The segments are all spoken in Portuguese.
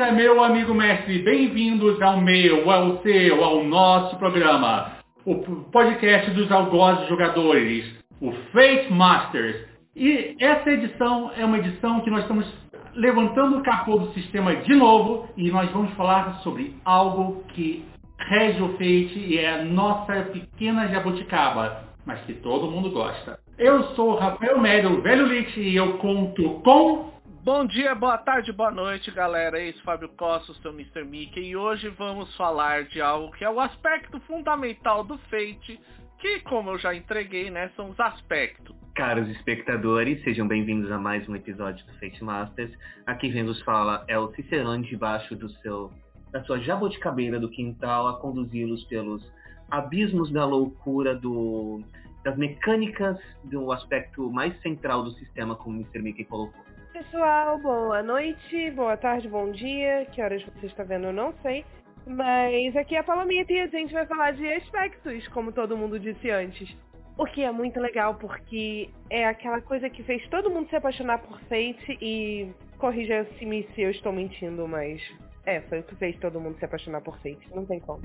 mestre, meu amigo mestre, bem-vindos ao meu, ao seu, ao nosso programa, o podcast dos algozes jogadores, o Fate Masters. E essa edição é uma edição que nós estamos levantando o capô do sistema de novo e nós vamos falar sobre algo que rege o Fate e é a nossa pequena jabuticaba, mas que todo mundo gosta. Eu sou o Rafael Médio, velho Lich, e eu conto com... Bom dia, boa tarde, boa noite, galera. Esse é Fábio Costa, o seu Mr. Mickey, e hoje vamos falar de algo que é o aspecto fundamental do Fate, que, como eu já entreguei, né, são os aspectos. Caros espectadores, sejam bem-vindos a mais um episódio do Fate Masters. Aqui quem nos fala é o Cicerone debaixo do seu, da sua jabuticabeira do quintal a conduzi-los pelos abismos da loucura do, das mecânicas do aspecto mais central do sistema, como o Mr. Mickey colocou. Pessoal, boa noite, boa tarde, bom dia. Que horas você está vendo, eu não sei. Mas aqui é a Palomita e a gente vai falar de aspectos, como todo mundo disse antes. O que é muito legal, porque é aquela coisa que fez todo mundo se apaixonar por Fate e corrija-me se eu estou mentindo, mas é, foi o que fez todo mundo se apaixonar por Fate, não tem como.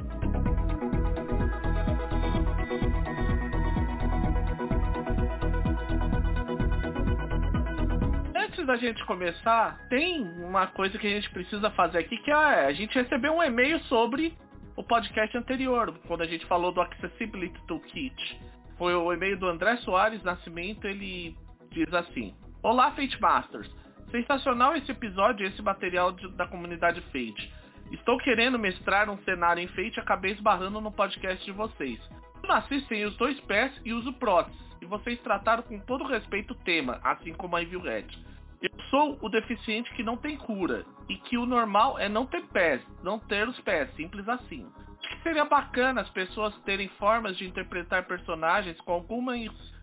Antes da gente começar, tem uma coisa que a gente precisa fazer aqui, que é a gente recebeu um e-mail sobre o podcast anterior, quando a gente falou do Accessibility Toolkit. Foi o e-mail do André Soares Nascimento, ele diz assim: Olá, Fate Masters. Sensacional esse episódio e esse material de, da comunidade Fate. Estou querendo mestrar um cenário em Fate e acabei esbarrando no podcast de vocês. Eu nasci sem os dois pés e uso próteses, e vocês trataram com todo respeito o tema, assim como a Evil Red. Eu sou o deficiente que não tem cura, e que o normal é não ter pés, não ter os pés, simples assim. Acho que seria bacana as pessoas terem formas de interpretar personagens com algumas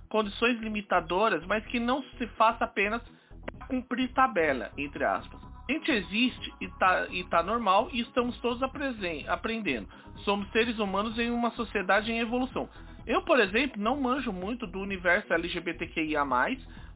condições limitadoras, mas que não se faça apenas cumprir tabela, entre aspas. A gente existe e tá, e tá normal e estamos todos aprendendo. Somos seres humanos em uma sociedade em evolução. Eu, por exemplo, não manjo muito do universo LGBTQIA+,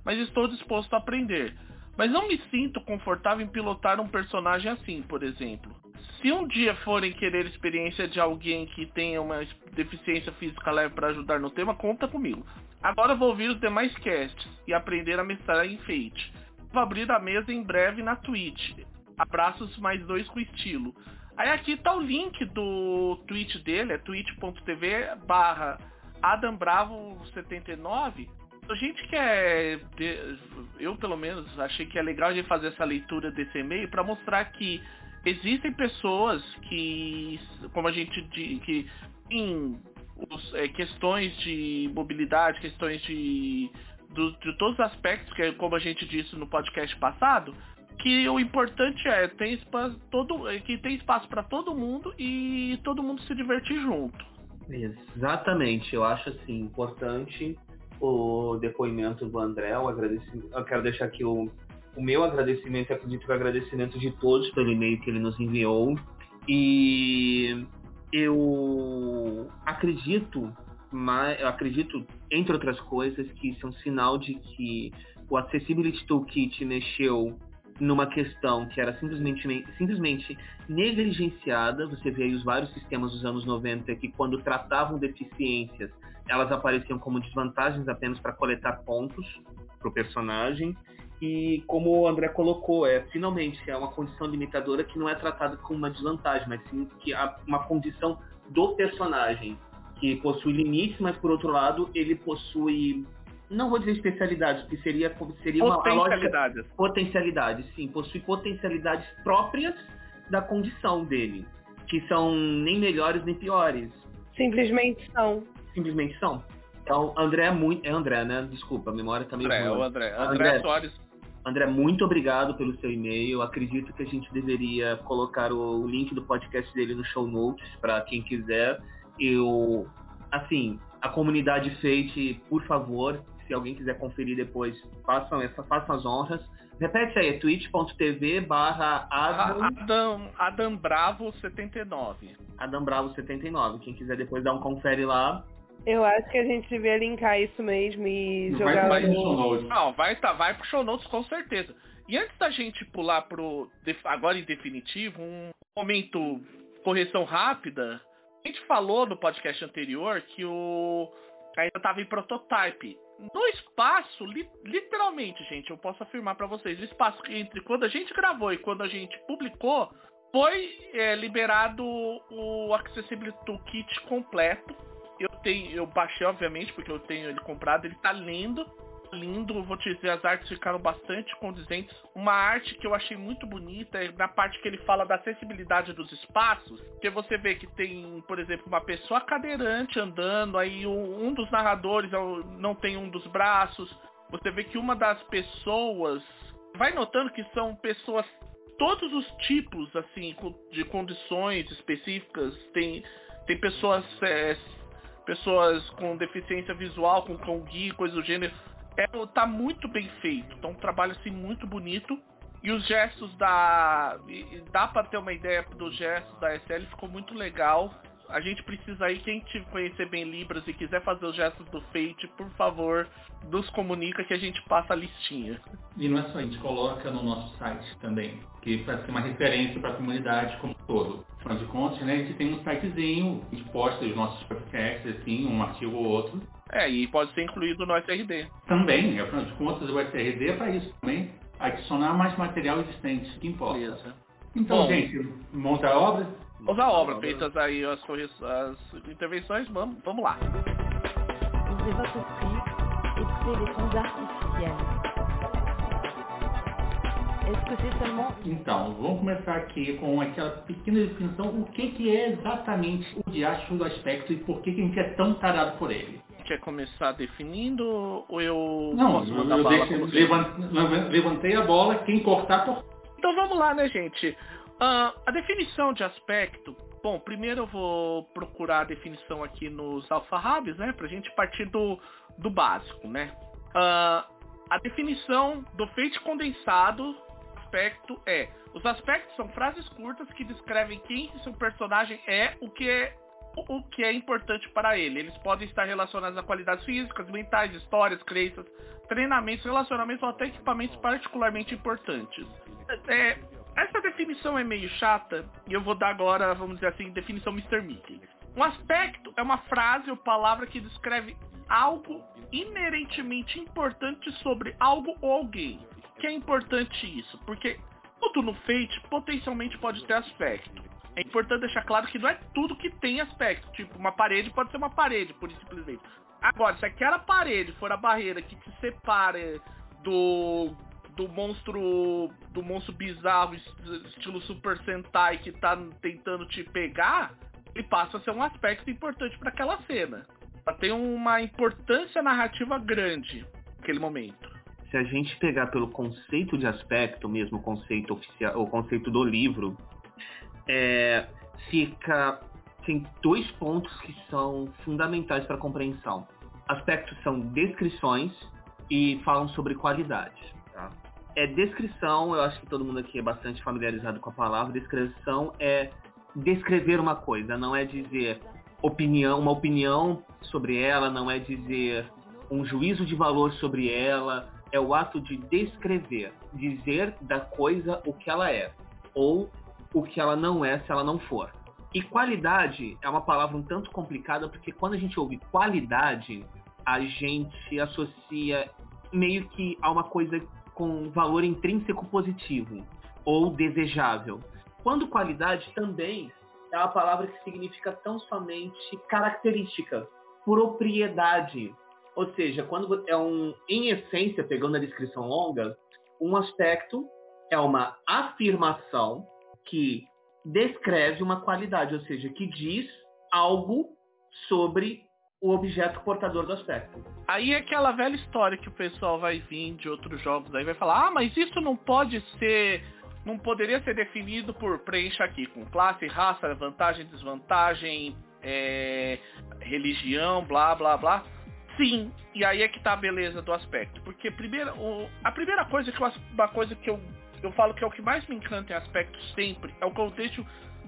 mas estou disposto a aprender. Mas não me sinto confortável em pilotar um personagem assim, por exemplo. Se um dia forem querer experiência de alguém que tenha uma deficiência física leve para ajudar no tema, conta comigo. Agora vou ouvir os demais casts e aprender a mestrar em Fate. Vou abrir a mesa em breve na Twitch. Abraços mais dois com estilo. Aí aqui tá o link do tweet dele, é twitch.tv barra adambravo79. A gente quer, eu pelo menos achei que é legal a gente fazer essa leitura desse e-mail para mostrar que existem pessoas que, como a gente que em é, questões de mobilidade, questões de, do, de todos os aspectos, que é como a gente disse no podcast passado, que o importante é tem espaço, todo, é, que tem espaço para todo mundo e todo mundo se divertir junto. Exatamente, eu acho assim importante o depoimento do André, o. Eu quero deixar aqui o o meu agradecimento, acredito que o agradecimento de todos pelo e-mail que ele nos enviou. E eu acredito, mas eu acredito, entre outras coisas, que isso é um sinal de que o Accessibility Toolkit mexeu numa questão que era simplesmente, simplesmente negligenciada. Você vê aí os vários sistemas dos anos 90 que, quando tratavam deficiências, elas apareciam como desvantagens apenas para coletar pontos para o personagem. E como o André colocou, é finalmente é uma condição limitadora que não é tratada como uma desvantagem, mas sim que é uma condição do personagem, que possui limites, mas por outro lado ele possui não vou dizer especialidades, porque seria seria uma potencialidades. Lógica, potencialidades, sim, possui potencialidades próprias da condição dele, que são nem melhores nem piores. Simplesmente são. Simplesmente são. Então, André é muito. É André, né? Desculpa, a memória tá meio. André, o André. André, André Soares André, muito obrigado pelo seu e-mail. Acredito que a gente deveria colocar o link do podcast dele no show notes para quem quiser. Eu, assim, a comunidade Fate, por favor, se alguém quiser conferir depois, façam, essa, façam as honras. Repete aí, é twitch.tv barra Adam, Adam Bravo 79. Adam Bravo 79. Quem quiser depois dar um confere lá, eu acho que a gente devia linkar isso mesmo e não jogar vai, no... Não, vai, tá, vai pro show notes com certeza. E antes da gente pular pro agora em definitivo, um momento correção rápida. A gente falou no podcast anterior que o ainda estava em prototype. No espaço, li, literalmente, gente, eu posso afirmar para vocês, o espaço entre quando a gente gravou e quando a gente publicou, foi é, liberado o Accessibility Toolkit completo. Eu tenho, eu baixei obviamente porque eu tenho ele comprado, ele tá lindo lindo, vou te dizer, as artes ficaram bastante condizentes. Uma arte que eu achei muito bonita é na parte que ele fala da acessibilidade dos espaços, que você vê que tem, por exemplo, uma pessoa cadeirante andando, aí um dos narradores é não tem um dos braços. Você vê que uma das pessoas vai notando que são pessoas todos os tipos assim de condições específicas. Tem tem pessoas é, pessoas com deficiência visual, com cão guia, coisa do gênero é, tá muito bem feito. Tá um trabalho assim muito bonito. E os gestos da. Dá para ter uma ideia dos gestos da SL, ficou muito legal. A gente precisa aí, quem te conhecer bem Libras e quiser fazer os gestos do Fate, por favor, nos comunica que a gente passa a listinha. E não é só, a gente coloca no nosso site também, que para ser uma referência para a comunidade como um todo. Afinal de contas, né, a gente tem um sitezinho, a gente posta os nossos podcasts, assim, um artigo ou outro, é, e pode ser incluído no SRD. Também, afinal de contas, o SRD é para isso também. Adicionar mais material existente, que importa. Beleza. Então, Bom, gente, monta a obra? Monta a obra, feitas aí as, as intervenções, vamos, vamos lá. Então, vamos começar aqui com aquela pequena definição, o que, que é exatamente o diacho do aspecto e por que, que a gente é tão tarado por ele quer começar definindo ou eu Não, posso mandar eu bala deixo, levantei, levantei a bola, quem cortar, por... Então vamos lá, né, gente? Uh, a definição de aspecto. Bom, primeiro eu vou procurar a definição aqui nos alfarrabes, né? Pra gente partir do, do básico, né? Uh, a definição do feito condensado aspecto é os aspectos são frases curtas que descrevem quem seu personagem é, o que é o que é importante para ele. Eles podem estar relacionados a qualidades físicas, mentais, histórias, crenças, treinamentos, relacionamentos ou até equipamentos particularmente importantes. É, essa definição é meio chata e eu vou dar agora, vamos dizer assim, definição Mr. Mickey. Um aspecto é uma frase ou palavra que descreve algo inerentemente importante sobre algo ou alguém. Que é importante isso? Porque tudo no Fate potencialmente pode ter aspecto é importante deixar claro que não é tudo que tem aspecto. Tipo, uma parede pode ser uma parede, por simplesmente. Agora, se aquela parede for a barreira que te separa do do monstro do monstro bizarro estilo Super Sentai que tá tentando te pegar, ele passa a ser um aspecto importante para aquela cena. Ela tem uma importância narrativa grande naquele momento. Se a gente pegar pelo conceito de aspecto, mesmo o conceito oficial, o conceito do livro, é, fica tem dois pontos que são fundamentais para a compreensão. Aspectos são descrições e falam sobre qualidade. Tá? É descrição, eu acho que todo mundo aqui é bastante familiarizado com a palavra. Descrição é descrever uma coisa, não é dizer opinião, uma opinião sobre ela, não é dizer um juízo de valor sobre ela, é o ato de descrever, dizer da coisa o que ela é, ou o que ela não é se ela não for. E qualidade é uma palavra um tanto complicada porque quando a gente ouve qualidade, a gente associa meio que a uma coisa com valor intrínseco positivo ou desejável. Quando qualidade também é uma palavra que significa tão somente característica, propriedade. Ou seja, quando é um, em essência, pegando a descrição longa, um aspecto é uma afirmação que descreve uma qualidade, ou seja, que diz algo sobre o objeto portador do aspecto. Aí é aquela velha história que o pessoal vai vir de outros jogos aí vai falar: "Ah, mas isso não pode ser, não poderia ser definido por preencha aqui com classe, raça, vantagem, desvantagem, é, religião, blá blá blá". Sim, e aí é que tá a beleza do aspecto, porque primeiro, o, a primeira coisa que eu, uma coisa que eu eu falo que é o que mais me encanta em aspecto sempre, é o deixo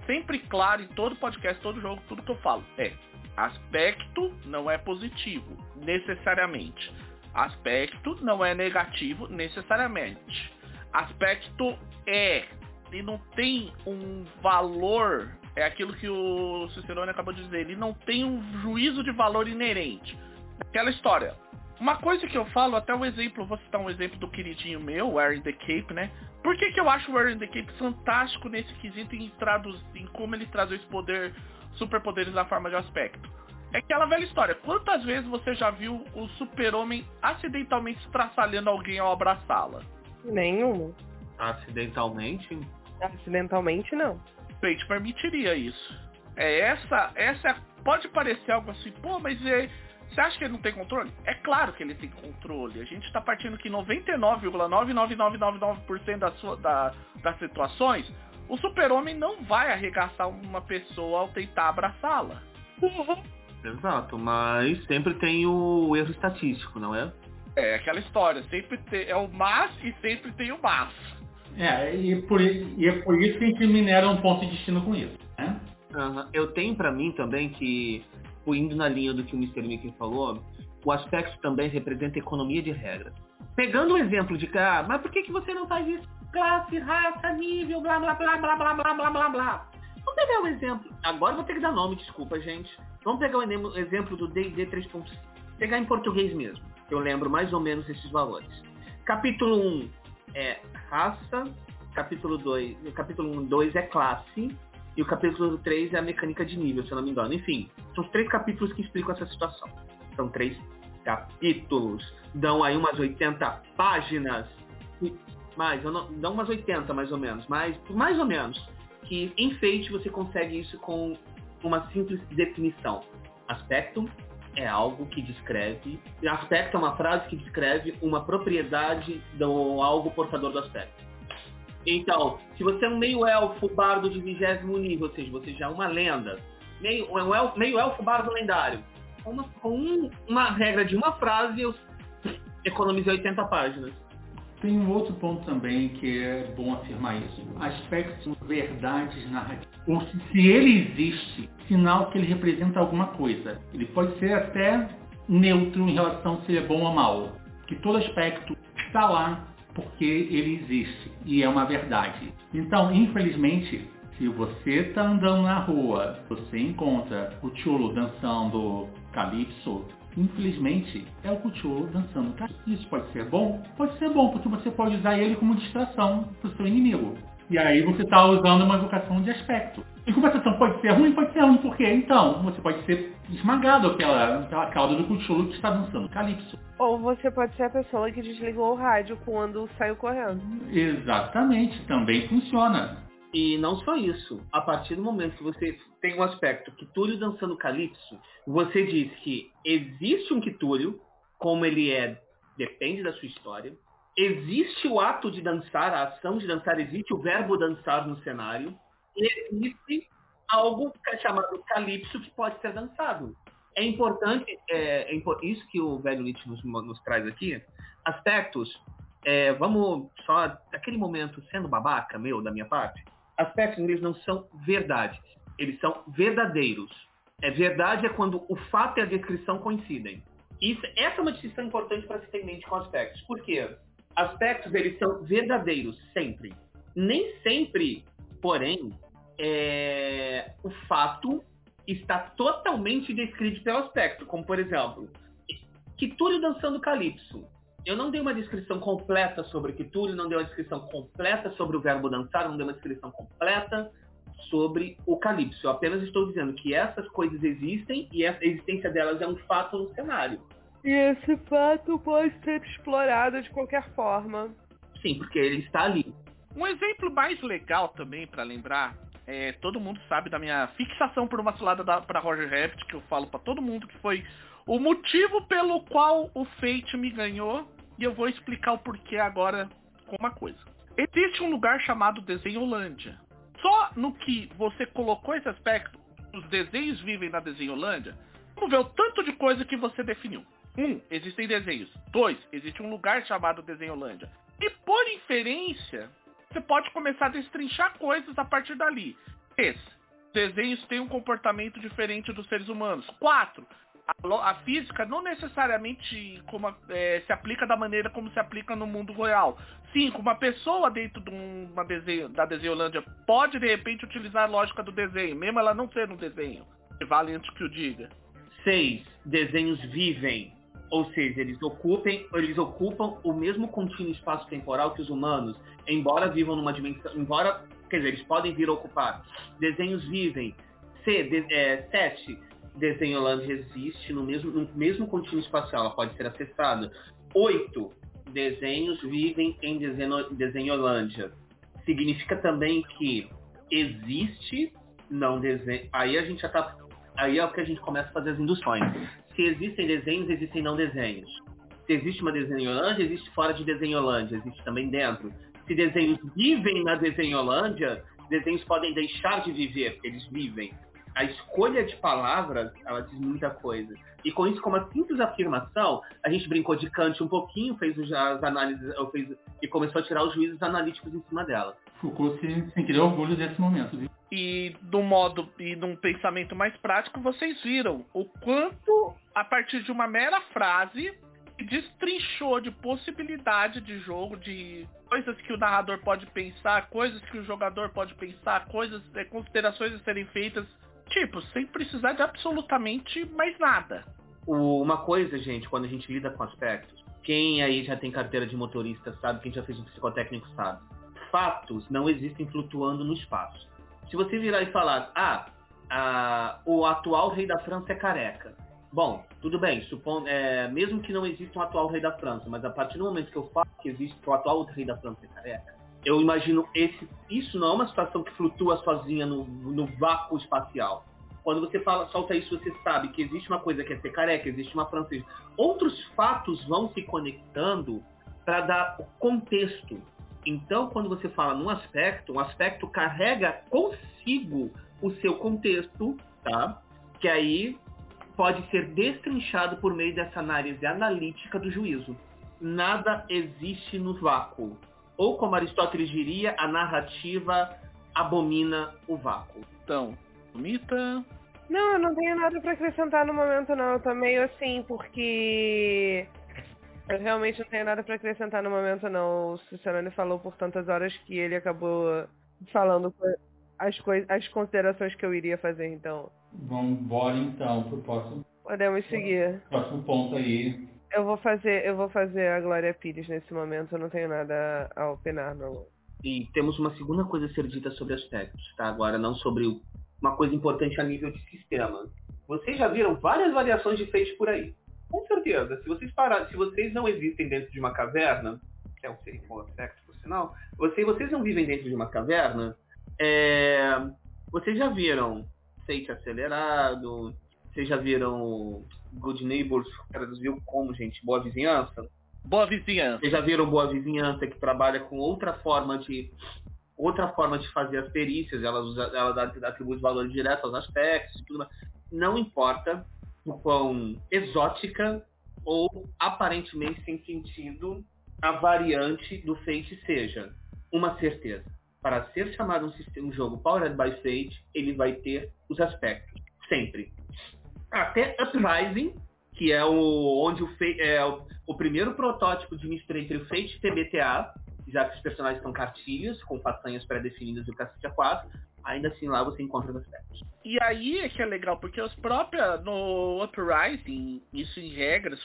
sempre claro em todo podcast, todo jogo, tudo que eu falo. É, aspecto não é positivo, necessariamente. Aspecto não é negativo, necessariamente. Aspecto é. Ele não tem um valor. É aquilo que o Cicerone acabou de dizer. Ele não tem um juízo de valor inerente. Aquela história. Uma coisa que eu falo, até um exemplo, vou citar um exemplo do queridinho meu, Wearing the Cape, né? Por que, que eu acho o Wearing the Cape fantástico nesse quesito em, traduz, em como ele traduz esse poder, superpoderes na forma de aspecto? É aquela velha história. Quantas vezes você já viu o super-homem acidentalmente estraçalhando alguém ao abraçá-la? Nenhuma. Acidentalmente? Acidentalmente, não. Fate permitiria isso. É essa, essa pode parecer algo assim, pô, mas é, você acha que ele não tem controle? É claro que ele tem controle. A gente está partindo que 99,99999% da sua, da, das situações, o super-homem não vai arregaçar uma pessoa ao tentar abraçá-la. Exato, mas sempre tem o erro estatístico, não é? É aquela história, sempre tem, é o mas e sempre tem o mas. É, e, por, e é por isso que a gente minera um ponto de destino com isso, né? Uhum. Eu tenho para mim também que, indo na linha do que o Mr. Mickey falou, o aspecto também representa economia de regras. Pegando o exemplo de cá, ah, mas por que, que você não faz isso? Classe, raça, nível, blá blá blá blá blá blá blá blá blá. Vamos pegar um exemplo. Agora vou ter que dar nome, desculpa, gente. Vamos pegar o exemplo do D&D 3.5. Pegar em português mesmo. Eu lembro mais ou menos esses valores. Capítulo 1 é raça. Capítulo 2, capítulo 1, 2 é classe. E o capítulo 3 é a mecânica de nível, se eu não me engano. Enfim, são os três capítulos que explicam essa situação. São três capítulos. Dão aí umas 80 páginas. Mais, não, dão umas 80 mais ou menos. Mais, mais ou menos. Que em Fate você consegue isso com uma simples definição. Aspecto é algo que descreve. Aspecto é uma frase que descreve uma propriedade do algo portador do aspecto. Então, se você é um meio elfo bardo de vigésimo nível, ou seja, você já é uma lenda, meio, um elfo, meio elfo bardo lendário, uma, com um, uma regra de uma frase, eu economizei 80 páginas. Tem um outro ponto também que é bom afirmar isso. Aspectos verdades narrativas. Ou se, se ele existe, sinal que ele representa alguma coisa. Ele pode ser até neutro em relação se ele é bom ou mal. Que todo aspecto está lá porque ele existe e é uma verdade. Então, infelizmente, se você está andando na rua, você encontra o Chulo dançando calypso, infelizmente, é o Cthulhu dançando. Isso pode ser bom? Pode ser bom, porque você pode usar ele como distração para o seu inimigo. E aí você está usando uma evocação de aspecto. Em compensação, pode ser ruim? Pode ser ruim, porque então você pode ser esmagado pela, pela cauda do Cthulhu que está dançando calypso. Ou você pode ser a pessoa que desligou o rádio quando saiu correndo. Exatamente, também funciona. E não só isso, a partir do momento que você tem um aspecto Quitúrio dançando Calypso, você diz que existe um Quitúrio, como ele é, depende da sua história. Existe o ato de dançar, a ação de dançar, existe o verbo dançar no cenário. Existe algo que é chamado Calypso que pode ser dançado. É importante, é, é isso que o velho Nietzsche nos, nos traz aqui, aspectos, é, vamos só, aquele momento sendo babaca meu, da minha parte, aspectos eles não são verdades, eles são verdadeiros. É verdade é quando o fato e a descrição coincidem. Isso, essa é uma distinção importante para se ter em mente com aspectos. Por quê? Aspectos eles são verdadeiros sempre. Nem sempre, porém, é, o fato está totalmente descrito pelo aspecto. Como por exemplo, Kitúrio dançando calypso. Eu não dei uma descrição completa sobre Kituri, não dei uma descrição completa sobre o verbo dançar, não dei uma descrição completa sobre o calypso. Eu apenas estou dizendo que essas coisas existem e a existência delas é um fato no cenário. E esse fato pode ser explorado de qualquer forma. Sim, porque ele está ali. Um exemplo mais legal também para lembrar é, todo mundo sabe da minha fixação por uma cilada para Roger Rabbit, que eu falo para todo mundo que foi o motivo pelo qual o Fate me ganhou e eu vou explicar o porquê agora com uma coisa. Existe um lugar chamado Desenholândia. Só no que você colocou esse aspecto, os desenhos vivem na Desenholândia, vamos ver o tanto de coisa que você definiu. Um, existem desenhos. Dois, existe um lugar chamado Desenholândia. E por inferência, você pode começar a destrinchar coisas a partir dali. Três, desenhos têm um comportamento diferente dos seres humanos. Quatro, a, a física não necessariamente como, é, se aplica da maneira como se aplica no mundo real. Sim, uma pessoa dentro de uma desenho, da Desenholândia pode de repente utilizar a lógica do desenho, mesmo ela não ser um desenho. Vale antes que o diga. Seis desenhos vivem, ou seja, eles ocupem, eles ocupam o mesmo contínuo espaço temporal que os humanos, embora vivam numa dimensão, embora, quer dizer, eles podem vir a ocupar. Desenhos vivem. C, de, é, sete, Desenholândia existe no mesmo, no mesmo contínuo espacial, ela pode ser acessada. Oito, desenhos vivem em Desenholândia. Significa também que existe não desenho. Aí a gente já tá. Aí é o que a gente começa a fazer as induções. Se existem desenhos, existem não desenhos. Se existe uma Desenholândia, existe fora de Desenholândia, existe também dentro. Se desenhos vivem na Desenholândia, desenhos podem deixar de viver, porque eles vivem a escolha de palavras, ela diz muita coisa. E com isso, como uma simples afirmação, a gente brincou de Kant um pouquinho, fez as análises, fez, e começou a tirar os juízos analíticos em cima dela. Foucault se sentiria orgulho desse momento, viu? E do modo e num pensamento mais prático, vocês viram o quanto, a partir de uma mera frase, destrinchou de possibilidade de jogo, de coisas que o narrador pode pensar, coisas que o jogador pode pensar, coisas, é, considerações a serem feitas Tipo, sem precisar de absolutamente mais nada. Uma coisa, gente, quando a gente lida com aspectos, quem aí já tem carteira de motorista sabe, quem já fez um psicotécnico sabe. Fatos não existem flutuando no espaço. Se você virar e falar, ah, ah o atual rei da França é careca. Bom, tudo bem, supondo, é, mesmo que não exista um atual rei da França, mas a partir do momento que eu falo que existe o atual rei da França é careca, eu imagino esse, isso não é uma situação que flutua sozinha no, no vácuo espacial. Quando você fala, solta isso, você sabe que existe uma coisa que é ser careca, existe uma francesa. Outros fatos vão se conectando para dar o contexto. Então, quando você fala num aspecto, um aspecto carrega consigo o seu contexto, tá? Que aí pode ser destrinchado por meio dessa análise analítica do juízo. Nada existe no vácuo ou como Aristóteles diria, a narrativa abomina o vácuo. Então, Mita? Não, eu não tenho nada para acrescentar no momento não. Eu tô meio assim, porque eu realmente não tenho nada para acrescentar no momento não. O Cicerone falou por tantas horas que ele acabou falando as, coisas, as considerações que eu iria fazer, então. Vamos embora então pro próximo. Podemos seguir. Próximo ponto aí. Eu vou fazer, eu vou fazer a Glória Pires nesse momento, eu não tenho nada a opinar, não. E temos uma segunda coisa a ser dita sobre aspectos, tá? Agora não sobre uma coisa importante a nível de sistema. Vocês já viram várias variações de feitos por aí. Com certeza, se vocês parar, se vocês não existem dentro de uma caverna, que é um ser com aspecto, por sinal, vocês, vocês não vivem dentro de uma caverna, é, vocês já viram fate acelerado, vocês já viram Good Neighbors, traduziu como, gente? Boa Vizinhança? Boa Vizinhança. Vocês já viram Boa Vizinhança, que trabalha com outra forma de outra forma de fazer as perícias, ela, usa, ela atribui os valores diretos aos aspectos e tudo mais. Não importa o quão exótica ou aparentemente sem sentido a variante do Fate seja. Uma certeza. Para ser chamado um, sistema, um jogo Powered by Fate, ele vai ter os aspectos. Sempre até Uprising, que é o onde o, é o, o, primeiro protótipo de mistura entre o Fate e TBTA, já que os personagens são cartilhas, com façanhas pré-definidas do cacete A4, ainda assim lá você encontra os aspectos. E aí é que é legal, porque os próprios, no Uprising, isso em regras,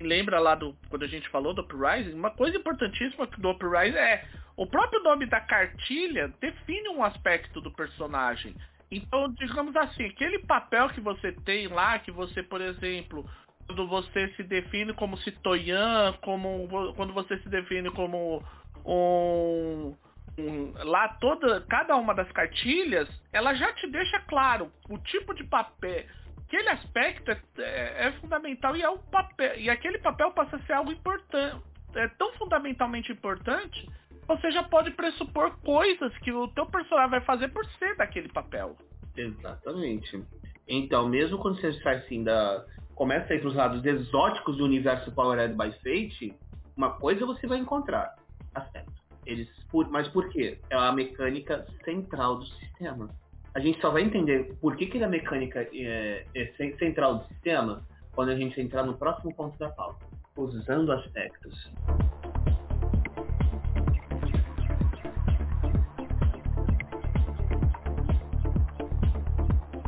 lembra lá do, quando a gente falou do Uprising, uma coisa importantíssima do Uprising é, o próprio nome da cartilha define um aspecto do personagem. Então, digamos assim, aquele papel que você tem lá, que você, por exemplo, quando você se define como citoyen, como quando você se define como um, um, lá toda cada uma das cartilhas, ela já te deixa claro o tipo de papel, aquele aspecto é, é, é fundamental e é um papel e aquele papel passa a ser algo importante, é tão fundamentalmente importante você já pode pressupor coisas que o teu personagem vai fazer por ser daquele papel. Exatamente. Então, mesmo quando você sai assim da. Começa a ir para os lados exóticos do universo Powered by Fate, uma coisa você vai encontrar. Aspecto. Eles, por, mas por quê? É a mecânica central do sistema. A gente só vai entender por que, que ele é a mecânica é, é central do sistema quando a gente entrar no próximo ponto da pauta, usando aspectos.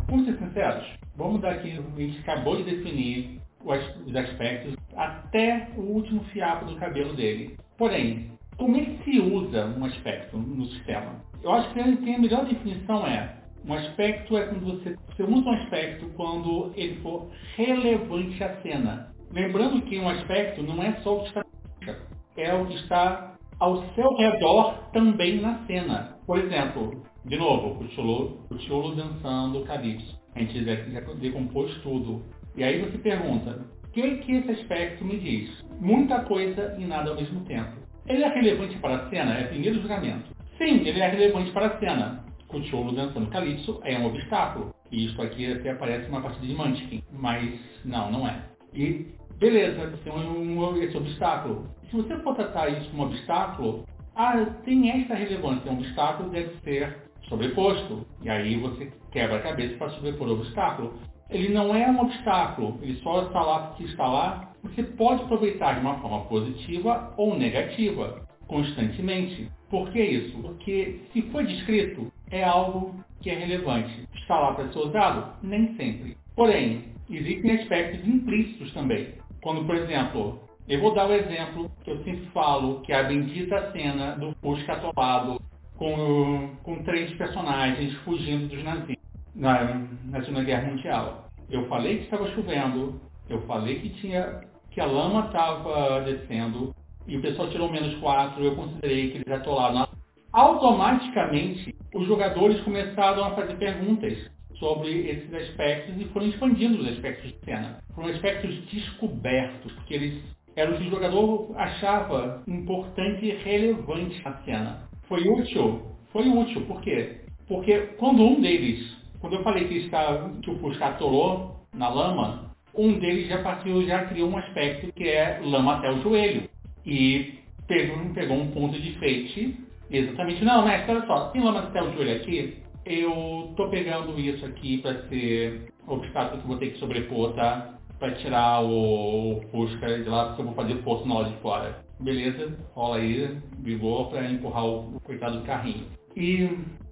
Vamos ser sinceros, vamos dar aqui, a gente acabou de definir os aspectos até o último fiapo do cabelo dele. Porém, como é que se usa um aspecto no sistema? Eu acho que a melhor definição é um aspecto é quando você, você usa um aspecto quando ele for relevante à cena. Lembrando que um aspecto não é só o que está é o que está ao seu redor também na cena. Por exemplo, de novo, o Cholo, o dançando calypso. A gente já, decompôs tudo. E aí você pergunta, o que, que esse aspecto me diz? Muita coisa e nada ao mesmo tempo. Ele é relevante para a cena? É primeiro julgamento. Sim, ele é relevante para a cena. O Cholo dançando calypso é um obstáculo. E isso aqui até parece uma partida de Munchkin. Mas não, não é. E beleza, tem um, um, esse obstáculo. Se você for tratar isso como obstáculo, ah, tem esta relevância. Um obstáculo deve ser sobreposto. E aí você quebra a cabeça para sobrepor o obstáculo. Ele não é um obstáculo, ele só está lá porque está lá. Você pode aproveitar de uma forma positiva ou negativa, constantemente. Por que isso? Porque se foi descrito, é algo que é relevante. Está lá para ser usado? Nem sempre. Porém, existem aspectos implícitos também. Quando, por exemplo, eu vou dar o exemplo que eu sempre falo, que é a bendita cena do Fusca atolado com, com três personagens fugindo dos nazistas na, na Segunda Guerra Mundial. Eu falei que estava chovendo, eu falei que tinha que a lama estava descendo e o pessoal tirou menos quatro, eu considerei que eles atolaram. Automaticamente, os jogadores começaram a fazer perguntas sobre esses aspectos e foram expandindo os aspectos de cena. Foram aspectos descobertos, porque eles eram o que o jogador achava importante e relevante na cena. Foi útil? Foi útil, por quê? Porque quando um deles quando eu falei que, está, que o Fusca atolou na lama, um deles já partiu, já criou um aspecto que é lama até o joelho. E pegou, pegou um ponto de feit exatamente, não, mestre, olha só, tem lama até o joelho aqui, eu tô pegando isso aqui para ser obstáculo que eu vou ter que sobrepor, tá? Para tirar o, o Fusca de lá, porque eu vou fazer força na hora de fora. Beleza, rola aí, brigou para empurrar o, o coitado do carrinho. E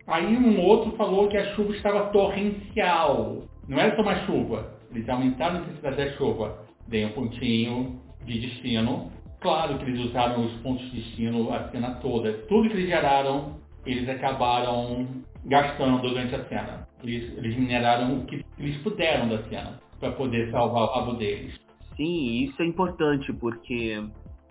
Aí um outro falou que a chuva estava torrencial. Não era só uma chuva. Eles aumentaram a intensidade da chuva. Dei um pontinho de destino. Claro que eles usaram os pontos de destino a cena toda. Tudo que eles geraram, eles acabaram gastando durante a cena. Eles, eles mineraram o que eles puderam da cena para poder salvar o rabo deles. Sim, isso é importante porque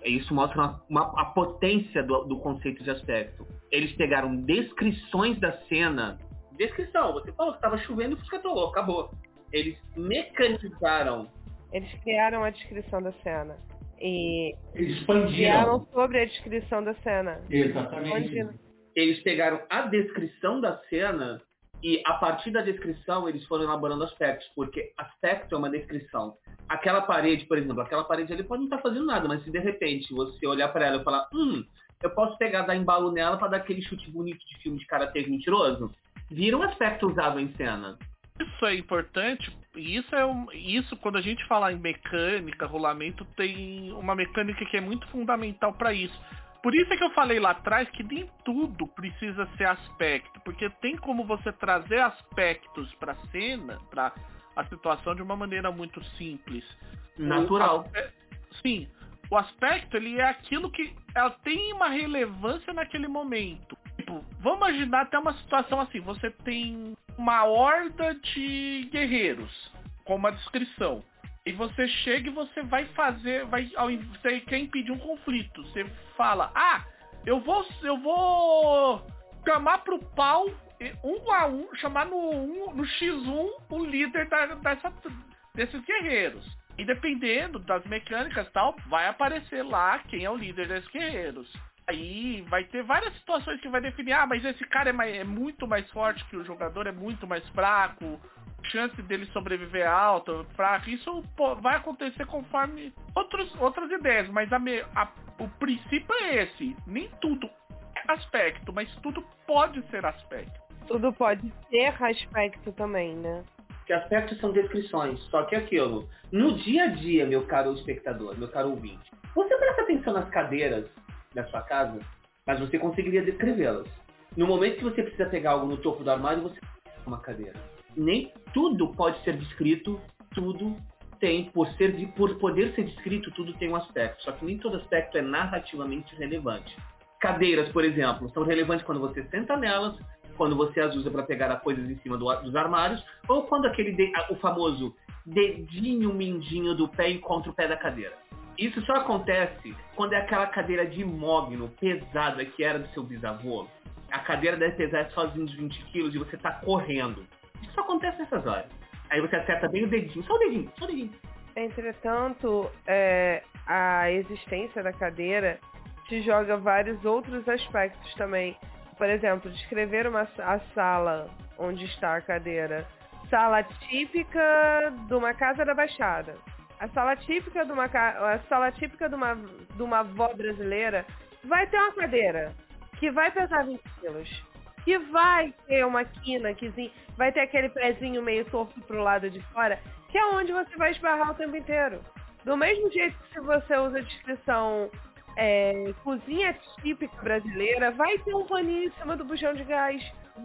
isso mostra uma, uma, a potência do, do, conceito de aspecto. Eles pegaram descrições da cena. Descrição, você falou que estava chovendo e fuscatolou, acabou. Eles mecanizaram. Eles criaram a descrição da cena. E expandiram. sobre a descrição da cena. Exatamente. Eles pegaram a descrição da cena e a partir da descrição eles foram elaborando aspectos, porque aspecto é uma descrição aquela parede, por exemplo, aquela parede ali pode não estar tá fazendo nada, mas se de repente você olhar para ela e falar, hum, eu posso pegar, dar embalo nela para dar aquele chute bonito de filme de karatê mentiroso, vira um aspecto usado em cena. Isso é importante, isso é um, isso quando a gente fala em mecânica, rolamento, tem uma mecânica que é muito fundamental para isso. Por isso é que eu falei lá atrás que nem tudo precisa ser aspecto, porque tem como você trazer aspectos para cena, para a situação de uma maneira muito simples. Natural. O sim. O aspecto, ele é aquilo que ela tem uma relevância naquele momento. Tipo, vamos imaginar até uma situação assim, você tem uma horda de guerreiros, com uma descrição. E você chega e você vai fazer, vai, você quer impedir um conflito. Você fala, ah, eu vou, eu vou chamar pro pau um a um, chamar no, um, no X1 o líder da, dessa, desses guerreiros. E dependendo das mecânicas tal, vai aparecer lá quem é o líder desses guerreiros. Aí vai ter várias situações que vai definir, ah, mas esse cara é, mais, é muito mais forte que o jogador, é muito mais fraco, chance dele sobreviver é alta, fraca. Isso pô, vai acontecer conforme outros, outras ideias, mas a, a, o princípio é esse. Nem tudo é aspecto, mas tudo pode ser aspecto tudo pode ser aspecto também, né? que aspectos são descrições. Só que aquilo, no dia a dia, meu caro espectador, meu caro ouvinte, você presta atenção nas cadeiras da sua casa, mas você conseguiria descrevê-las. No momento que você precisa pegar algo no topo do armário, você uma cadeira. Nem tudo pode ser descrito, tudo tem, por, ser, por poder ser descrito, tudo tem um aspecto. Só que nem todo aspecto é narrativamente relevante. Cadeiras, por exemplo, são relevantes quando você senta nelas, quando você as usa para pegar as coisas em cima do, dos armários, ou quando aquele de, o famoso dedinho mindinho do pé encontra o pé da cadeira. Isso só acontece quando é aquela cadeira de mogno pesada que era do seu bisavô. A cadeira deve pesar sozinho de 20 quilos e você está correndo. Isso acontece nessas horas. Aí você acerta bem o dedinho, só o dedinho, só o dedinho. Entretanto, é, a existência da cadeira te joga vários outros aspectos também. Por exemplo, descrever uma, a sala onde está a cadeira. Sala típica de uma casa da Baixada. A sala típica de uma, a sala típica de uma, de uma avó brasileira vai ter uma cadeira que vai pesar 20 quilos. Que vai ter uma quina que vai ter aquele pezinho meio torto pro lado de fora, que é onde você vai esbarrar o tempo inteiro. Do mesmo jeito que se você usa a descrição é, cozinha típica brasileira, vai ter um paninho em cima do bujão de gás,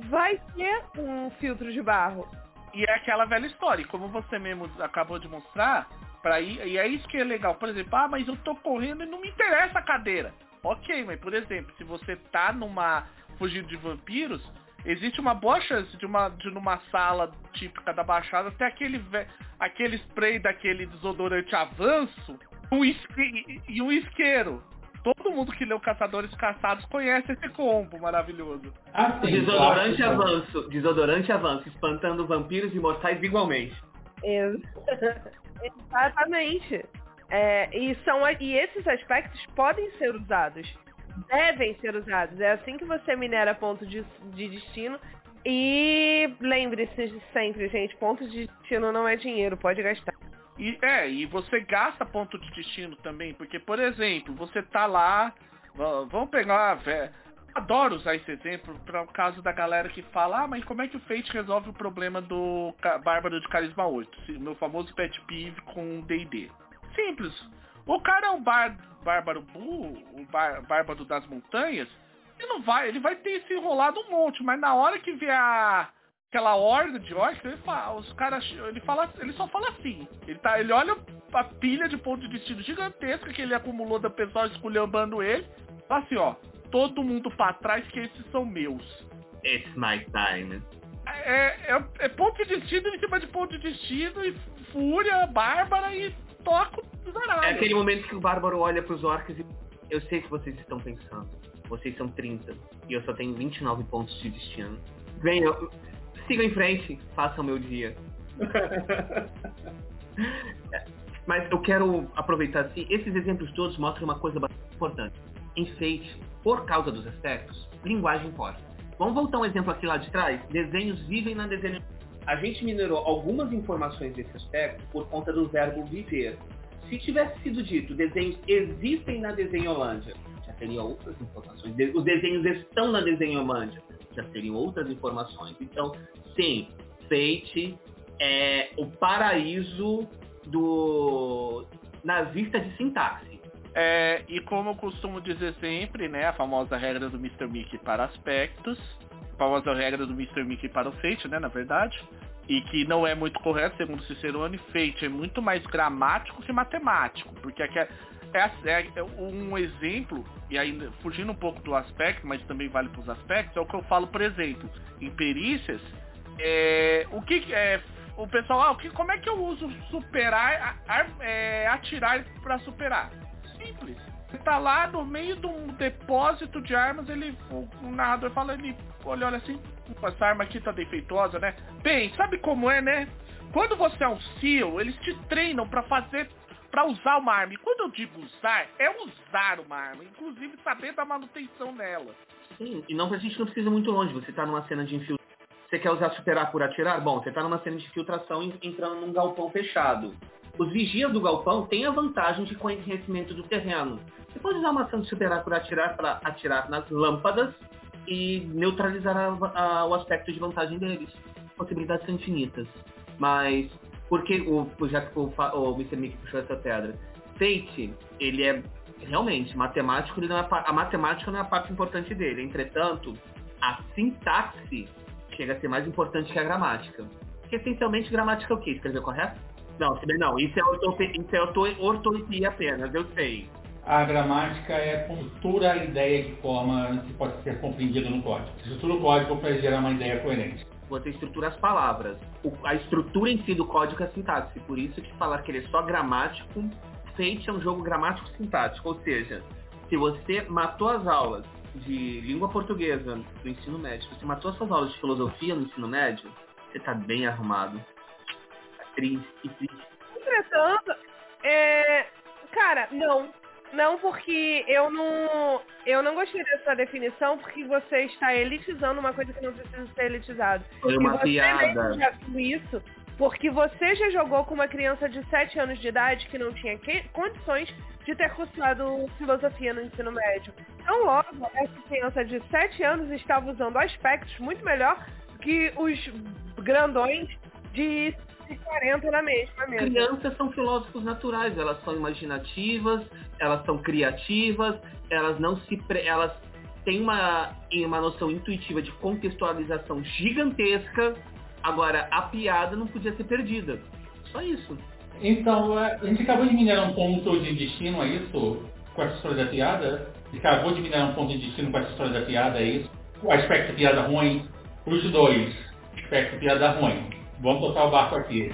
vai ter um filtro de barro. E é aquela velha história, como você mesmo acabou de mostrar, para ir, e é isso que é legal. Por exemplo, ah, mas eu tô correndo e não me interessa a cadeira. Ok, mas por exemplo, se você tá numa fugindo de vampiros, existe uma boa chance de uma de numa sala típica da Baixada ter aquele aquele spray daquele desodorante avanço um isque, e um isqueiro. Todo mundo que leu Caçadores Caçados conhece esse combo maravilhoso. Assim, desodorante avanço, desodorante avanço, espantando vampiros imortais igualmente. Exatamente. É, e, são, e esses aspectos podem ser usados. Devem ser usados. É assim que você minera ponto de, de destino. E lembre-se sempre, gente, ponto de destino não é dinheiro, pode gastar. E, é, e você gasta ponto de destino também, porque, por exemplo, você tá lá, vamos pegar, véio, adoro usar esse exemplo para o caso da galera que fala, ah, mas como é que o Fate resolve o problema do Bárbaro de Carisma 8? Meu famoso pet peeve com D&D. Simples. O cara é um bar, Bárbaro Bull, o bar, Bárbaro das Montanhas, ele não vai, ele vai ter se enrolado um monte, mas na hora que vier a aquela horda de orcs, ele fala, os caras, ele fala, ele só fala assim. Ele tá, ele olha a pilha de ponto de destino gigantesca que ele acumulou da pessoa esculhambando ele, fala assim, ó, todo mundo para trás que esses são meus. It's my time. É, é, é ponto de destino em cima de ponto de destino e fúria, bárbara e toco zaralho. É aquele momento que o bárbaro olha pros orcs e eu sei que vocês estão pensando. Vocês são 30 e eu só tenho 29 pontos de destino. Vem, eu, sigam em frente, façam meu dia. Mas eu quero aproveitar assim, esses exemplos todos mostram uma coisa bastante importante. Enfeite, por causa dos aspectos, linguagem importa. Vamos voltar um exemplo aqui lá de trás? Desenhos vivem na desenho. A gente minerou algumas informações desse aspecto por conta do verbo viver. Se tivesse sido dito desenhos existem na Desenholândia, já teria outras informações. Os desenhos estão na Desenholândia, já teriam outras informações. Então, sim, Fate é o paraíso do nazista de sintaxe. É, e como eu costumo dizer sempre, né, a famosa regra do Mr. Mickey para aspectos, famosa regra do Mr. Mickey para o Fate, né, na verdade, e que não é muito correto, segundo Cicerone, Fate é muito mais gramático que matemático, porque aqui é, é, é, um exemplo, e aí fugindo um pouco do aspecto, mas também vale para os aspectos, é o que eu falo, por exemplo, em perícias, é, o que é o pessoal, ah, o que, como é que eu uso superar, é, atirar para superar? Simples. Você tá lá no meio de um depósito de armas, ele, o, narrador fala, ele olha, olha assim, essa arma aqui tá defeituosa, né? Bem, sabe como é, né? Quando você é um SEAL, eles te treinam para fazer para usar uma arma. E quando eu digo usar, é usar uma arma, inclusive saber da manutenção nela. Sim, e não a gente não precisa muito longe. Você tá numa cena de infiltração. Você quer usar superar por atirar? Bom, você tá numa cena de infiltração entrando num galpão fechado. Os vigias do galpão têm a vantagem de conhecimento do terreno. Você pode usar uma ação de superar por atirar para atirar nas lâmpadas e neutralizar a, a, o aspecto de vantagem deles. Possibilidades são infinitas. Mas porque o, já que o, o Mr. Mickey puxou essa pedra, Fate, ele é realmente matemático, ele é, a matemática não é a parte importante dele. Entretanto, a sintaxe chega a ser mais importante que a gramática. Porque essencialmente gramática é o quê? Escrever correto? Não, não, isso é, ortope, isso é apenas, eu sei. A gramática é a estrutura a ideia de forma que pode ser compreendida no código. Estrutura o código para gerar uma ideia coerente. Você estrutura as palavras. O, a estrutura em si do código é sintaxe. Por isso que falar que ele é só gramático, Fate é um jogo gramático sintático. Ou seja, se você matou as aulas de língua portuguesa do ensino médio, se você matou as suas aulas de filosofia no ensino médio, você está bem arrumado. Triste, triste. Entretanto, é... cara, não. Não, porque eu não, eu não gostei dessa definição, porque você está elitizando uma coisa que não precisa ser elitizado. Foi uma e piada. Já isso, porque você já jogou com uma criança de 7 anos de idade que não tinha que, condições de ter cursado filosofia no ensino médio. Então, logo, essa criança de 7 anos estava usando aspectos muito melhor que os grandões de 40 na mesma mesmo. Crianças são filósofos naturais, elas são imaginativas, elas são criativas, elas não se pre... elas têm uma, uma noção intuitiva de contextualização gigantesca. Agora, a piada não podia ser perdida. Só isso. Então, é, a gente acabou de minerar um ponto de destino, é isso? Com essa história da piada? A gente acabou de minerar um ponto de destino com essa história da piada, é isso? O aspecto piada ruim, os dois. Aspecto piada ruim. Vamos tocar o barco aqui.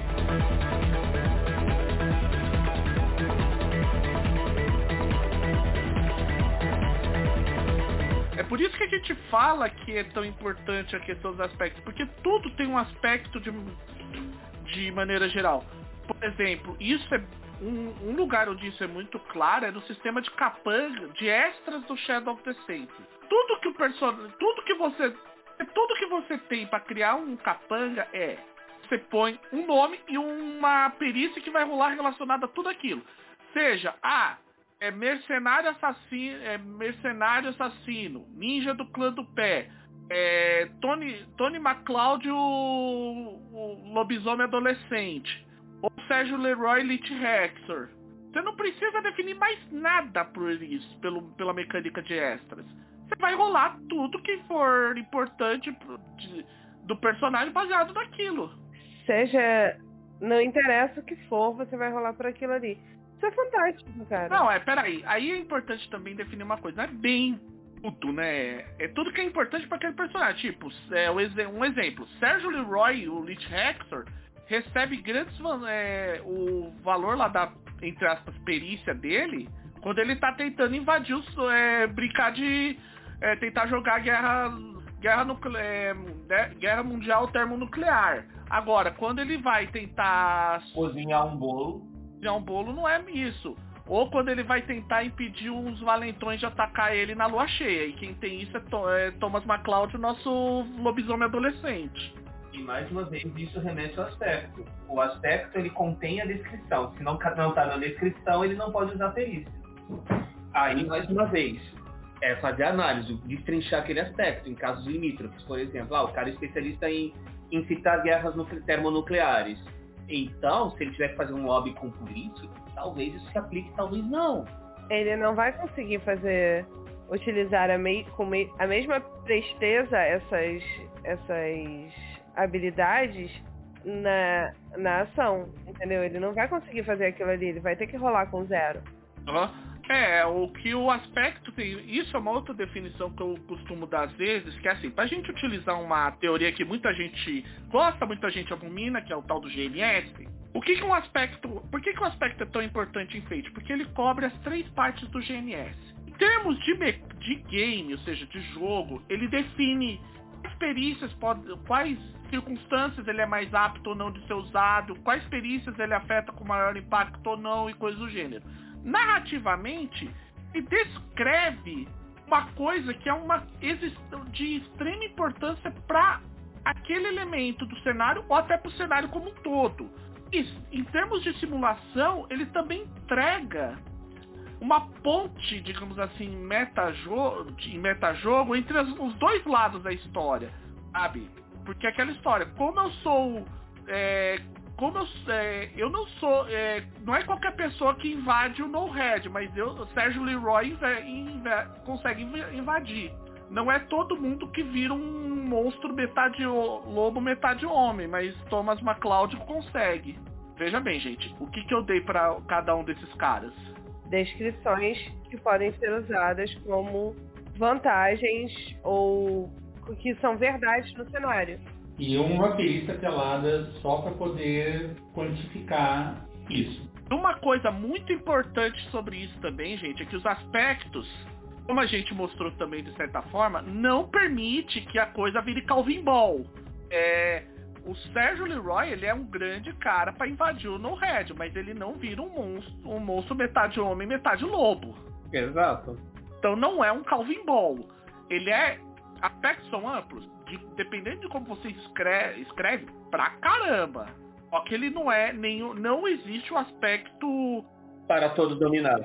É por isso que a gente fala que é tão importante a questão dos aspectos, porque tudo tem um aspecto de, de maneira geral. Por exemplo, isso é um, um lugar onde isso é muito claro é no sistema de capanga, de extras do Shadow of the Saint. Tudo que o personagem, tudo que você, tudo que você tem para criar um capanga é você põe um nome e uma perícia que vai rolar relacionada a tudo aquilo. Seja, ah, é mercenário assassino, é mercenário assassino, ninja do clã do pé, é Tony, Tony McCloud, o, o lobisomem adolescente, ou Sérgio Leroy Lich Hexor. Você não precisa definir mais nada por isso, pelo, pela mecânica de extras. Você vai rolar tudo que for importante de, do personagem baseado naquilo seja, não interessa o que for, você vai rolar por aquilo ali. Isso é fantástico, cara. Não, é, peraí. Aí é importante também definir uma coisa. Não é bem tudo, né? É tudo que é importante para aquele personagem. Tipo, é, um exemplo. Sérgio Leroy, o Lich Hector, recebe grandes... É, o valor lá da, entre aspas, perícia dele, quando ele tá tentando invadir os... É, brincar de... É, tentar jogar guerra guerra, nuclear, é, guerra mundial termonuclear. Agora, quando ele vai tentar cozinhar um bolo, cozinhar um bolo não é isso. Ou quando ele vai tentar impedir uns valentões de atacar ele na lua cheia. E quem tem isso é, é Thomas McCloud, o nosso lobisomem adolescente. E mais uma vez isso remete ao aspecto. O aspecto ele contém a descrição. Se não não está na descrição, ele não pode usar perícia. Aí mais uma vez, é fazer análise, destrinchar aquele aspecto, em casos limítrofes, por exemplo, ah, o cara é especialista em incitar guerras termonucleares. Então, se ele tiver que fazer um lobby com político, talvez isso se aplique, talvez não. Ele não vai conseguir fazer, utilizar a, mei, com mei, a mesma presteza essas, essas habilidades na, na ação, entendeu? Ele não vai conseguir fazer aquilo ali, ele vai ter que rolar com zero. Uhum. É, o que o aspecto. Isso é uma outra definição que eu costumo dar às vezes, que é assim, pra gente utilizar uma teoria que muita gente gosta, muita gente abomina, que é o tal do GNS, o que, que um aspecto. Por que, que um aspecto é tão importante em Fate? Porque ele cobre as três partes do GNS. Em termos de, de game, ou seja, de jogo, ele define quais perícias pode, quais circunstâncias ele é mais apto ou não de ser usado, quais perícias ele afeta com maior impacto ou não e coisas do gênero narrativamente, ele descreve uma coisa que é uma de extrema importância para aquele elemento do cenário ou até para o cenário como um todo. E, em termos de simulação, ele também entrega uma ponte, digamos assim, metajogo, em metajogo entre os dois lados da história, sabe? Porque aquela história, como eu sou é, como eu, é, eu não sou. É, não é qualquer pessoa que invade o No Red, mas eu, Sérgio Leroy consegue invadir. Não é todo mundo que vira um monstro metade lobo, metade homem, mas Thomas McCloud consegue. Veja bem, gente, o que, que eu dei para cada um desses caras? Descrições que podem ser usadas como vantagens ou que são verdades no cenário e uma perícia telada só para poder quantificar isso. Uma coisa muito importante sobre isso também, gente, é que os aspectos, como a gente mostrou também de certa forma, não permite que a coisa vire Calvin Ball. É, o Sérgio Leroy, ele é um grande cara para invadir o No Red, mas ele não vira um monstro, um monstro metade homem, metade lobo. Exato. Então não é um Calvin Ball. Ele é aspectos são amplos, de, dependendo de como você escreve, escreve, pra caramba. Só que ele não é nenhum. Não existe um aspecto. Para todo dominar.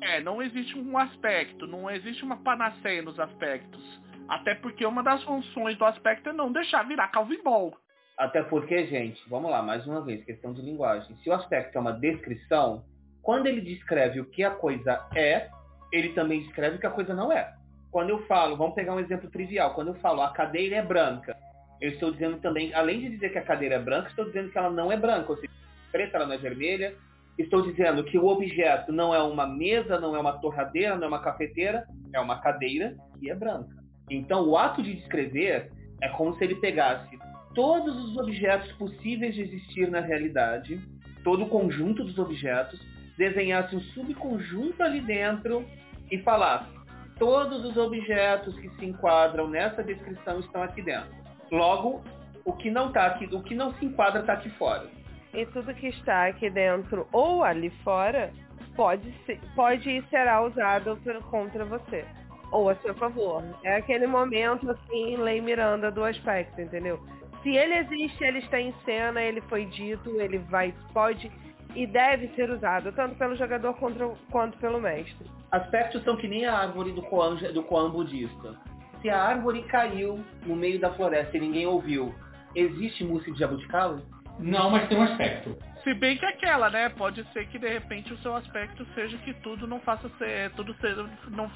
É, não existe um aspecto, não existe uma panaceia nos aspectos. Até porque uma das funções do aspecto é não deixar virar Calvin Ball. Até porque, gente, vamos lá, mais uma vez, questão de linguagem. Se o aspecto é uma descrição, quando ele descreve o que a coisa é, ele também descreve o que a coisa não é. Quando eu falo, vamos pegar um exemplo trivial, quando eu falo a cadeira é branca, eu estou dizendo também, além de dizer que a cadeira é branca, estou dizendo que ela não é branca, ou seja, preta, ela não é vermelha. Estou dizendo que o objeto não é uma mesa, não é uma torradeira, não é uma cafeteira, é uma cadeira e é branca. Então, o ato de descrever é como se ele pegasse todos os objetos possíveis de existir na realidade, todo o conjunto dos objetos, desenhasse um subconjunto ali dentro e falasse: todos os objetos que se enquadram nessa descrição estão aqui dentro. Logo, o que não tá aqui, o que não se enquadra está aqui fora. E tudo que está aqui dentro ou ali fora pode ser, pode e será usado contra você ou a seu favor. É aquele momento assim, Lei Miranda do aspecto, entendeu? Se ele existe, ele está em cena, ele foi dito, ele vai, pode e deve ser usado, tanto pelo jogador quanto, quanto pelo mestre. Aspectos são que nem a árvore do Koan, do Koan budista. Se a árvore caiu no meio da floresta e ninguém ouviu, existe música de jabuticaba? Não, mas tem um aspecto. Se bem que aquela, né? Pode ser que de repente o seu aspecto seja que tudo não faça ser, tudo seja, não,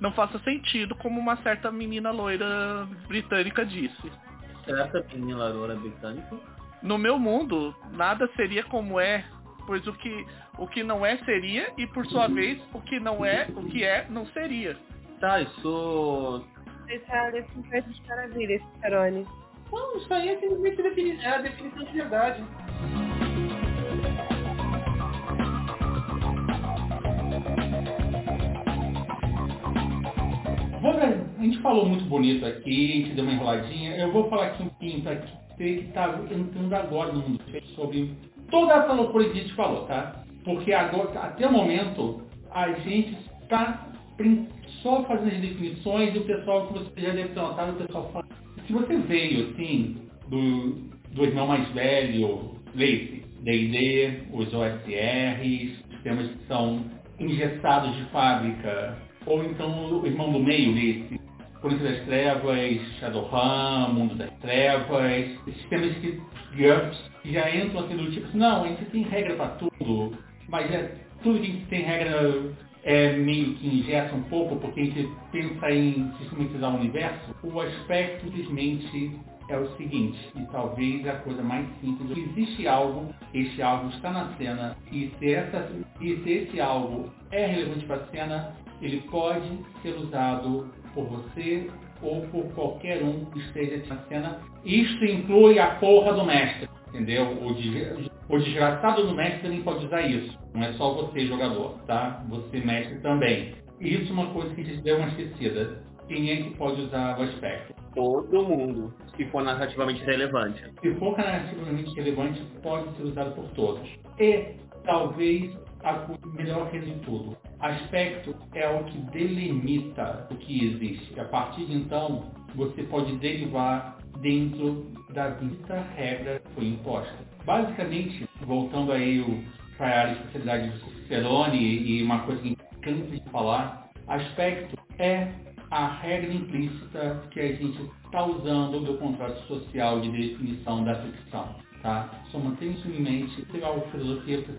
não faça sentido, como uma certa menina loira britânica disse. Certa menina loira britânica? No meu mundo, nada seria como é pois o que, o que não é seria, e por sua vez, o que não é, o que é, não seria. Tá, isso. Esse é a definição de maravilha, esse Peroni. Não, isso aí é simplesmente é a definição de verdade. a gente falou muito bonito aqui, a gente deu uma enroladinha. Eu vou falar aqui um pouquinho para você que está entrando agora no mundo sobre toda essa loucura que a gente falou, tá? Porque agora, até o momento, a gente está só fazendo as definições e o pessoal que você já deve ter notado, o pessoal fala. Se você veio, assim, do, do irmão mais velho, leite, D&D, os OSRs, sistemas que são engessados de fábrica, ou então o irmão do meio, esse, Crônica das Trevas, Shadowrun, Mundo das Trevas, sistemas que GURPS já entram assim do tipo, não, a gente tem regra para tudo, mas é, tudo que a gente tem regra é meio que ingessa um pouco, porque a gente pensa em sistematizar o universo, o aspecto simplesmente é o seguinte, e talvez a coisa mais simples, existe algo, este algo está na cena, e se, essa, e se esse algo é relevante para a cena, ele pode ser usado por você ou por qualquer um que esteja na cena. Isto inclui a porra do mestre, entendeu? O, de, o desgraçado do mestre também pode usar isso. Não é só você, jogador, tá? Você, mestre, também. Isso é uma coisa que a gente deu uma esquecida. Quem é que pode usar o aspecto? Todo mundo, se for narrativamente relevante. Se for narrativamente relevante, pode ser usado por todos. E talvez a melhor coisa de tudo. Aspecto é o que delimita o que existe. A partir de então, você pode derivar dentro da dita regra que foi imposta. Basicamente, voltando aí para a especialidade do Cicerone e uma coisa que cansa de falar, aspecto é a regra implícita que a gente está usando do contrato social de definição da ficção. tá? Só mantenha isso em mente. Se de filosofia, você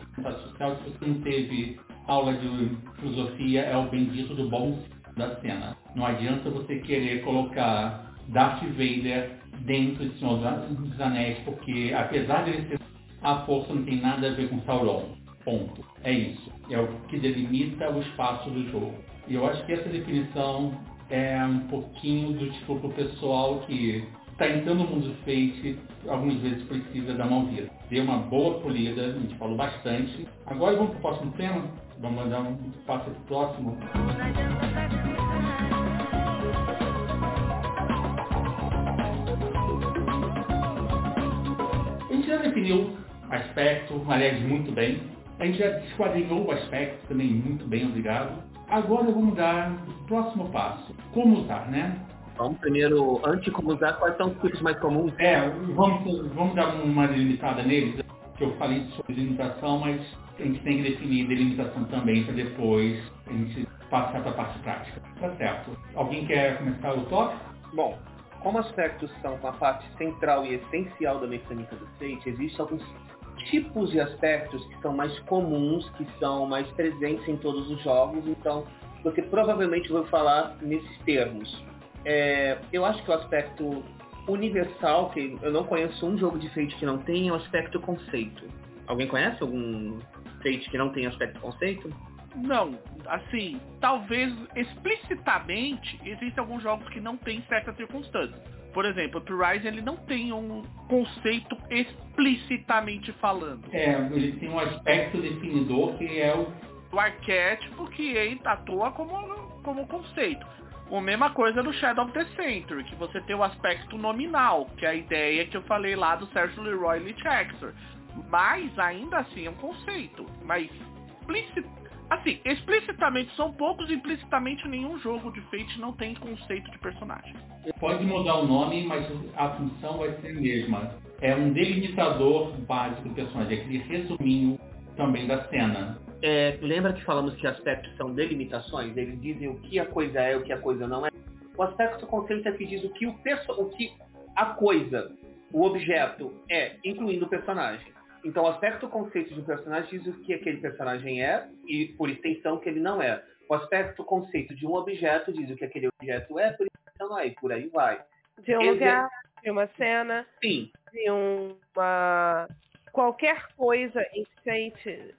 social, se você não teve aula de filosofia, é o bendito do bom da cena. Não adianta você querer colocar Darth Vader dentro de Senhor dos Anéis, porque apesar de ele ser a força não tem nada a ver com Sauron. Ponto. É isso. É o que delimita o espaço do jogo. E eu acho que essa definição é um pouquinho do tipo pro pessoal que está entrando no mundo do Fate, algumas vezes precisa dar uma ouvida. Dê uma boa polida, a gente falou bastante. Agora vamos para o próximo tema? Vamos mandar um passo para o próximo. A gente já definiu aspecto, aliás, muito bem. A gente já desquadrinhou o aspecto também muito bem, obrigado. Agora vamos dar o próximo passo. Como usar, né? Vamos primeiro, antes de como usar, quais são os tipos mais comuns? É, vamos, vamos dar uma delimitada neles, que eu falei sobre delimitação, mas a gente tem que definir delimitação também para depois a gente passar para a parte prática. Tá certo. Alguém quer começar o toque? Bom, como aspectos são uma parte central e essencial da mecânica do Fate, existem alguns tipos de aspectos que são mais comuns, que são mais presentes em todos os jogos, então você provavelmente vai falar nesses termos. É, eu acho que o aspecto universal, que eu não conheço um jogo de Fate que não tem, é o aspecto conceito. Alguém conhece algum Fate que não tem aspecto conceito? Não, assim, talvez explicitamente existem alguns jogos que não têm certas circunstâncias. Por exemplo, o Rise ele não tem um conceito explicitamente falando. É, ele tem um aspecto definidor que é o o arquétipo que ele atua como, como conceito. A mesma coisa no Shadow of the Century, que você tem o aspecto nominal, que é a ideia que eu falei lá do Sergio Leroy Lichexer. Mas ainda assim é um conceito. Mas explicit... assim, explicitamente são poucos, implicitamente nenhum jogo de Fate não tem conceito de personagem. Pode mudar o nome, mas a função vai ser a mesma. É um delimitador básico do personagem, aquele resuminho também da cena. É, lembra que falamos que aspectos são delimitações? Eles dizem o que a coisa é e o que a coisa não é. O aspecto conceito é que diz o que, o, perso o que a coisa, o objeto é, incluindo o personagem. Então, o aspecto conceito de um personagem diz o que aquele personagem é e, por extensão, o que ele não é. O aspecto conceito de um objeto diz o que aquele objeto é, por extensão não é, e por aí vai. De um lugar, de uma cena, Sim. de uma qualquer coisa Fate,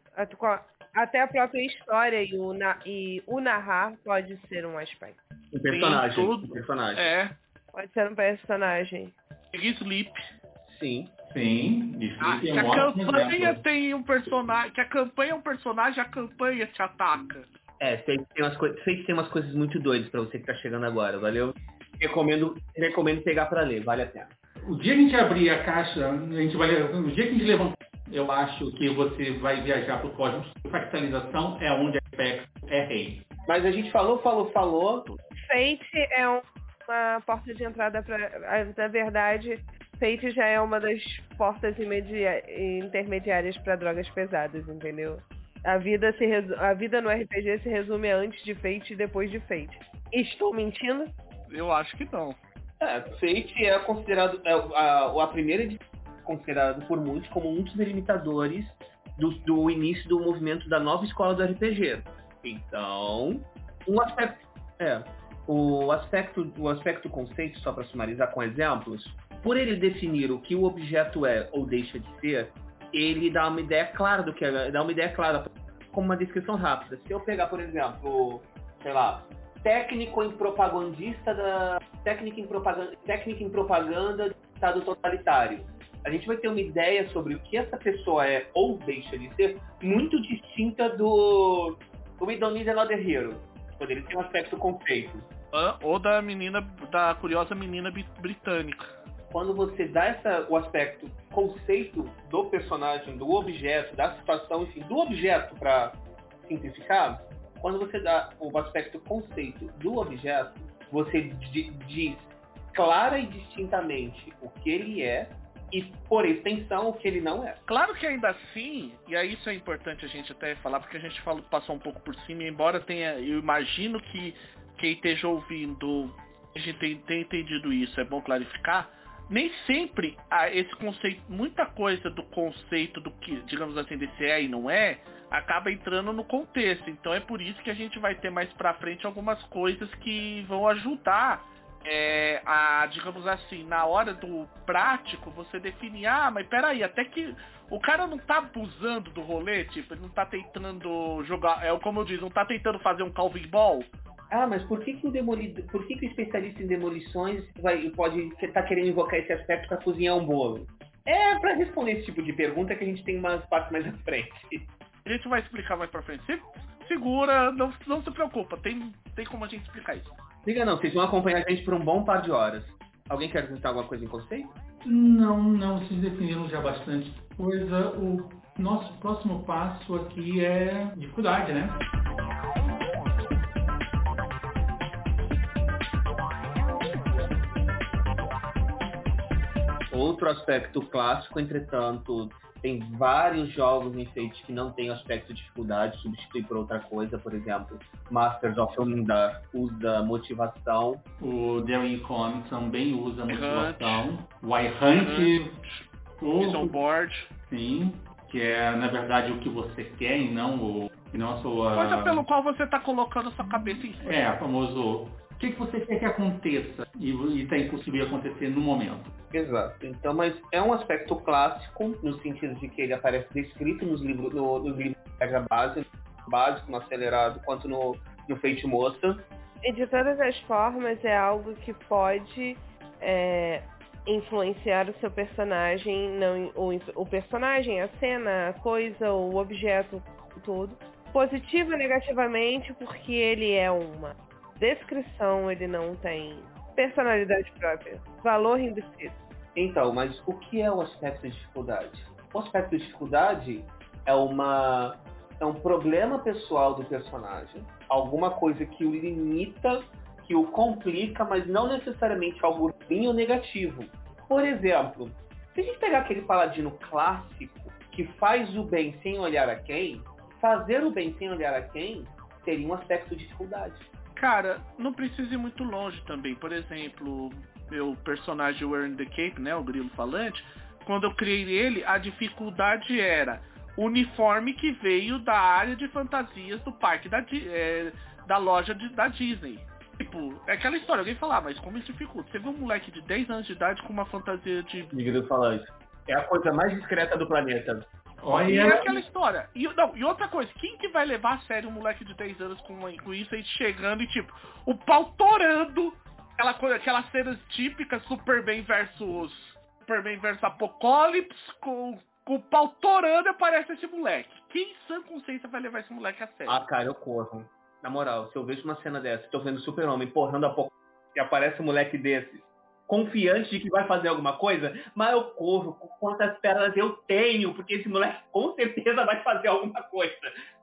até a própria história e o, na, e o narrar pode ser um aspecto. Um personagem. Sim, tudo. Um personagem. É. Pode ser um personagem. Sleep. Sim. Sim, isso Ah, é que a ótimo campanha exemplo. tem um personagem. Que a campanha é um personagem, a campanha te ataca. É, Fate tem umas, coi- Fate tem umas coisas muito doidas pra você que tá chegando agora, valeu? Recomendo, recomendo pegar pra ler, vale a pena. O dia que a gente abrir a caixa, a gente vai, o dia que a gente levantar, eu acho que você vai viajar pro cosmos. Fractalização é onde aspecto é rei. Mas a gente falou, falou, falou. Fate é uma porta de entrada para. Na verdade, Fate já é uma das portas intermediárias para drogas pesadas, entendeu? A vida, se resu- a vida no RPG se resume a antes de Fate e depois de Fate. Estou mentindo? Eu acho que não. É, Fate é considerado. É, a, a primeira edição é considerada por muitos como um dos delimitadores do, do início do movimento da nova escola do RPG. Então, um aspecto. É. O aspecto, o aspecto conceito, só para sumarizar com exemplos, por ele definir o que o objeto é ou deixa de ser, ele dá uma ideia clara do que é, dá uma ideia clara, como uma descrição rápida. Se eu pegar, por exemplo, sei lá, técnico em propagandista da técnica em propaganda, técnica em propaganda do Estado totalitário. A gente vai ter uma ideia sobre o que essa pessoa é ou deixa de ser muito distinta do do Need Another Hero. Ele tem um aspecto conceito. Ou da menina, da curiosa menina britânica. Quando você dá essa, o aspecto conceito do personagem, do objeto, da situação, enfim, do objeto para simplificar, quando você dá o aspecto conceito do objeto, você di- diz clara e distintamente o que ele é e, por extensão, o que ele não é. Claro que ainda assim, e aí isso é importante a gente até falar, porque a gente falou, passou um pouco por cima, embora tenha, eu imagino que quem esteja ouvindo, a gente tenha entendido isso, é bom clarificar, nem sempre esse conceito, muita coisa do conceito do que, digamos assim, desse é e não é, acaba entrando no contexto. Então é por isso que a gente vai ter mais pra frente algumas coisas que vão ajudar é, a, digamos assim, na hora do prático, você definir, ah, mas peraí, até que o cara não tá abusando do rolê, tipo, ele não tá tentando jogar, é como eu disse, não tá tentando fazer um Calvin Ball. Ah, mas por que, que o demolidor, por que, que o especialista em demolições vai, pode tá querendo invocar esse aspecto para cozinhar um bolo? É para responder esse tipo de pergunta que a gente tem umas partes mais à frente. A gente vai explicar mais pra frente. Se, segura, não, não se preocupa, tem, tem como a gente explicar isso. Liga não, vocês vão acompanhar a gente por um bom par de horas. Alguém quer acrescentar alguma coisa em conceito? Não, não, vocês definiram já bastante coisa. O nosso próximo passo aqui é dificuldade, né? Outro aspecto clássico, entretanto, tem vários jogos enfeites que não tem aspecto de dificuldade, substitui por outra coisa, por exemplo, Masters of Undar usa motivação. O Daring Con também usa motivação. O iHunt, o Board. Sim, que é na verdade o que você quer e não o e não a sua. Coisa pelo qual você está colocando a sua cabeça em cima. É, o famoso que, que você quer que aconteça e está impossível acontecer no momento. Exato. Então, mas é um aspecto clássico no sentido de que ele aparece descrito nos livros, no, nos livros de regra base, básico, no acelerado, quanto no, no Fate Moça. E de todas as formas é algo que pode é, influenciar o seu personagem, não o, o personagem, a cena, a coisa, o objeto, tudo. Positivo e negativamente, porque ele é uma descrição, ele não tem personalidade própria, valor induzido. Então, mas o que é o aspecto de dificuldade? O aspecto de dificuldade é uma é um problema pessoal do personagem, alguma coisa que o limita, que o complica, mas não necessariamente algo ruim ou negativo. Por exemplo, se a gente pegar aquele paladino clássico que faz o bem sem olhar a quem, fazer o bem sem olhar a quem teria um aspecto de dificuldade. Cara, não precisa ir muito longe também. Por exemplo, meu personagem Wearing the Cape, né, o grilo falante, quando eu criei ele, a dificuldade era uniforme que veio da área de fantasias do parque da, é, da loja de, da Disney. Tipo, é aquela história, alguém falar, ah, mas como isso dificulta? Você vê um moleque de 10 anos de idade com uma fantasia de. Grilo falante. É a coisa mais discreta do planeta. Olha. E é aquela história. E, não, e outra coisa, quem que vai levar a sério um moleque de 10 anos com, com isso aí chegando e tipo, o pau torando, aquela coisa, aquelas cenas típicas Superman versus Superman versus Apocalipse, com, com o pau torando aparece esse moleque. Quem sã consciência vai levar esse moleque a sério? Ah, cara, eu corro. Na moral, se eu vejo uma cena dessa, tô vendo Super-Homem porrando Apocalipse e aparece um moleque desses, confiante de que vai fazer alguma coisa, mas eu corro quantas pernas eu tenho, porque esse moleque com certeza vai fazer alguma coisa.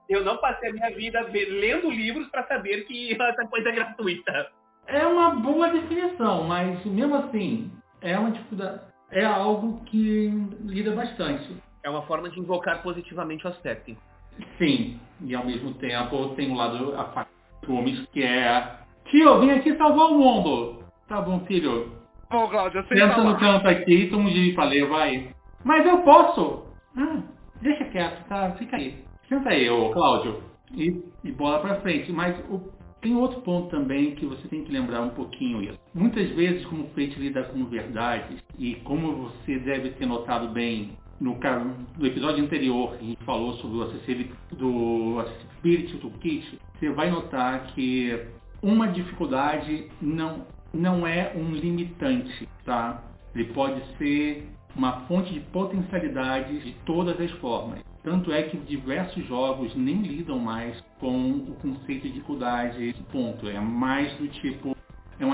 Eu não passei a minha vida lendo livros para saber que essa coisa é gratuita. É uma boa definição, mas mesmo assim, é uma dificuldade. É algo que lida bastante. É uma forma de invocar positivamente o aspecto. Sim, e ao mesmo tempo tem um lado a que é Tio, vem aqui salvar o mundo! Tá bom, filho, bom, Cláudio, eu Senta no canto aqui, toma um falei, vai. Mas eu posso. Ah, deixa quieto, tá? Fica aí. Senta aí, ô Cláudio. E, e bola pra frente. Mas o, tem outro ponto também que você tem que lembrar um pouquinho isso. Muitas vezes, como o Fate lida com verdades, e como você deve ter notado bem no, no episódio anterior, que a gente falou sobre o Accessibility do Accessibility Toolkit, você vai notar que uma dificuldade não não é um limitante, tá? Ele pode ser uma fonte de potencialidade de todas as formas. Tanto é que diversos jogos nem lidam mais com o conceito de dificuldade, ponto. É mais do tipo, é um,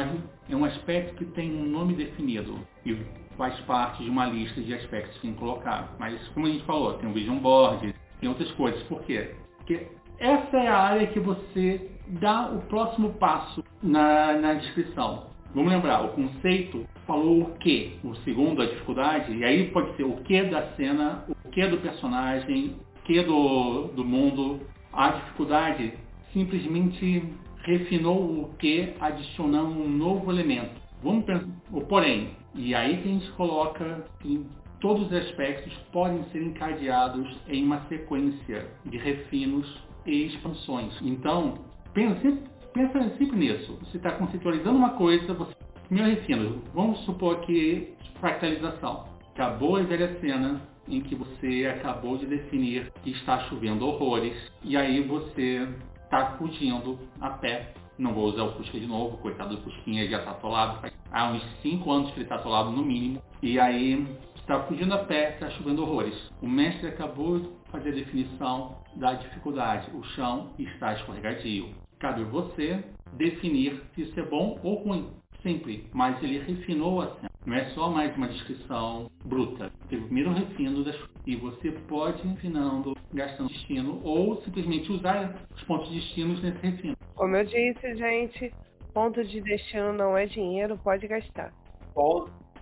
é um aspecto que tem um nome definido e faz parte de uma lista de aspectos que tem que colocar. Mas, como a gente falou, tem o vision board, tem outras coisas. Por quê? Porque essa é a área que você dá o próximo passo na, na descrição. Vamos lembrar, o conceito falou o que, o segundo a dificuldade, e aí pode ser o que da cena, o que do personagem, o que do, do mundo. A dificuldade simplesmente refinou o que adicionando um novo elemento. Vamos pensar, porém, e aí que a gente coloca que todos os aspectos podem ser encadeados em uma sequência de refinos e expansões. Então, pensa sempre, pensa sempre nisso. Você está conceitualizando uma coisa, você primeiro refino. Vamos supor que fractalização. Acabou a velha cena em que você acabou de definir que está chovendo horrores e aí você está fugindo a pé. Não vou usar o Fusca de novo, coitado do Fusquinha já está atolado. Há uns 5 anos que ele está atolado no mínimo. E aí está fugindo a pé, está chovendo horrores. O mestre acabou de fazer a definição da dificuldade. O chão está escorregadio. Cabe você definir se isso é bom ou ruim. Sempre. Mas ele refinou a cena. Não é só mais uma descrição bruta. Teve o primeiro refino das e você pode ir refinando, gastando destino, ou simplesmente usar os pontos de destino nesse refino. Como eu disse, gente, ponto de destino não é dinheiro, pode gastar.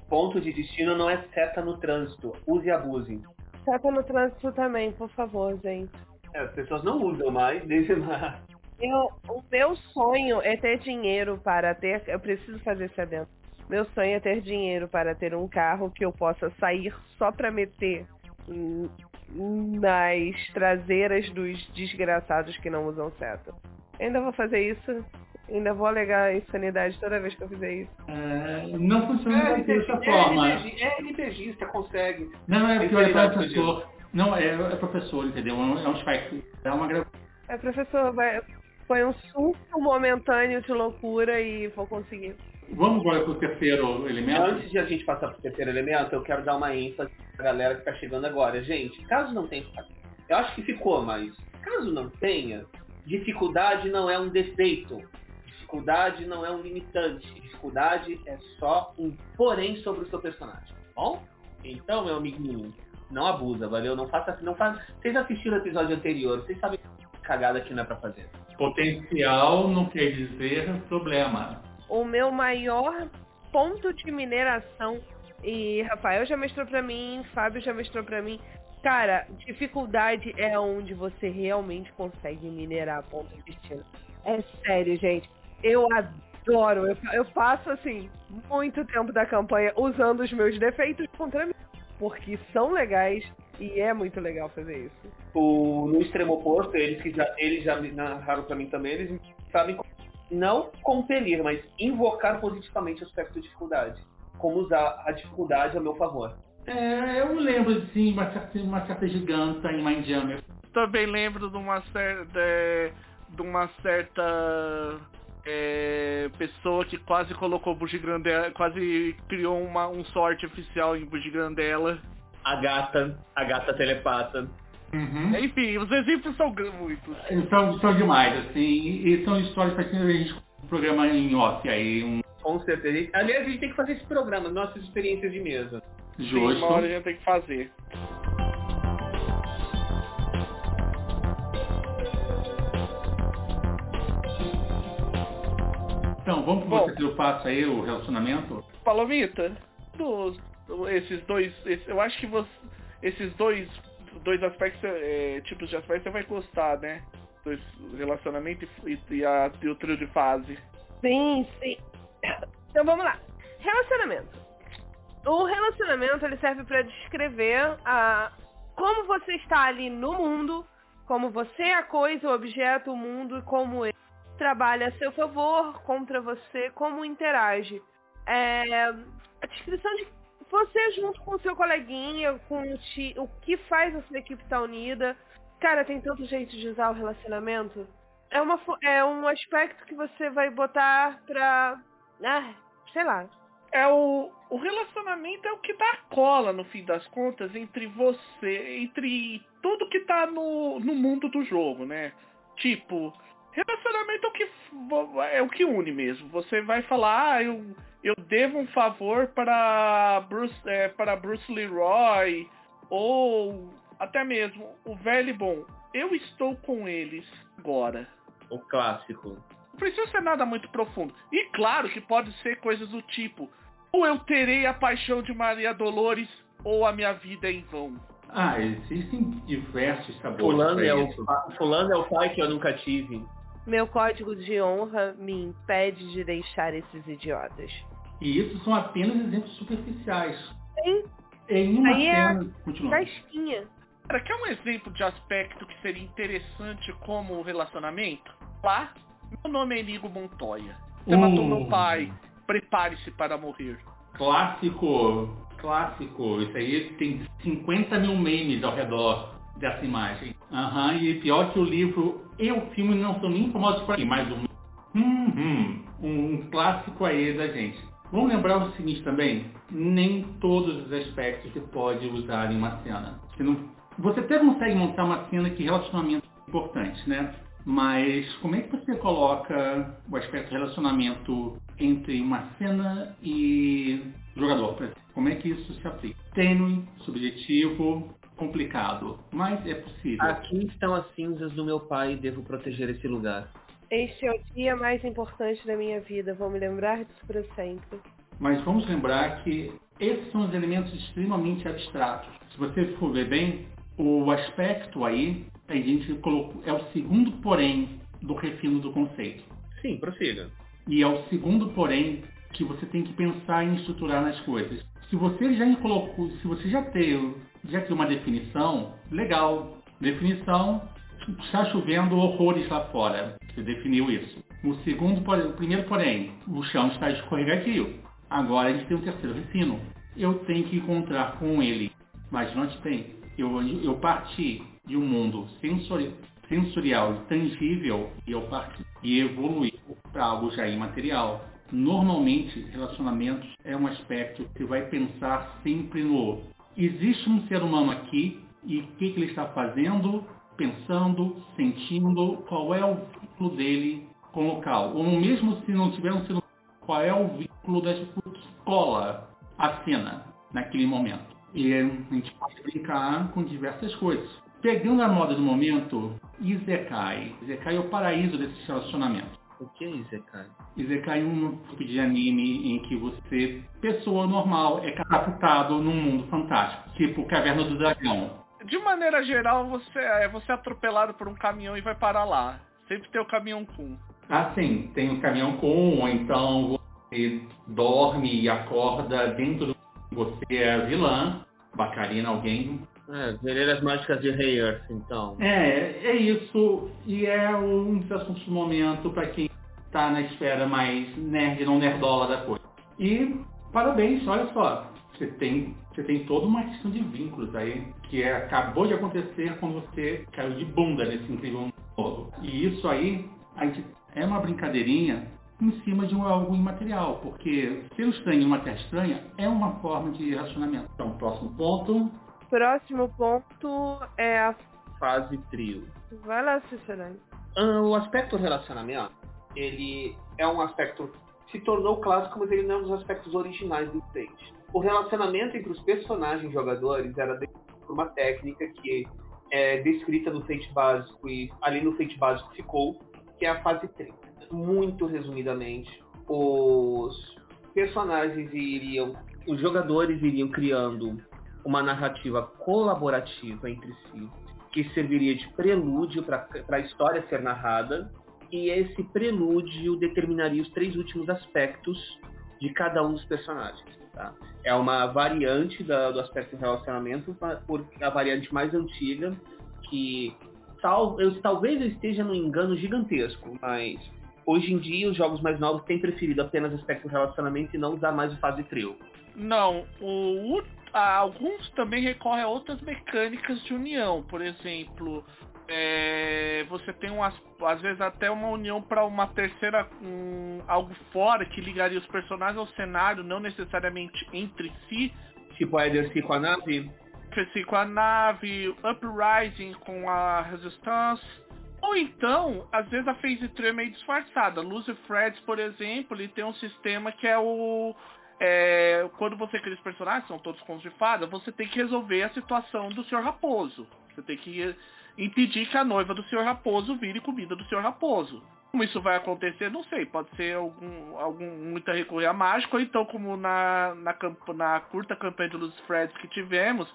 Ponto de destino não é seta no trânsito. Use e abuse. Seta no trânsito também, por favor, gente. É, as pessoas não usam mais, desde lá. Eu, o meu sonho é ter dinheiro para ter. Eu preciso fazer esse adendo. Meu sonho é ter dinheiro para ter um carro que eu possa sair só para meter nas traseiras dos desgraçados que não usam seta. Ainda vou fazer isso. Ainda vou alegar insanidade toda vez que eu fizer isso. É, não funciona é, dessa é, forma. É RPGista, consegue. Não, é porque é professor. Não, é, é professor, entendeu? É um spec. É uma É professor, vai, foi um surto momentâneo de loucura e vou conseguir. Vamos agora para o terceiro elemento? Antes de a gente passar para o terceiro elemento, eu quero dar uma ênfase para a galera que está chegando agora. Gente, caso não tenha... Eu acho que ficou, mas caso não tenha, dificuldade não é um defeito. Dificuldade não é um limitante. Dificuldade é só um porém sobre o seu personagem. Bom? Então, meu amiguinho, não abusa, valeu? Não faça não faça. Vocês assistiram o episódio anterior, vocês sabem que cagada que não é pra fazer. Potencial não quer dizer problema o meu maior ponto de mineração. E Rafael já mostrou para mim, Fábio já mostrou para mim. Cara, dificuldade é onde você realmente consegue minerar ponto de destino. É sério, gente. Eu adoro. Eu, eu passo, assim, muito tempo da campanha usando os meus defeitos contra mim. Porque são legais e é muito legal fazer isso. O, no extremo oposto, eles que já, eles já narraram pra mim também, eles sabem não compelir, mas invocar positivamente o aspecto de dificuldade. Como usar a dificuldade a meu favor. É, eu lembro sim, uma certa, uma certa giganta em Mindjammer. Também lembro de uma certa. De, de uma certa. É, pessoa que quase colocou Bugigrandela, quase criou uma, um sorte oficial em Bugigrandela. A gata, a gata telepata. Uhum. Enfim, os exemplos são muitos. São, são demais, assim, e são histórias para que a gente programa em off aí. Um... Com certeza. Aliás, a gente tem que fazer esse programa, nossas experiências de mesa. Justo. Sim, uma hora a gente tem que fazer. Então, vamos para o terceiro passo aí, o relacionamento? Palomita, dos, esses dois, esse, eu acho que você, esses dois dois aspectos, é, tipos de aspectos você vai gostar, né? Dois, relacionamento e, e, a, e o trio de fase. Sim, sim. Então vamos lá. Relacionamento. O relacionamento ele serve para descrever a, como você está ali no mundo, como você é a coisa, o objeto, o mundo e como ele trabalha a seu favor, contra você, como interage. É, a descrição de você junto com o seu coleguinha, com o, ti, o que faz a sua equipe tá unida. Cara, tem tanto jeito de usar o relacionamento. É, uma, é um aspecto que você vai botar pra. Ah, sei lá. É o, o relacionamento é o que dá cola, no fim das contas, entre você, entre tudo que tá no, no mundo do jogo, né? Tipo, relacionamento é o que é o que une mesmo. Você vai falar, ah, eu eu devo um favor para Bruce, é, para Bruce Leroy ou até mesmo o velho bom. Eu estou com eles agora. O clássico. Não precisa ser nada muito profundo. E claro que pode ser coisas do tipo: ou eu terei a paixão de Maria Dolores ou a minha vida é em vão. Ah, existem diversos sabores. Fulano é, o, fulano é o pai que eu nunca tive. Meu código de honra me impede de deixar esses idiotas. E isso são apenas exemplos superficiais. Sim. Em uma Aí é cena. Continuando. Casquinha. Cara, quer um exemplo de aspecto que seria interessante como relacionamento? Lá, meu nome é Inigo Montoya. Você Uh. matou meu pai. Prepare-se para morrer. Clássico, clássico. Isso aí tem 50 mil memes ao redor dessa imagem. Aham, e pior que o livro e o filme não são nem famosos por aí, mas um, hum, hum, um clássico aí da gente. Vamos lembrar o seguinte também, nem todos os aspectos você pode usar em uma cena. Você, não, você até consegue montar uma cena que relacionamento é importante, né? Mas como é que você coloca o aspecto relacionamento entre uma cena e jogador? Como é que isso se aplica? Tênue, subjetivo, complicado, mas é possível. Aqui estão as cinzas do meu pai e devo proteger esse lugar. Este é o dia mais importante da minha vida. Vou me lembrar disso para sempre. Mas vamos lembrar que esses são os elementos extremamente abstratos. Se você for ver bem, o aspecto aí, a gente colocou, é o segundo porém do refino do conceito. Sim, prossiga. E é o segundo porém que você tem que pensar em estruturar nas coisas. Se você já colocou, se você já tem, já tem uma definição, legal. Definição, está chovendo horrores lá fora. Você definiu isso. O segundo, porém, o primeiro porém, o chão está escorregadio. Agora a gente tem um terceiro refino. Eu tenho que encontrar com ele. Mas não tem. Eu, eu parti de um mundo sensori, sensorial e tangível e eu parti e evoluí para algo já imaterial. Normalmente, relacionamentos é um aspecto que vai pensar sempre no existe um ser humano aqui e o que, que ele está fazendo, pensando, sentindo, qual é o vínculo dele com o local. Ou mesmo se não tiver um humano, qual é o vínculo da escola, a cena, naquele momento. E a gente pode brincar com diversas coisas. Pegando a moda do momento, Izekai. Izekai é o paraíso desses relacionamentos. O que é Izekai? Izekai é um tipo de anime em que você, pessoa normal, é catapultado num mundo fantástico, tipo Caverna do Dragão. De maneira geral, você é você é atropelado por um caminhão e vai parar lá. Sempre tem o caminhão com. Ah, sim, tem um caminhão com, ou então você dorme e acorda dentro do você é vilã, bacarina alguém. É, Vereiras Mágicas de Rei Earth, então. É, é isso, e é um dos assuntos do momento para quem está na esfera mais nerd, não nerdola da coisa. E parabéns, olha só, você tem, você tem toda uma questão de vínculos aí, que é, acabou de acontecer quando você caiu de bunda nesse incrível mundo. E isso aí, a gente, é uma brincadeirinha em cima de um, algo imaterial, porque ser estranho em uma terra estranha é uma forma de relacionamento. Então, próximo ponto. Próximo ponto é a. Fase trio. Vai lá, Cicerone. Ah, o aspecto relacionamento, ele é um aspecto se tornou clássico, mas ele não é um dos aspectos originais do Fate. O relacionamento entre os personagens jogadores era por uma técnica que é descrita no Fate básico e ali no Fate básico ficou, que é a fase 30. Muito resumidamente, os personagens iriam, os jogadores iriam criando uma narrativa colaborativa entre si, que serviria de prelúdio para a história ser narrada, e esse prelúdio determinaria os três últimos aspectos de cada um dos personagens. Tá? É uma variante da, do aspecto relacionamento, por a variante mais antiga, que tal, eu, talvez eu esteja num engano gigantesco, mas hoje em dia os jogos mais novos têm preferido apenas aspecto relacionamento e não usar mais o fase trio. Não, o, alguns também recorrem a outras mecânicas de união. Por exemplo, é, você tem umas, às vezes até uma união para uma terceira, um, algo fora que ligaria os personagens ao cenário, não necessariamente entre si. Tipo a Edercy com a nave? Edercy com a nave, Uprising com a Resistance. Ou então, às vezes a Phase 3 é meio disfarçada. Lucy Freds, por exemplo, ele tem um sistema que é o é, quando você cria os personagens, são todos contos de fada, você tem que resolver a situação do Sr. Raposo. Você tem que impedir que a noiva do Sr. Raposo vire comida do Sr. Raposo. Como isso vai acontecer, não sei. Pode ser algum, algum muita recorrer a mágico, ou então como na, na, na curta campanha de Luz Freds que tivemos,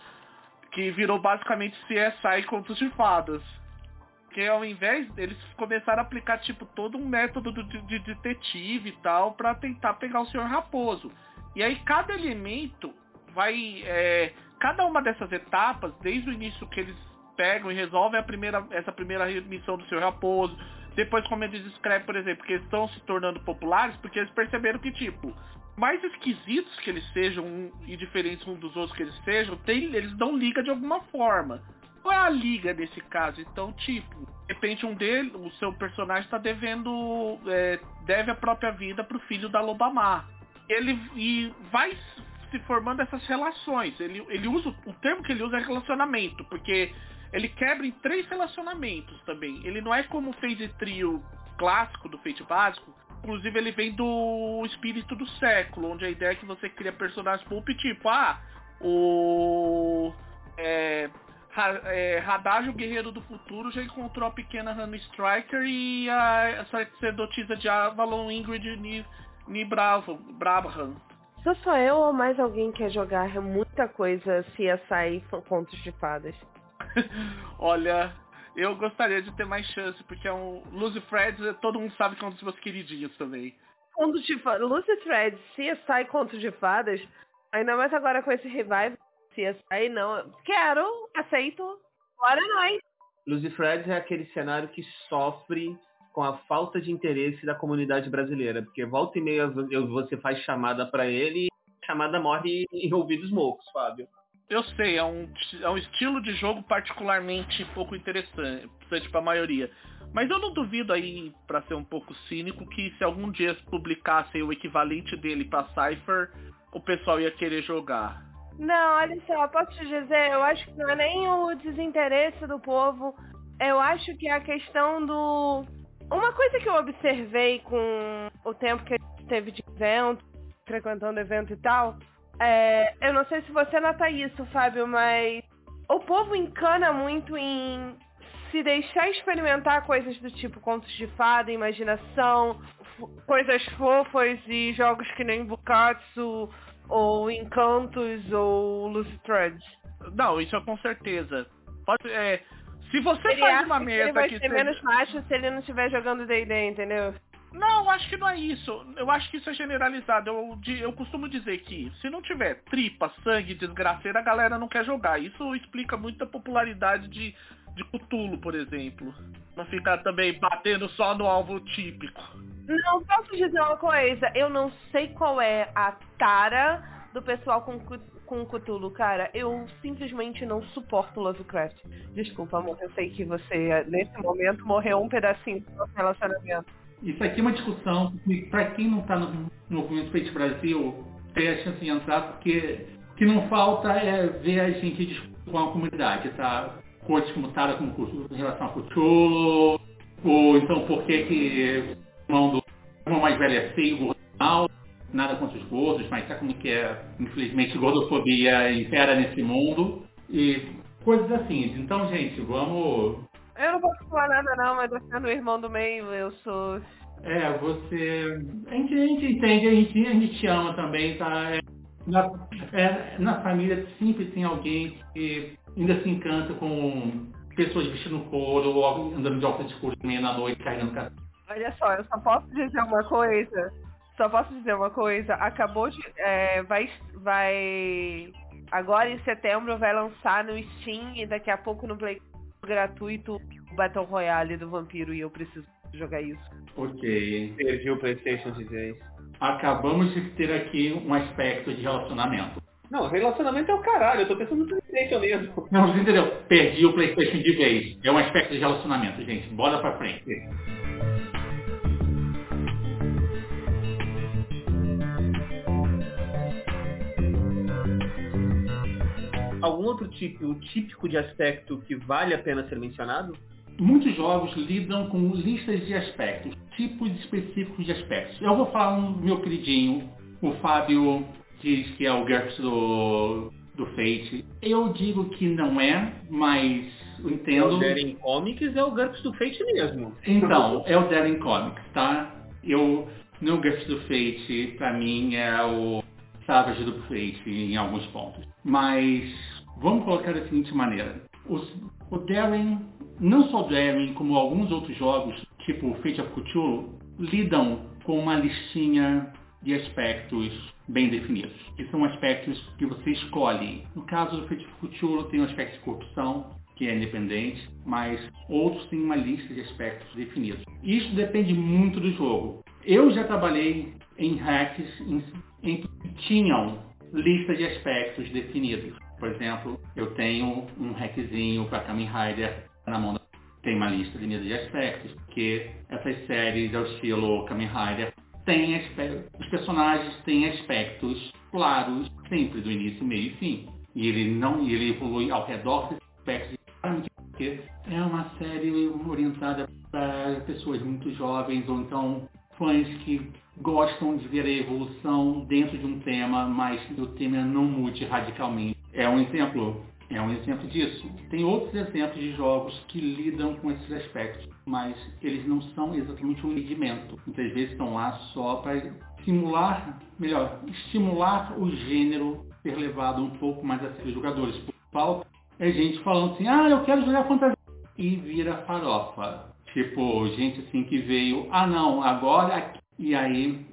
que virou basicamente CSI contos de fadas. Porque ao invés eles começaram a aplicar tipo todo um método de, de detetive e tal para tentar pegar o Senhor Raposo. E aí cada elemento vai, é, cada uma dessas etapas, desde o início que eles pegam e resolvem a primeira, essa primeira missão do Senhor Raposo, depois como eles escrevem, por exemplo, que eles estão se tornando populares porque eles perceberam que tipo mais esquisitos que eles sejam e diferentes uns dos outros que eles sejam, tem, eles dão liga de alguma forma. Qual é a liga nesse caso? Então, tipo, de repente um dele, o seu personagem está devendo, é, deve a própria vida pro filho da Lobamar. Ele e vai se formando essas relações. Ele, ele usa o termo que ele usa é relacionamento, porque ele quebra em três relacionamentos também. Ele não é como o Fate Trio clássico do Fate básico, Inclusive ele vem do espírito do século, onde a ideia é que você cria personagens pulp tipo, ah, o é, é, guerreiro do futuro, já encontrou a pequena Hannah Striker e a, a sacerdotisa de Avalon Ingrid Ni, Ni Bravo, Brabham. Sou só eu ou mais alguém quer jogar muita coisa CSI Contos de Fadas? Olha, eu gostaria de ter mais chance, porque é um Lucy Fred, todo mundo sabe que é um dos meus queridinhos também. Conto de fadas, Lucy Fred, CSI Conto de Fadas, ainda mais agora com esse revival, CSI, não, quero, aceito, bora nós. Lucy Fred é aquele cenário que sofre com a falta de interesse da comunidade brasileira, porque volta e meia você faz chamada para ele e a chamada morre em ouvidos mocos, Fábio. Eu sei, é um, é um estilo de jogo particularmente pouco interessante para a maioria. Mas eu não duvido aí, para ser um pouco cínico, que se algum dia publicassem o equivalente dele para Cypher, o pessoal ia querer jogar. Não, olha só, posso te dizer, eu acho que não é nem o desinteresse do povo, eu acho que é a questão do. Uma coisa que eu observei com o tempo que a gente teve de evento, frequentando evento e tal, é, eu não sei se você nota isso, Fábio, mas o povo encana muito em se deixar experimentar coisas do tipo contos de fada, imaginação, coisas fofas e jogos que nem Bukatsu, ou Encantos, ou Lucy Threads. Não, isso é com certeza. Pode, é, se você ele faz uma mesa que ele vai ser menos macho se ele não estiver jogando D&D, entendeu? Não, acho que não é isso. Eu acho que isso é generalizado. Eu, eu costumo dizer que se não tiver tripa, sangue, desgraceira, a galera não quer jogar. Isso explica muito a popularidade de, de Cthulhu, por exemplo. Não ficar também batendo só no alvo típico. Não, posso dizer uma coisa? Eu não sei qual é a tara do pessoal com, com Cthulhu, cara. Eu simplesmente não suporto Lovecraft. Desculpa, amor. Eu sei que você, nesse momento, morreu um pedacinho do nosso relacionamento. Isso aqui é uma discussão que, para quem não está no, no movimento Feito Brasil, tem a chance de entrar, porque o que não falta é ver a gente discutir com a comunidade, tá? Coisas como Tara com relação a Cthulhu, ou então por que que irmão do irmão mais velho é feio, gordal, nada contra os gordos, mas sabe como que é, infelizmente, gordofobia impera nesse mundo, e coisas assim. Então, gente, vamos eu não posso falar nada não, mas você é o irmão do meio, eu sou. É, você. A gente, a gente entende, a gente, a gente te ama também, tá? É, na, é, na família sempre tem alguém que ainda se encanta com pessoas vestindo couro ou andando de óculos escuros meia na noite, carregando casa. Olha só, eu só posso dizer uma coisa. Só posso dizer uma coisa. Acabou de. É, vai. Vai. Agora em setembro vai lançar no Steam e daqui a pouco no Play gratuito o Battle Royale do Vampiro e eu preciso jogar isso. Ok. Perdi o Playstation de Acabamos de ter aqui um aspecto de relacionamento. Não, relacionamento é o caralho, eu tô pensando no Playstation mesmo. Não, você entendeu? Perdi o Playstation de vez. É um aspecto de relacionamento, gente. Bora pra frente. Algum outro tipo típico de aspecto que vale a pena ser mencionado? Muitos jogos lidam com listas de aspectos, tipos específicos de aspectos. Eu vou falar um meu queridinho, o Fábio diz que é o GURPS do, do Fate. Eu digo que não é, mas eu entendo. O Daring Comics é o GURPS do Fate mesmo. Então, é o Daring Comics, tá? Eu, no GURPS do Fate, pra mim, é o Savage do Fate em alguns pontos. Mas Vamos colocar da seguinte maneira. Os, o Darren não só Daring, como alguns outros jogos, tipo Fate of Cthulhu, lidam com uma listinha de aspectos bem definidos, que são aspectos que você escolhe. No caso do Fate of Cthulhu tem o aspecto de corrupção, que é independente, mas outros têm uma lista de aspectos definidos. Isso depende muito do jogo. Eu já trabalhei em hacks em, em que tinham lista de aspectos definidos. Por exemplo, eu tenho um hackzinho para Kamen Rider na mão da... tem uma lista definida de aspectos, porque essas séries ao estilo Kamen Rider têm aspectos, os personagens têm aspectos claros, sempre do início, meio e fim. E ele não, ele evolui ao redor desses aspectos porque é uma série orientada para pessoas muito jovens ou então fãs que gostam de ver a evolução dentro de um tema, mas o tema não mude radicalmente. É um exemplo, é um exemplo disso. Tem outros exemplos de jogos que lidam com esses aspectos, mas eles não são exatamente um rendimento. Muitas vezes estão lá só para simular, melhor, estimular o gênero ser levado um pouco mais a sério jogadores. Por falta é gente falando assim, ah, eu quero jogar fantasia. E vira farofa. Tipo, gente assim que veio, ah não, agora e aí,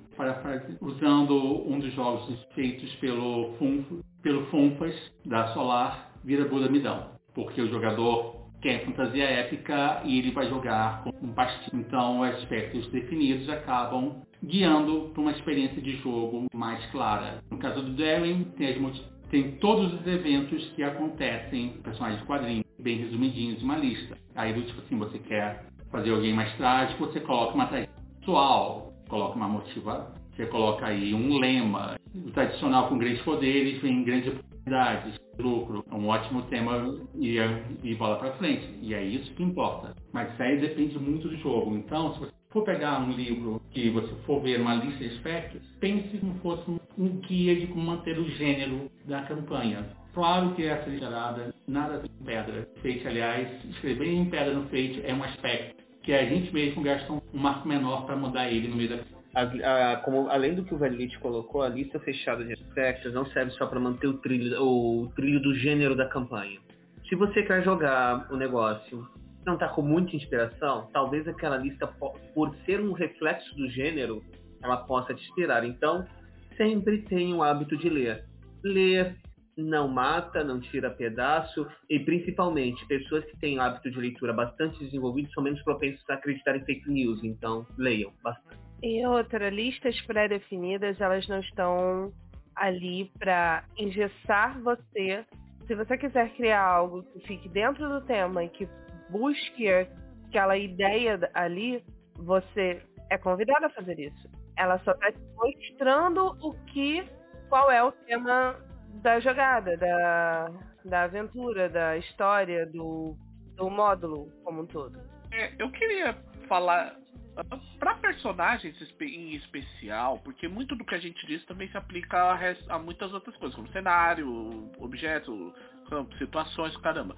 usando um dos jogos feitos pelo, Funf, pelo Funfas da Solar, vira Buda Midão. Porque o jogador quer fantasia épica e ele vai jogar com um pastinho. Então, aspectos definidos acabam guiando para uma experiência de jogo mais clara. No caso do Daring, tem as tem todos os eventos que acontecem, personagens de quadrinhos, bem resumidinhos, uma lista. Aí tipo assim, você quer fazer alguém mais trágico, você coloca uma tragédia pessoal, coloca uma motiva, você coloca aí um lema. O tradicional com grandes poderes vem grandes oportunidades, lucro. É um ótimo tema e, e bola para frente. E é isso que importa. Mas isso aí depende muito do jogo. Então, se você for pegar um livro que você for ver uma lista de aspectos, pense como fosse um guia de como manter o gênero da campanha. Claro que essa literada nada de pedra. Fate, aliás, escrever em pedra no Fate é um aspecto que a gente mesmo gasta um marco menor para mudar ele no meio da a, a, como, além do que o Velite colocou, a lista fechada de aspectos não serve só para manter o trilho, o trilho do gênero da campanha. Se você quer jogar o negócio não está com muita inspiração, talvez aquela lista, por ser um reflexo do gênero, ela possa te inspirar. Então, sempre tenha o hábito de ler. Ler não mata, não tira pedaço, e principalmente, pessoas que têm hábito de leitura bastante desenvolvido são menos propensos a acreditar em fake news, então leiam bastante. E outra, listas pré-definidas, elas não estão ali para engessar você. Se você quiser criar algo que fique dentro do tema e que busque aquela ideia ali, você é convidado a fazer isso. Ela só está mostrando o que, qual é o tema da jogada, da, da aventura, da história, do, do módulo como um todo. É, eu queria falar para personagens em especial, porque muito do que a gente diz também se aplica a, a muitas outras coisas, como cenário, objeto, campo, situações, caramba.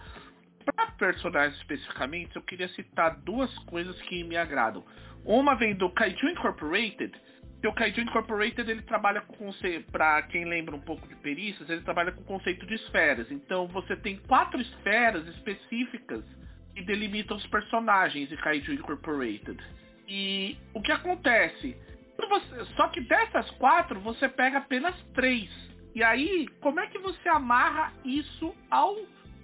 Para personagens especificamente, eu queria citar duas coisas que me agradam. Uma vem do Kaiju Incorporated, que o Kaiju Incorporated ele trabalha com para quem lembra um pouco de perícias, ele trabalha com o conceito de esferas. Então você tem quatro esferas específicas que delimitam os personagens de Kaiju Incorporated. E o que acontece? Você, só que dessas quatro você pega apenas três. E aí, como é que você amarra isso ao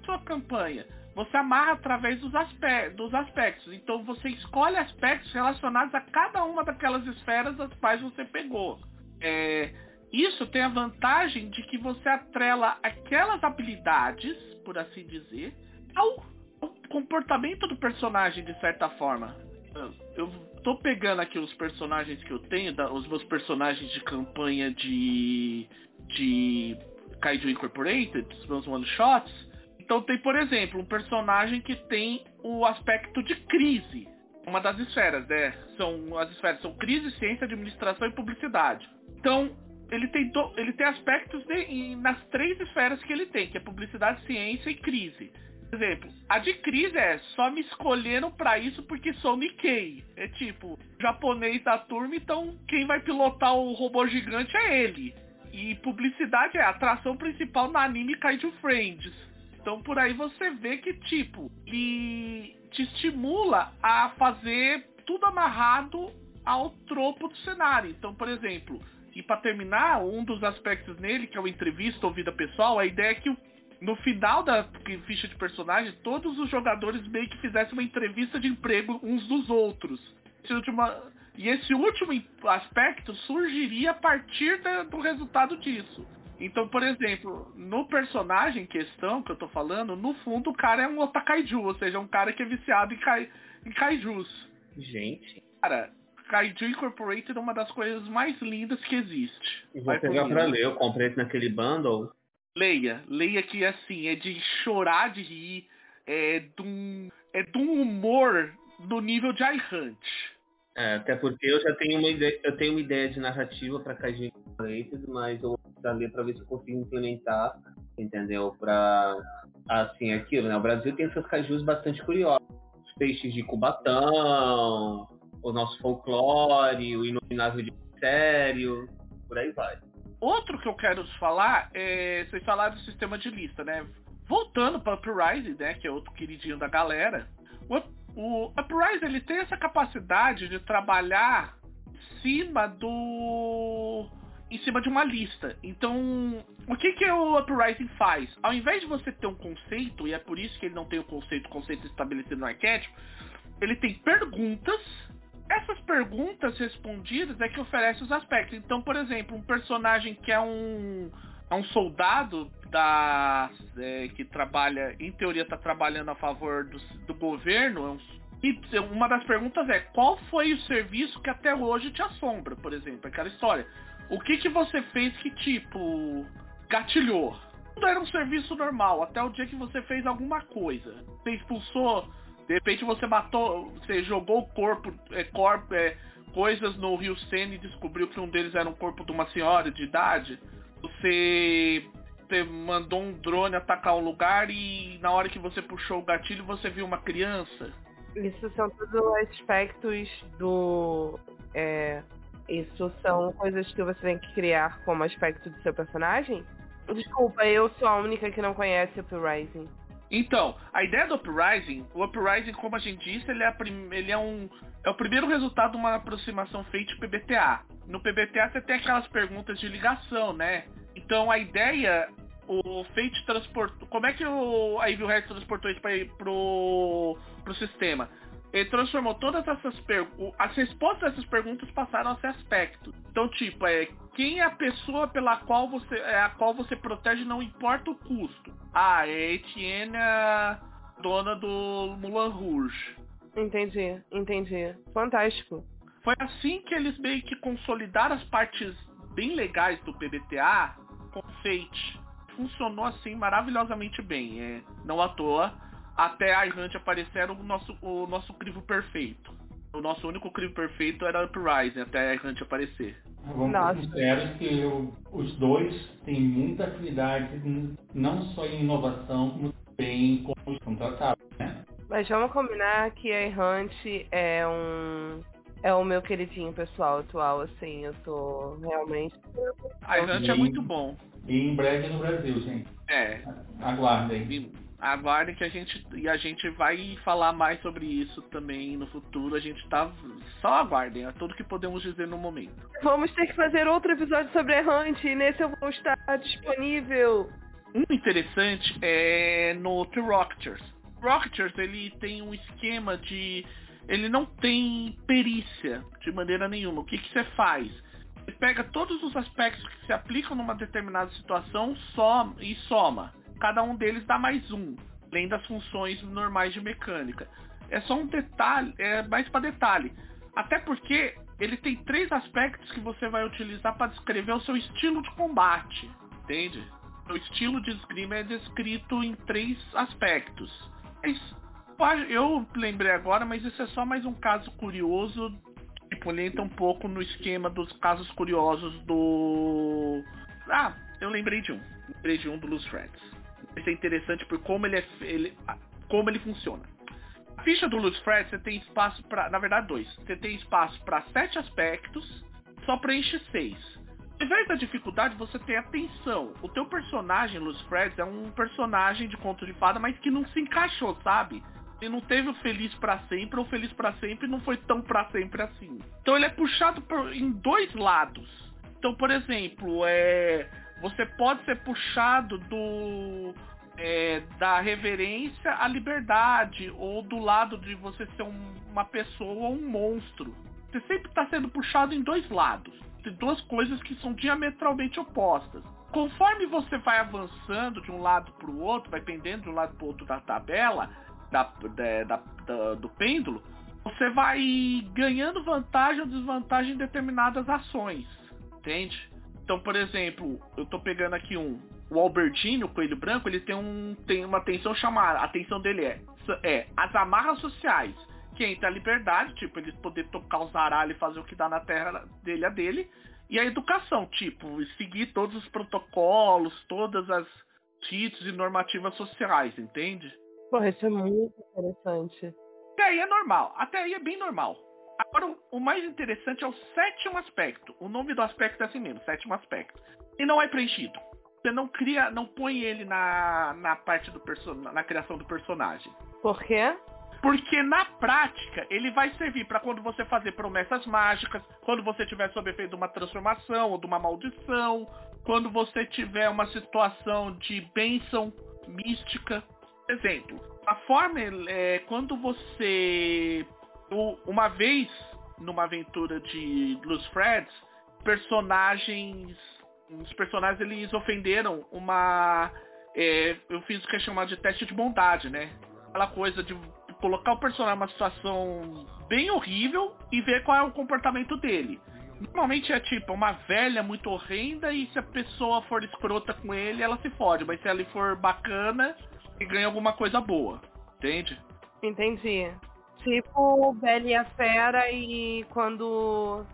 sua campanha? Você amarra através dos, aspe dos aspectos. Então você escolhe aspectos relacionados a cada uma daquelas esferas das quais você pegou. É, isso tem a vantagem de que você atrela aquelas habilidades, por assim dizer, ao, ao comportamento do personagem de certa forma. Eu tô pegando aqui os personagens que eu tenho, os meus personagens de campanha de de Kaiju Incorporated, os meus one shots então tem, por exemplo, um personagem que tem o aspecto de crise. Uma das esferas, né? São as esferas são crise, ciência, administração e publicidade. Então, ele tem, do, ele tem aspectos de, nas três esferas que ele tem, que é publicidade, ciência e crise. Por exemplo, a de crise é só me escolheram para isso porque sou Nikkei. É tipo, japonês da turma, então quem vai pilotar o robô gigante é ele. E publicidade é a atração principal no anime Kaiju Friends. Então por aí você vê que, tipo, e te estimula a fazer tudo amarrado ao tropo do cenário. Então, por exemplo, e para terminar, um dos aspectos nele, que é o entrevista ou vida pessoal, a ideia é que no final da ficha de personagem, todos os jogadores meio que fizessem uma entrevista de emprego uns dos outros. Esse último, e esse último aspecto surgiria a partir do resultado disso. Então, por exemplo, no personagem em questão que eu tô falando, no fundo o cara é um otakaiju, ou seja, um cara que é viciado em, kai, em kaijus. Gente. Cara, Kaiju Incorporated é uma das coisas mais lindas que existe. vou Vai pegar pra ler, eu comprei naquele bundle. Leia, leia que assim, é de chorar de rir, é de um, é de um humor do nível de iHunt. É, até porque eu já tenho uma ideia, eu tenho uma ideia de narrativa para Kaiju Incorporated, mas eu vou ler para ver se eu consigo implementar, entendeu? Para assim, aquilo, né? O Brasil tem seus cajus bastante curiosos. Os peixes de Cubatão, o nosso folclore, o inominável de sério, por aí vai. Outro que eu quero falar é. Vocês falaram do sistema de lista, né? Voltando para Uprising, né? Que é outro queridinho da galera. O, o Uprising ele tem essa capacidade de trabalhar em cima do. em cima de uma lista. Então, o que, que o Uprising faz? Ao invés de você ter um conceito, e é por isso que ele não tem o conceito, conceito estabelecido no arquétipo, ele tem perguntas essas perguntas respondidas é que oferece os aspectos. Então, por exemplo, um personagem que é um, é um soldado da é, que trabalha, em teoria, está trabalhando a favor do, do governo. É e uma das perguntas é qual foi o serviço que até hoje te assombra, por exemplo, aquela história. O que que você fez que tipo gatilhou? Tudo era um serviço normal, até o dia que você fez alguma coisa. Você expulsou de repente você matou, você jogou o corpo, é, corpo é, coisas no Rio Sena e descobriu que um deles era um corpo de uma senhora de idade. Você, você mandou um drone atacar um lugar e na hora que você puxou o gatilho você viu uma criança. Isso são tudo aspectos do. É, isso são coisas que você tem que criar como aspecto do seu personagem? Desculpa, eu sou a única que não conhece o Uprising. Então, a ideia do Uprising, o Uprising, como a gente disse, ele é, ele é um é o primeiro resultado de uma aproximação feita PBTA. No PBTA você tem aquelas perguntas de ligação, né? Então a ideia, o Fate transportou. Como é que o, a Evil transportou isso para pro, pro sistema? Ele transformou todas essas perguntas. As respostas dessas perguntas passaram a ser aspectos. Então, tipo, é quem é a pessoa pela qual você. É a qual você protege, não importa o custo. Ah, é Etienne, a dona do Mulan Rouge. Entendi, entendi. Fantástico. Foi assim que eles meio que consolidaram as partes bem legais do PBTA com Fate. Funcionou assim maravilhosamente bem. É, não à toa até a Hunt aparecer era o nosso, o nosso crivo perfeito. O nosso único crivo perfeito era Uprising, até a Hunt aparecer. Vamos Nossa. ser sinceros que eu, os dois têm muita afinidade, não só em inovação, como também como contratados, né? Mas vamos combinar que a Hunt é um é o meu queridinho pessoal atual, assim, eu tô realmente. A Hunt é muito bom. E em breve no Brasil, gente. É. Aguardem. Aguardem que a gente e a gente vai falar mais sobre isso também no futuro. A gente tá só aguardem, é tudo que podemos dizer no momento. Vamos ter que fazer outro episódio sobre Errant e nesse eu vou estar disponível. Um interessante é no The Rocketers. Rocketers ele tem um esquema de ele não tem perícia de maneira nenhuma. O que que você faz? Você pega todos os aspectos que se aplicam numa determinada situação, soma e soma cada um deles dá mais um, além das funções normais de mecânica. É só um detalhe, é mais para detalhe. Até porque ele tem três aspectos que você vai utilizar para descrever o seu estilo de combate, entende? O estilo de esgrima é descrito em três aspectos. Mas, eu lembrei agora, mas isso é só mais um caso curioso que entra um pouco no esquema dos casos curiosos do. Ah, eu lembrei de um. Lembrei de um do Threads. Isso é interessante por como ele, é, ele, como ele funciona. A ficha do Loose Thread você tem espaço para, na verdade, dois. Você tem espaço para sete aspectos, só preenche seis. Ao invés da dificuldade, você tem atenção. O teu personagem, Loose Threads, é um personagem de conto de fada, mas que não se encaixou, sabe? Ele não teve o feliz para sempre, ou feliz para sempre não foi tão para sempre assim. Então ele é puxado por, em dois lados. Então, por exemplo, é, você pode ser puxado do é, da reverência à liberdade, ou do lado de você ser um, uma pessoa ou um monstro. Você sempre está sendo puxado em dois lados. Tem duas coisas que são diametralmente opostas. Conforme você vai avançando de um lado para o outro, vai pendendo de um lado para o outro da tabela, da, da, da, do pêndulo, você vai ganhando vantagem ou desvantagem em determinadas ações. Entende? Então, por exemplo, eu estou pegando aqui um o Albertino, o coelho branco, ele tem, um, tem uma atenção chamada. A atenção dele é, é as amarras sociais, que entra a liberdade, tipo, ele poder tocar os aralhos e fazer o que dá na terra dele a dele. E a educação, tipo, seguir todos os protocolos, todas as títulos e normativas sociais, entende? Porra, isso é muito interessante. Até aí é normal, até aí é bem normal. Agora, o mais interessante é o sétimo aspecto. O nome do aspecto é assim mesmo, sétimo aspecto. E não é preenchido você não cria, não põe ele na, na parte do personagem, na criação do personagem. Por quê? Porque na prática ele vai servir para quando você fazer promessas mágicas, quando você tiver sob efeito de uma transformação ou de uma maldição, quando você tiver uma situação de bênção mística. Exemplo, a forma é quando você uma vez numa aventura de Blues Freds, personagens os personagens eles ofenderam uma. É, eu fiz o que é chamado de teste de bondade, né? Aquela coisa de colocar o personagem numa situação bem horrível e ver qual é o comportamento dele. Normalmente é tipo uma velha muito horrenda e se a pessoa for escrota com ele, ela se fode. Mas se ela for bacana, ganha alguma coisa boa. Entende? Entendi. Tipo Bela e a Fera e quando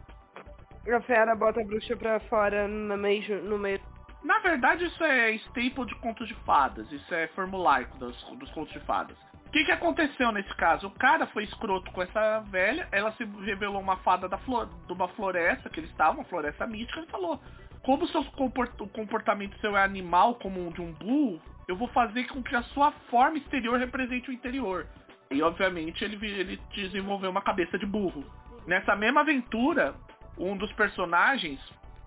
a fera bota a bruxa pra fora no meio, no meio. Na verdade, isso é staple de contos de fadas. Isso é formulaico dos, dos contos de fadas. O que, que aconteceu nesse caso? O cara foi escroto com essa velha, ela se revelou uma fada da flor, de uma floresta que eles estavam, uma floresta mística, e falou: Como seu comport, o comportamento seu é animal, como um de um burro, eu vou fazer com que a sua forma exterior represente o interior. E obviamente ele, ele desenvolveu uma cabeça de burro. Nessa mesma aventura, um dos personagens,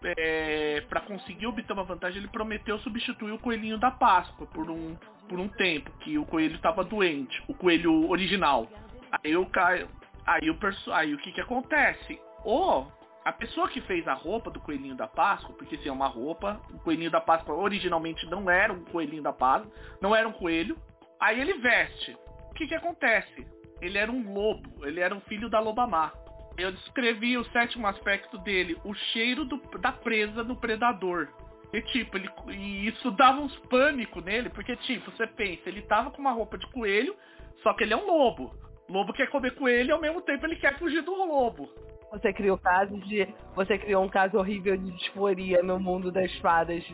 é, para conseguir obter uma vantagem, ele prometeu substituir o coelhinho da Páscoa por um, por um tempo, que o coelho estava doente, o coelho original. Aí o Caio. Aí o, aí o que que acontece? Ou a pessoa que fez a roupa do coelhinho da Páscoa, porque se é uma roupa, o coelhinho da Páscoa originalmente não era um coelhinho da Páscoa, não era um coelho. Aí ele veste. O que que acontece? Ele era um lobo, ele era um filho da loba má. Eu descrevi o sétimo aspecto dele, o cheiro do, da presa do predador. E tipo, ele, e isso dava uns pânico nele, porque tipo, você pensa, ele tava com uma roupa de coelho, só que ele é um lobo. lobo quer comer coelho e ao mesmo tempo ele quer fugir do lobo. Você criou de. Você criou um caso horrível de disforia no mundo das fadas,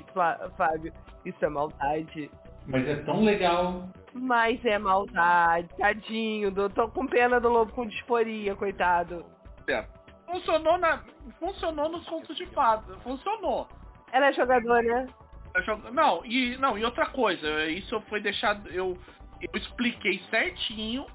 Fábio. Isso é maldade. Mas é tão legal. Mas é maldade, tadinho. Tô com pena do lobo com disforia, coitado. Funcionou na. Funcionou nos contos de fadas. Funcionou. Ela é jogadora. Não, e não, e outra coisa, isso foi deixado. Eu, eu expliquei certinho.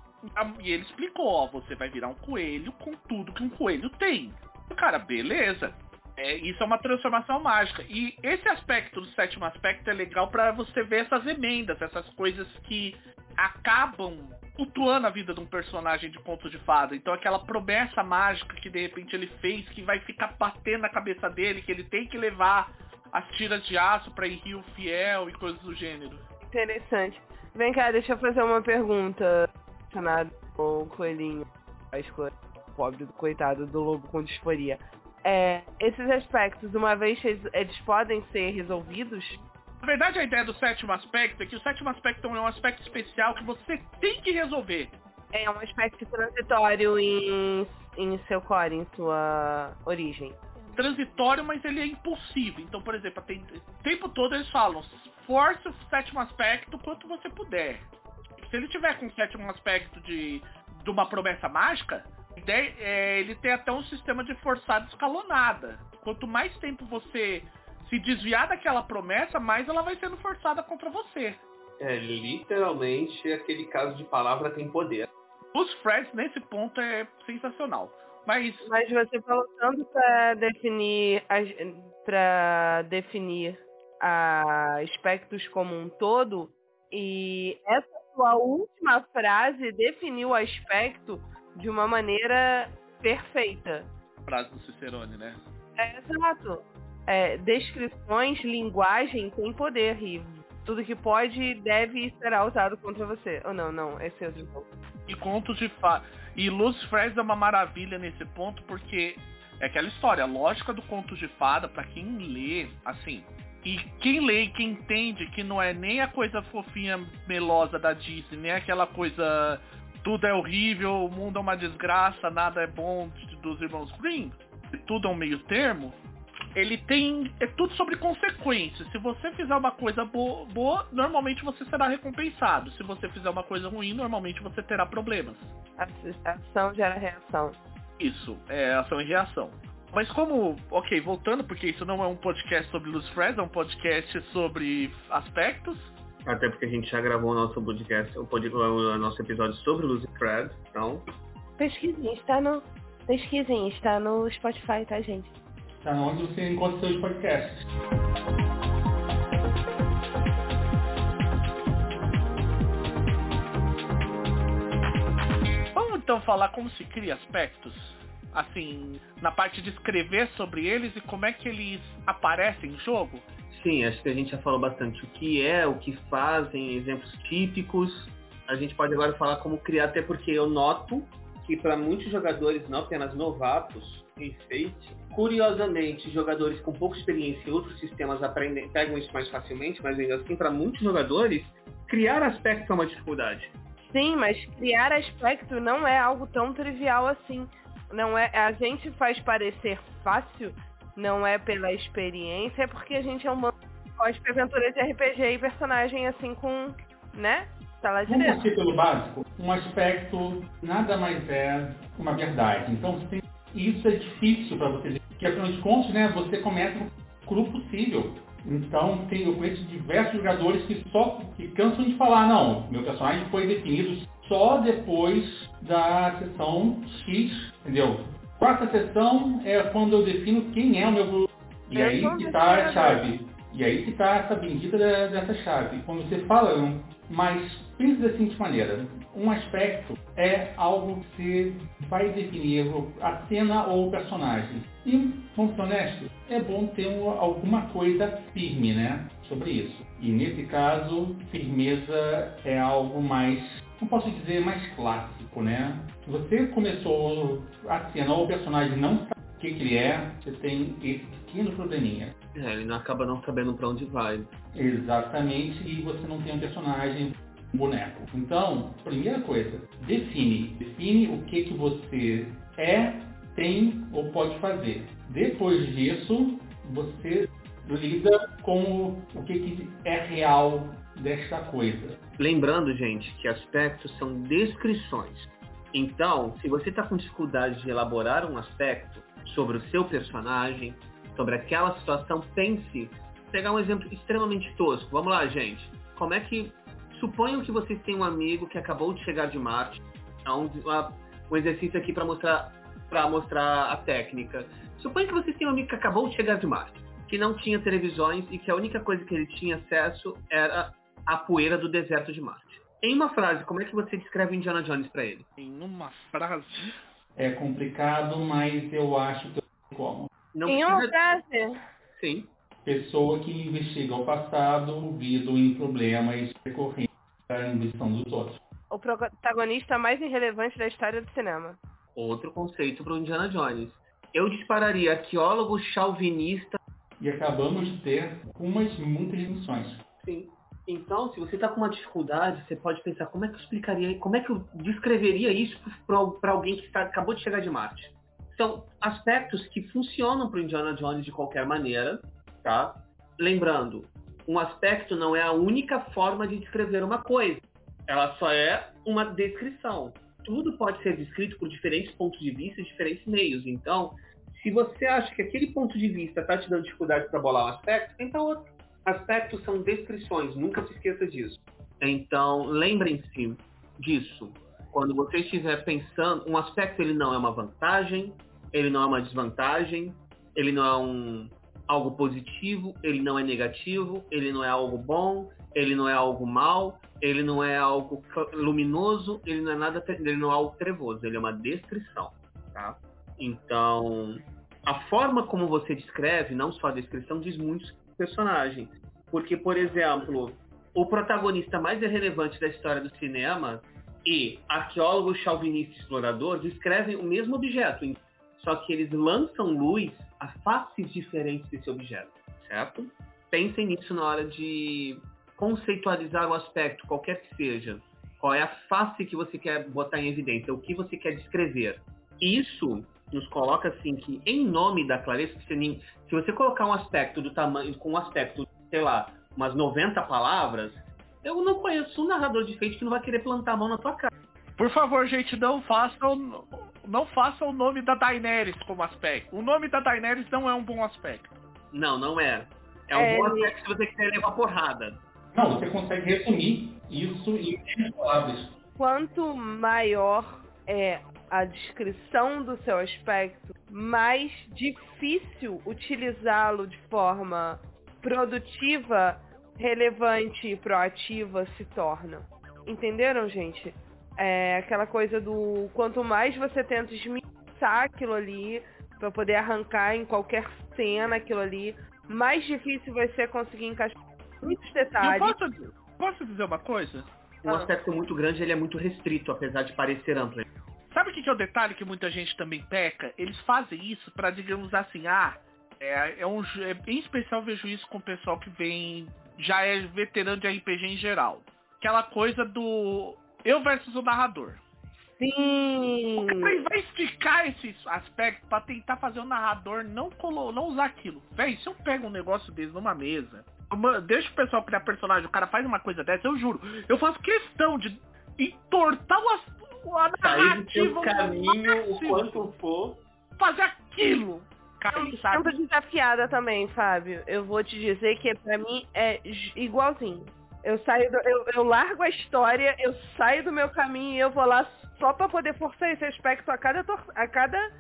E ele explicou, ó, você vai virar um coelho com tudo que um coelho tem. Cara, beleza. É, isso é uma transformação mágica. E esse aspecto do sétimo aspecto é legal para você ver essas emendas, essas coisas que acabam flutuando a vida de um personagem de ponto de fada. Então aquela promessa mágica que de repente ele fez, que vai ficar batendo na cabeça dele, que ele tem que levar as tiras de aço para ir Rio Fiel e coisas do gênero. Interessante. Vem cá, deixa eu fazer uma pergunta. Nada, o coelhinho, a escolha pobre do coitado do lobo com disforia. É, esses aspectos, uma vez eles podem ser resolvidos, na verdade, a ideia do sétimo aspecto é que o sétimo aspecto é um aspecto especial que você tem que resolver. É um aspecto transitório em, em seu core, em sua origem. Transitório, mas ele é impulsivo. Então, por exemplo, tem, o tempo todo eles falam, force o sétimo aspecto quanto você puder. Se ele tiver com o sétimo aspecto de, de uma promessa mágica, ele tem até um sistema de forçada escalonada. Quanto mais tempo você se desviar daquela promessa, mais ela vai sendo forçada contra você. É literalmente aquele caso de palavra tem poder. Os Freds nesse ponto é sensacional. Mas. Mas você falou tanto pra definir para definir aspectos como um todo, e essa sua última frase definiu o aspecto de uma maneira perfeita. Frase do Cicerone, né? É, exato. É, descrições, linguagem tem poder e tudo que pode deve será usado contra você. Ou oh, não, não, esse é outro ponto. E contos de fadas. E Luz Fres é uma maravilha nesse ponto, porque é aquela história, a lógica do conto de fada, para quem lê, assim, e quem lê e quem entende que não é nem a coisa fofinha, melosa da Disney, nem aquela coisa tudo é horrível, o mundo é uma desgraça, nada é bom dos irmãos Grimm, tudo é um meio termo, ele tem. É tudo sobre consequências. Se você fizer uma coisa boa, boa, normalmente você será recompensado. Se você fizer uma coisa ruim, normalmente você terá problemas. Ação gera reação. Isso, é ação e reação. Mas como, ok, voltando, porque isso não é um podcast sobre Luz Fred, é um podcast sobre aspectos. Até porque a gente já gravou o nosso podcast, o, pod, o nosso episódio sobre Luz Fred, então. Pesquisem, está no. Pesquisem, está no Spotify, tá, gente? Está onde você encontra seus podcasts. Vamos então falar como se cria aspectos? Assim, na parte de escrever sobre eles e como é que eles aparecem em jogo? Sim, acho que a gente já falou bastante o que é, o que fazem, exemplos típicos. A gente pode agora falar como criar, até porque eu noto que para muitos jogadores, não apenas novatos em Fate, curiosamente, jogadores com pouca experiência em outros sistemas aprendem, pegam isso mais facilmente, mas ainda assim, para muitos jogadores, criar aspecto é uma dificuldade. Sim, mas criar aspecto não é algo tão trivial assim. Não é, a gente faz parecer fácil, não é pela experiência, é porque a gente é um gosta de aventuras de RPG e personagem assim com, né? Tá Vamos partir pelo básico. Um aspecto nada mais é uma verdade. Então, tem, isso é difícil para você. Porque, afinal de contas, né, você começa o cru possível. Então, tem, eu conheço diversos jogadores que só que cansam de falar, não, meu personagem foi definido só depois da sessão X, entendeu? Quarta sessão é quando eu defino quem é o meu E aí que está a chave. E aí que está essa bendita dessa chave. Quando você fala, mas pense da seguinte maneira, um aspecto é algo que vai definir a cena ou o personagem. E, vamos ser honestos, é bom ter alguma coisa firme né, sobre isso. E nesse caso, firmeza é algo mais, não posso dizer, mais clássico, né? Você começou a cena ou o personagem não sabe o que, que ele é, você tem esse pequeno probleminha. É, ele não acaba não sabendo para onde vai. Exatamente, e você não tem um personagem um boneco. Então, primeira coisa, define. Define o que, que você é, tem ou pode fazer. Depois disso, você lida com o que, que é real desta coisa. Lembrando, gente, que aspectos são descrições. Então, se você está com dificuldade de elaborar um aspecto sobre o seu personagem, sobre aquela situação, pense. Pegar um exemplo extremamente tosco. Vamos lá, gente. Como é que. Suponham que vocês têm um amigo que acabou de chegar de Marte. É um, um exercício aqui para mostrar, mostrar a técnica. Suponha que vocês têm um amigo que acabou de chegar de Marte, que não tinha televisões e que a única coisa que ele tinha acesso era a poeira do deserto de Marte. Em uma frase, como é que você descreve Indiana Jones para ele? Em uma frase? É complicado, mas eu acho que eu sei como. Não em uma frase? Sim. Pessoa que investiga o passado, vindo em problemas recorrentes da ambição dos outros. O protagonista mais irrelevante da história do cinema. Outro conceito para o Indiana Jones. Eu dispararia arqueólogo chauvinista. E acabamos de ter umas muitas missões. Sim. Então, se você está com uma dificuldade, você pode pensar como é que eu explicaria, como é que eu descreveria isso para alguém que tá, acabou de chegar de Marte. São aspectos que funcionam para Indiana Jones de qualquer maneira, tá? Lembrando, um aspecto não é a única forma de descrever uma coisa. Ela só é uma descrição. Tudo pode ser descrito por diferentes pontos de vista e diferentes meios. Então, se você acha que aquele ponto de vista está te dando dificuldade para bolar um aspecto, tenta outro. Aspectos são descrições, nunca se esqueça disso. Então, lembrem-se disso. Quando você estiver pensando, um aspecto ele não é uma vantagem, ele não é uma desvantagem, ele não é um algo positivo, ele não é negativo, ele não é algo bom, ele não é algo mal, ele não é algo luminoso, ele não é nada, ele não é algo trevoso, ele é uma descrição, tá? Então, a forma como você descreve, não só a descrição, diz muito personagem. Porque, por exemplo, o protagonista mais relevante da história do cinema e arqueólogo chauvinista explorador descrevem o mesmo objeto, só que eles lançam luz a faces diferentes desse objeto, certo? Pensem nisso na hora de conceitualizar o aspecto, qualquer que seja. Qual é a face que você quer botar em evidência, o que você quer descrever. Isso nos coloca assim que, em nome da clareza, se você colocar um aspecto do tamanho, com um aspecto, sei lá, umas 90 palavras, eu não conheço um narrador de feito que não vai querer plantar a mão na tua cara. Por favor, gente, não façam não faça o nome da Daenerys como aspecto. O nome da Daenerys não é um bom aspecto. Não, não é. É um é, bom aspecto se você quiser levar porrada. Não, você consegue resumir isso em palavras. Quanto maior é a descrição do seu aspecto, mais difícil utilizá-lo de forma produtiva, relevante e proativa se torna. Entenderam, gente? É aquela coisa do quanto mais você tenta esmiuçar aquilo ali para poder arrancar em qualquer cena aquilo ali, mais difícil vai ser conseguir encaixar muitos detalhes. Eu posso, posso dizer uma coisa? Um aspecto muito grande ele é muito restrito, apesar de parecer amplo. Sabe o que, que é o detalhe que muita gente também peca? Eles fazem isso para digamos assim, ah, é, é um, é, em especial vejo isso com o pessoal que vem já é veterano de RPG em geral. Aquela coisa do eu versus o narrador. Sim. O cara vai esticar esse aspecto para tentar fazer o narrador não colo não usar aquilo. Véi, se eu pego um negócio desse numa mesa, deixa o pessoal criar personagem, o cara faz uma coisa dessa, eu juro, eu faço questão de entortar o, a narrativa. Sair caminho, o quanto for. Fazer aquilo. Cara, eu sabe? desafiada também, Fábio. Eu vou te dizer que pra mim é igualzinho. Eu saio, do, eu, eu largo a história, eu saio do meu caminho e eu vou lá só para poder forçar esse aspecto a cada a cada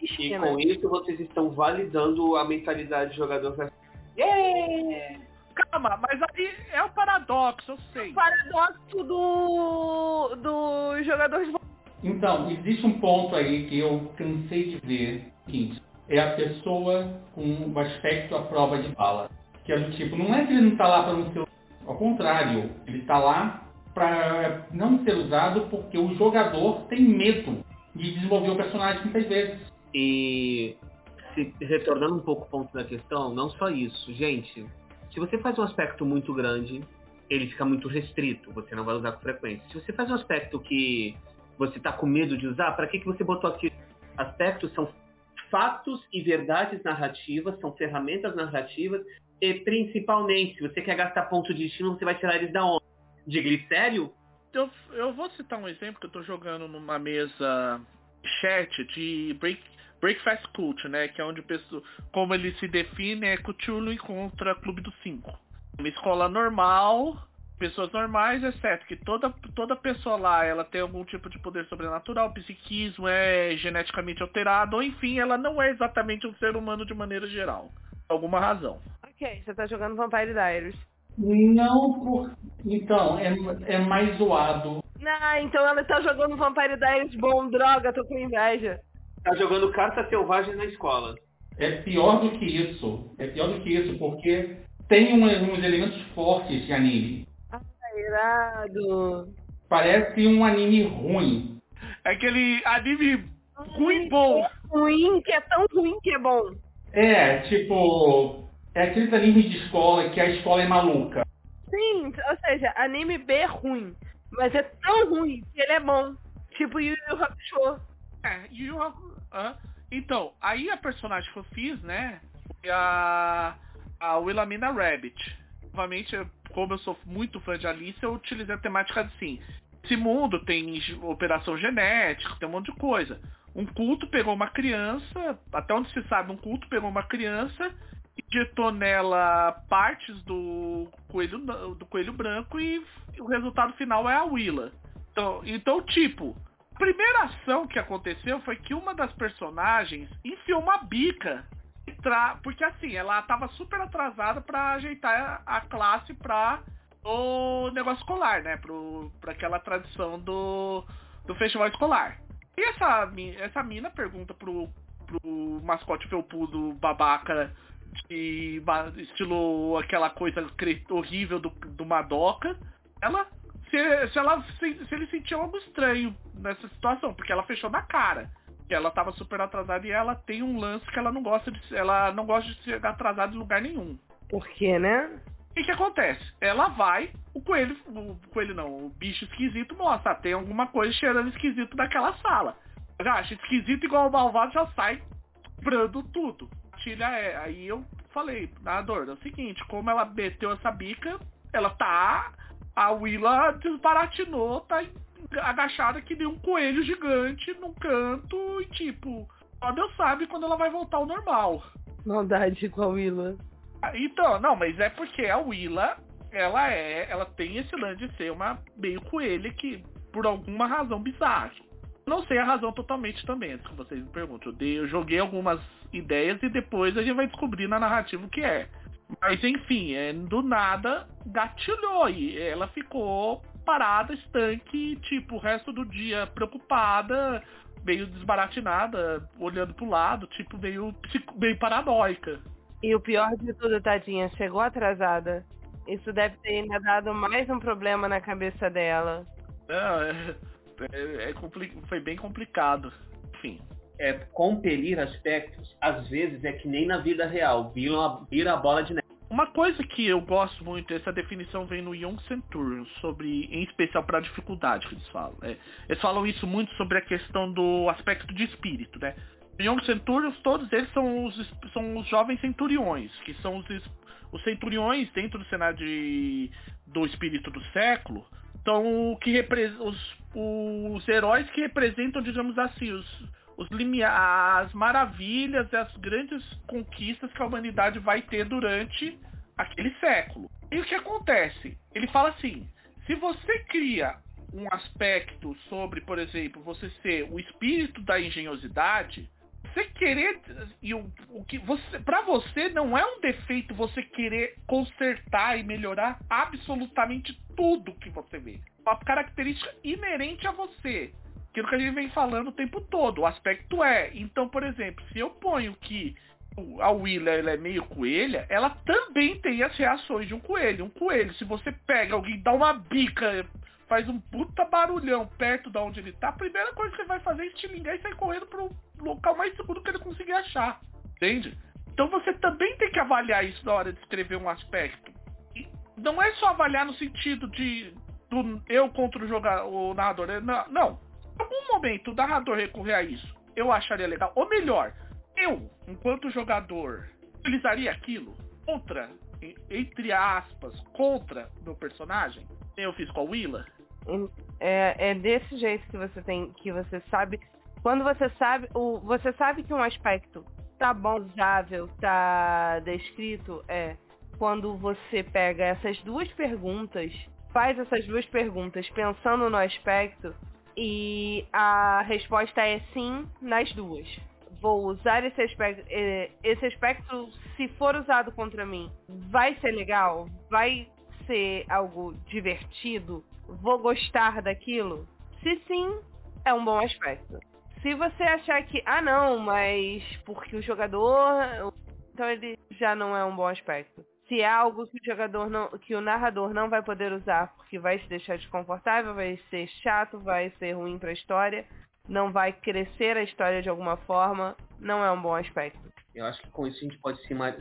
esquina. E com isso vocês estão validando a mentalidade do jogador. Yeah! Calma, mas aí é o paradoxo, eu sei. O paradoxo do do jogador de Então, existe um ponto aí que eu cansei de ver, seguinte, é a pessoa com o aspecto à prova de bala. Que é do tipo, não é que ele não está lá para não ser ao contrário, ele está lá para não ser usado porque o jogador tem medo de desenvolver o personagem muitas vezes. E se, retornando um pouco ao ponto da questão, não só isso, gente. Se você faz um aspecto muito grande, ele fica muito restrito, você não vai usar com frequência. Se você faz um aspecto que você está com medo de usar, para que, que você botou aqui? Aspectos são fatos e verdades narrativas, são ferramentas narrativas e principalmente, se você quer gastar ponto de destino, você vai tirar eles da onde? De glicério? Eu, eu vou citar um exemplo que eu tô jogando numa mesa chat de Break, Breakfast Cult, né? Que é onde pessoa, como ele se define é Cthulhu contra Clube dos Cinco. Uma escola normal, pessoas normais, exceto que toda, toda pessoa lá ela tem algum tipo de poder sobrenatural, psiquismo, é geneticamente alterado, ou enfim, ela não é exatamente um ser humano de maneira geral. Por alguma razão. Ok, você tá jogando Vampire Diaries. Não, por... então, é, é mais zoado. Ah, então ela tá jogando Vampire Diaries bom, droga, tô com inveja. Tá jogando carta selvagem na escola. É pior do que isso. É pior do que isso, porque tem um, uns elementos fortes de anime. Ah, irado. Parece um anime ruim. É aquele anime ruim bom. Ruim que é tão ruim que é bom. É, tipo, é aqueles animes de escola que a escola é maluca. Sim, ou seja, anime B é ruim. Mas é tão ruim que ele é bom. Tipo Yu Yu Hakusho. É, Yu Yu Então, aí a personagem que eu fiz, né? Foi a, a Willamina Rabbit. Novamente, como eu sou muito fã de Alice, eu utilizei a temática assim. Esse mundo tem operação genética, tem um monte de coisa. Um culto pegou uma criança, até onde se sabe, um culto pegou uma criança injetou nela partes do coelho, do coelho branco e o resultado final é a Willa. Então, então, tipo, primeira ação que aconteceu foi que uma das personagens enfiou uma bica. Porque assim, ela tava super atrasada para ajeitar a classe pra o negócio escolar, né? Pro, pra aquela tradição do, do festival escolar. E essa, essa mina pergunta pro, pro mascote felpudo babaca de estilo aquela coisa horrível do, do Madoka. Ela se, se ela se, se ele sentiu algo estranho nessa situação, porque ela fechou na cara. Que ela tava super atrasada e ela tem um lance que ela não gosta de ela não gosta de ser atrasada em lugar nenhum. Por quê, né? O que, acontece? Ela vai, o coelho, o coelho não, o bicho esquisito mostra, tem alguma coisa cheirando esquisito daquela sala. Já acha esquisito igual o malvado já sai brando tudo. Tilha é, aí eu falei, nadador, é o seguinte, como ela meteu essa bica, ela tá a Willa desbaratinou, tá agachada que nem um coelho gigante num canto e tipo, só Deus sabe quando ela vai voltar ao normal. Maldade com a Willa. Ah, então, não, mas é porque a Willa, ela é, ela tem esse lance de ser uma meio coelha que, por alguma razão bizarra. Não sei a razão totalmente também, antes que vocês me perguntem. Eu, dei, eu joguei algumas ideias e depois a gente vai descobrir na narrativa o que é. Mas enfim, é, do nada gatilhou e ela ficou parada, estanque, tipo, o resto do dia preocupada, meio desbaratinada, olhando pro lado, tipo, meio, meio paranoica. E o pior de tudo, tadinha, chegou atrasada. Isso deve ter ainda dado mais um problema na cabeça dela. Não, é, é, é foi bem complicado. Enfim é, compelir aspectos, às vezes é que nem na vida real, vira, vira a bola de neve. Uma coisa que eu gosto muito, essa definição vem no Young Centurion, sobre, em especial para a dificuldade que eles falam. É, eles falam isso muito sobre a questão do aspecto de espírito, né? Young Centurions, todos eles são os, são os jovens centuriões, que são os, os centuriões dentro do cenário de, do espírito do século, são que os, os heróis que representam, digamos assim, os, os as maravilhas e as grandes conquistas que a humanidade vai ter durante aquele século. E o que acontece? Ele fala assim: se você cria um aspecto sobre, por exemplo, você ser o espírito da engenhosidade, você querer e o, o que você para você não é um defeito você querer consertar e melhorar absolutamente tudo que você vê. Uma característica inerente a você aquilo que a gente vem falando o tempo todo. O aspecto é, então, por exemplo, se eu ponho que a Willa ela é meio coelha, ela também tem as reações de um coelho. Um coelho, se você pega alguém, dá uma bica, faz um puta barulhão perto de onde ele tá, a primeira coisa que você vai fazer é estilingar e sair correndo pro local mais seguro que ele conseguir achar. Entende? Então você também tem que avaliar isso na hora de escrever um aspecto. E não é só avaliar no sentido de do eu contra o jogador, o narrador. Não, não algum momento o narrador recorrer a isso, eu acharia legal. Ou melhor, eu, enquanto jogador, utilizaria aquilo contra, entre aspas, contra meu personagem. Eu fiz com a Willa. É, é desse jeito que você tem, que você sabe. Quando você sabe, o, você sabe que um aspecto tá bom, usável, tá descrito, é quando você pega essas duas perguntas, faz essas duas perguntas pensando no aspecto e a resposta é sim nas duas. Vou usar esse aspecto, eh, esse aspecto, se for usado contra mim, vai ser legal? Vai ser algo divertido? Vou gostar daquilo? Se sim, é um bom aspecto. Se você achar que, ah não, mas porque o jogador, então ele já não é um bom aspecto se é algo que o jogador não, que o narrador não vai poder usar porque vai se deixar desconfortável, vai ser chato, vai ser ruim para a história, não vai crescer a história de alguma forma, não é um bom aspecto. Eu acho que com isso a gente pode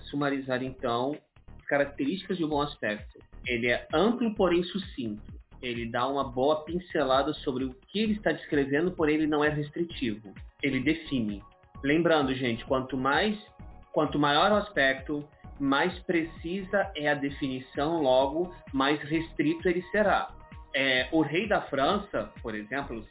sumarizar então as características de um bom aspecto. Ele é amplo, porém sucinto. Ele dá uma boa pincelada sobre o que ele está descrevendo, porém ele não é restritivo. Ele define. Lembrando, gente, quanto mais, quanto maior o aspecto, mais precisa é a definição, logo mais restrito ele será. É, o rei da França, por exemplo,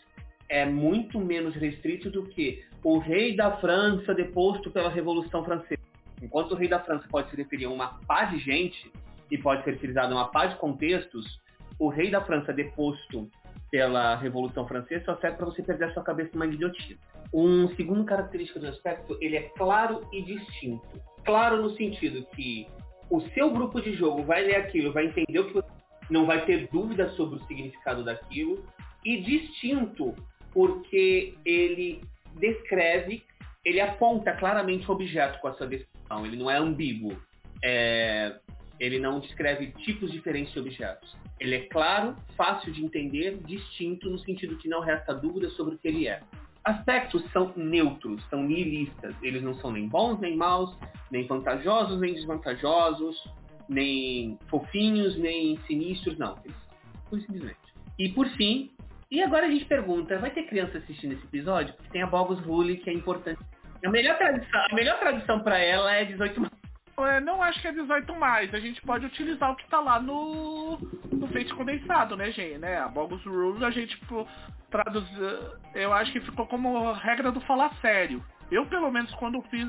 é muito menos restrito do que o rei da França deposto pela Revolução Francesa. Enquanto o rei da França pode se referir a uma pá de gente e pode ser utilizado em uma pá de contextos, o rei da França deposto pela Revolução Francesa só serve para você perder a sua cabeça numa guilhotina. Um segundo característica do aspecto, ele é claro e distinto. Claro no sentido que o seu grupo de jogo vai ler aquilo, vai entender o que você não vai ter dúvidas sobre o significado daquilo, e distinto porque ele descreve, ele aponta claramente o objeto com a sua descrição, ele não é ambíguo. É, ele não descreve tipos diferentes de objetos. Ele é claro, fácil de entender, distinto no sentido que não resta dúvida sobre o que ele é. Aspectos são neutros, são nihilistas. Eles não são nem bons nem maus, nem vantajosos nem desvantajosos, nem fofinhos nem sinistros, não. Eles são, simplesmente. E por fim, e agora a gente pergunta, vai ter criança assistindo esse episódio? Porque tem a Bogus Rule, que é importante. A melhor tradução, a melhor tradução para ela é 18 mais. É, não acho que é 18 mais. A gente pode utilizar o que tá lá no, no feito condensado, né, gente? Né? A Bogus Rules a gente tipo, traduz. Eu acho que ficou como regra do falar sério. Eu, pelo menos, quando fiz.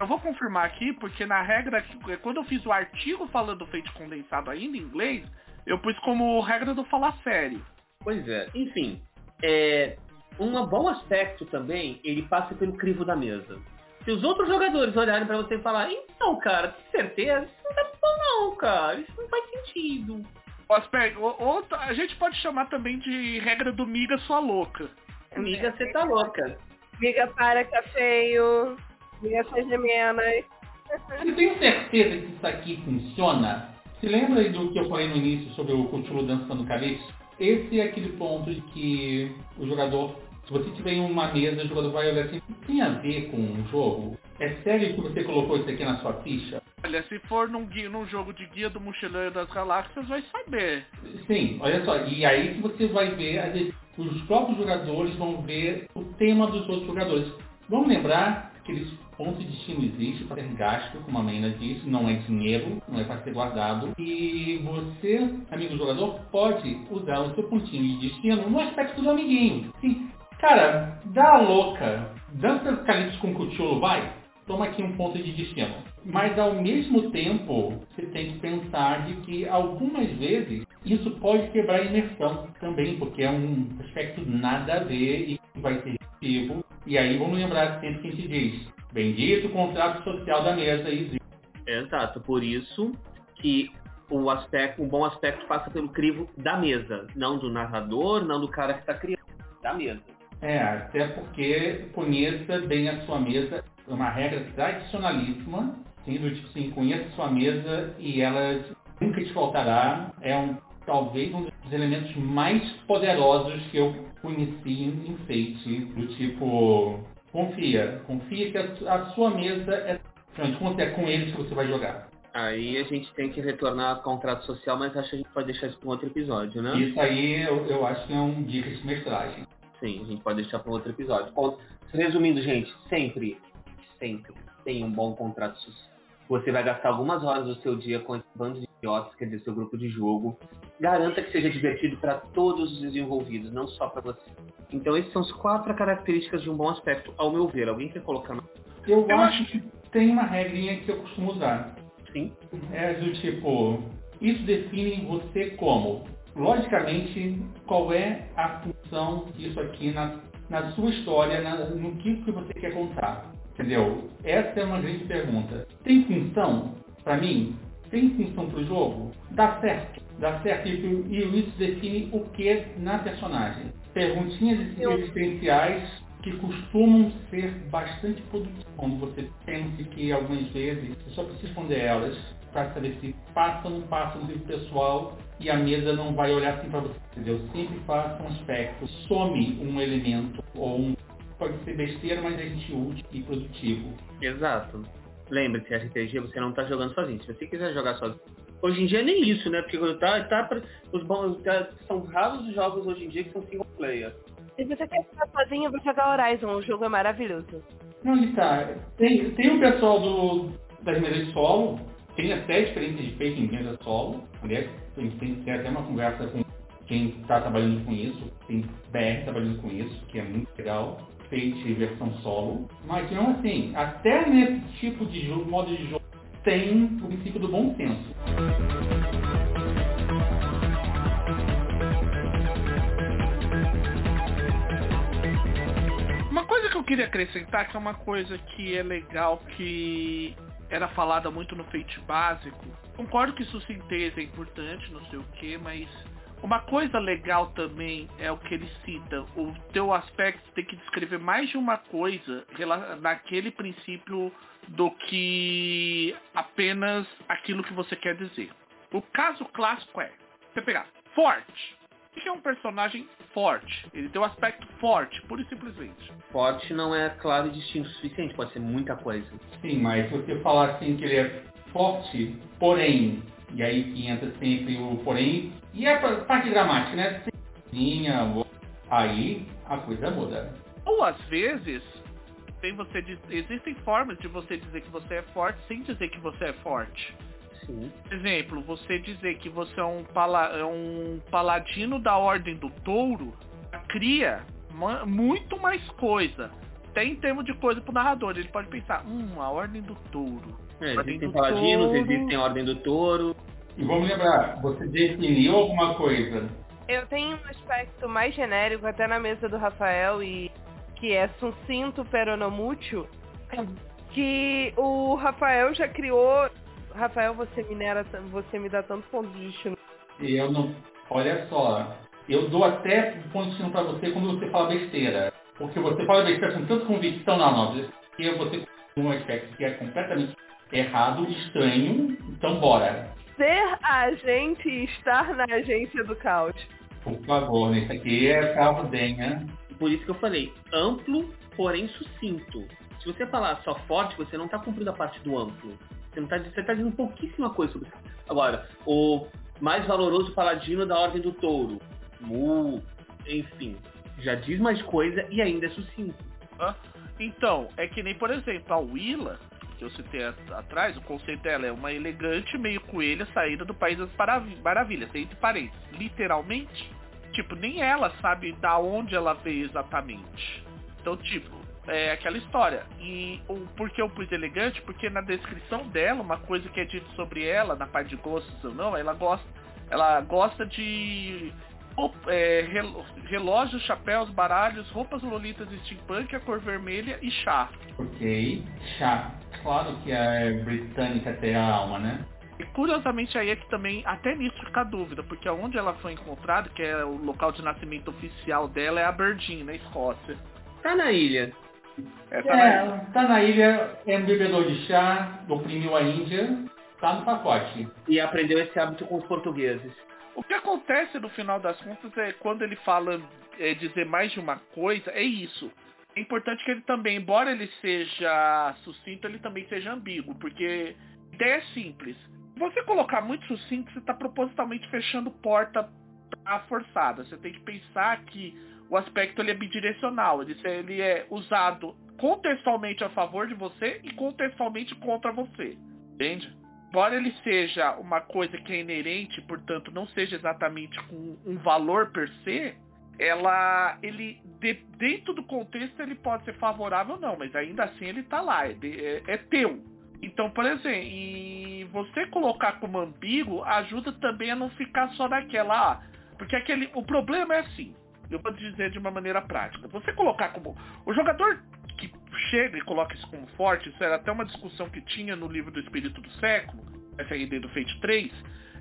Eu vou confirmar aqui, porque na regra, quando eu fiz o artigo falando do feito condensado ainda em inglês, eu pus como regra do falar sério. Pois é. Enfim, é, um bom aspecto também, ele passa pelo crivo da mesa. Se os outros jogadores olharem para você e falar, então, cara, tem certeza? Isso não tá bom não, cara. Isso não faz sentido. Outra, a gente pode chamar também de regra do miga sua louca. Miga, você tá louca. Miga para que é feio. Miga seja menos. Você tem certeza que isso aqui funciona? Se lembra do que eu falei no início sobre o Cthulhu dançando calypso? Esse é aquele ponto de que o jogador, se você tiver em uma mesa, o jogador vai olhar assim, tem a ver com o jogo? É sério que você colocou isso aqui na sua ficha? Olha, se for num, guia, num jogo de guia do mochileiro das galáxias, vai saber. Sim, olha só, e aí que você vai ver, os próprios jogadores vão ver o tema dos outros jogadores. Vamos lembrar que eles ponto de destino existe para ser gasto, como a Maina disse, não é dinheiro, não é para ser guardado. E você, amigo jogador, pode usar o seu pontinho de destino no aspecto do amiguinho. Sim, cara, dá a louca, dança calypso com cuchulo, vai, toma aqui um ponto de destino. Mas ao mesmo tempo, você tem que pensar de que algumas vezes isso pode quebrar a imersão também, porque é um aspecto nada a ver e vai ser ativo. E aí vamos lembrar sempre que a gente diz, Bendito contrato social da mesa existe. Exato, por isso que o aspecto, um bom aspecto passa pelo crivo da mesa, não do narrador, não do cara que está criando, da mesa. É, até porque conheça bem a sua mesa, é uma regra tradicionalíssima, sim, do tipo assim, conheça a sua mesa e ela nunca te faltará. É um, talvez um dos elementos mais poderosos que eu conheci em enfeite, do tipo Confia. Confia que a, a sua mesa é. É com eles que você vai jogar. Aí a gente tem que retornar ao contrato social, mas acho que a gente pode deixar isso para um outro episódio, né? Isso aí eu, eu acho que é um dica de mestragem. Sim, a gente pode deixar para um outro episódio. Resumindo, gente, sempre, sempre tem um bom contrato social. Você vai gastar algumas horas do seu dia com esse bando de idiotas, quer dizer, seu grupo de jogo. Garanta que seja divertido para todos os envolvidos, não só para você. Então, essas são as quatro características de um bom aspecto, ao meu ver. Alguém quer colocar? Eu, eu acho que tem uma regrinha que eu costumo usar. Sim. É do tipo, isso define você como. Logicamente, qual é a função disso aqui na, na sua história, na, no que, que você quer contar. Entendeu? Essa é uma grande pergunta. Tem função? Para mim, tem função para o jogo? Dá certo. Dá certo. E, e isso define o que na personagem. Perguntinhas existenciais que costumam ser bastante produtivas. Quando você pensa que algumas vezes você só precisa responder elas para saber se passa ou não passa no livro pessoal e a mesa não vai olhar assim para você. Entendeu? Sempre faça um aspecto, some um elemento ou um pode ser besteira, mas é gente útil e produtivo. Exato. Lembre-se, RPG você não está jogando sozinho. Se você quiser jogar sozinho. Hoje em dia nem isso, né? Porque quando tá, tá os bons, tá, são raros os jogos hoje em dia que são single player. Se você quer ficar sozinho, vou jogar Horizon, o jogo é maravilhoso. Não, está. Tem, tem o pessoal do, das mesas de solo, tem até experiência de fake em mesa solo. Aliás, tem, até uma conversa com quem está trabalhando com isso, tem BR trabalhando com isso, que é muito legal. Fate versão solo, mas mesmo assim, até nesse tipo de jogo, modo de jogo, tem o princípio do bom senso. Uma coisa que eu queria acrescentar, que é uma coisa que é legal, que era falada muito no Fate básico. Concordo que sucinteza é importante, não sei o que, mas uma coisa legal também é o que ele cita. O teu aspecto tem que descrever mais de uma coisa naquele princípio do que apenas aquilo que você quer dizer. O caso clássico é, você pegar, forte. O que é um personagem forte? Ele tem um aspecto forte, pura e simplesmente. Forte não é claro e distinto o suficiente, pode ser muita coisa. Sim, mas se você falar assim que ele é forte, porém, e aí que entra sempre o porém, e a parte gramática, né? Linha, aí a coisa muda. Ou às vezes, tem você existem formas de você dizer que você é forte sem dizer que você é forte. Sim. Exemplo, você dizer que você é um, pala, é um paladino da Ordem do Touro cria muito mais coisa. Até em termos de coisa pro narrador. Ele pode pensar, hum, a Ordem do Touro. É, existem paladinos, touro. existem a Ordem do Touro. E vamos lembrar, você definiu alguma coisa? Eu tenho um aspecto mais genérico, até na mesa do Rafael, e que é sucinto peronomútil, que o Rafael já criou Rafael, você minera, você me dá tanto ponto de destino. Eu não. Olha só, eu dou até ponto de destino pra você quando você fala besteira. Porque você fala besteira com tanta convicção, não, não. Que você um aspecto que é completamente errado, estranho, então bora. Ser agente e estar na agência do caos. Por favor, isso aqui é carro denha. Por isso que eu falei, amplo, porém sucinto. Se você falar só forte, você não está cumprindo a parte do amplo. Você está tá dizendo pouquíssima coisa sobre isso. Agora, o mais valoroso paladino da Ordem do Touro. Mu, enfim. Já diz mais coisa e ainda é sucinto. Então, é que nem, por exemplo, a Willa, que eu citei atrás, o conceito dela é uma elegante meio coelha saída do País das Maravilhas, entre parênteses. Literalmente, tipo, nem ela sabe da onde ela veio exatamente. Então, tipo, é aquela história. E o por que eu pus elegante? Porque na descrição dela, uma coisa que é dito sobre ela, na parte de gostos ou não, ela gosta, ela gosta de é, relógios, chapéus, baralhos, roupas lolitas steampunk, a cor vermelha e chá. Ok, chá. Claro que é britânica até a alma, né? E curiosamente aí é que também, até nisso fica a dúvida, porque onde ela foi encontrada, que é o local de nascimento oficial dela, é Aberdeen, na Escócia. Tá na ilha. É, tá, é, na... tá na ilha, é um bebedor de chá, oprimiu a Índia, tá no pacote. E aprendeu esse hábito com os portugueses. O que acontece no final das contas é quando ele fala é, dizer mais de uma coisa, é isso. É importante que ele também, embora ele seja sucinto, ele também seja ambíguo, porque a ideia é simples. Se você colocar muito sucinto, você está propositalmente fechando porta pra forçada. Você tem que pensar que o aspecto ele é bidirecional. Ele, ele é usado contextualmente a favor de você e contextualmente contra você. Entende? Embora ele seja uma coisa que é inerente, portanto não seja exatamente com um valor per se, ela, ele, de, dentro do contexto ele pode ser favorável ou não, mas ainda assim ele está lá, é, é, é, teu. Então, por exemplo, e você colocar como ambíguo ajuda também a não ficar só naquela, ah, porque aquele, o problema é assim, eu vou dizer de uma maneira prática. Você colocar como. O jogador que chega e coloca isso como forte, isso era até uma discussão que tinha no livro do Espírito do Século, FRD do Fate 3,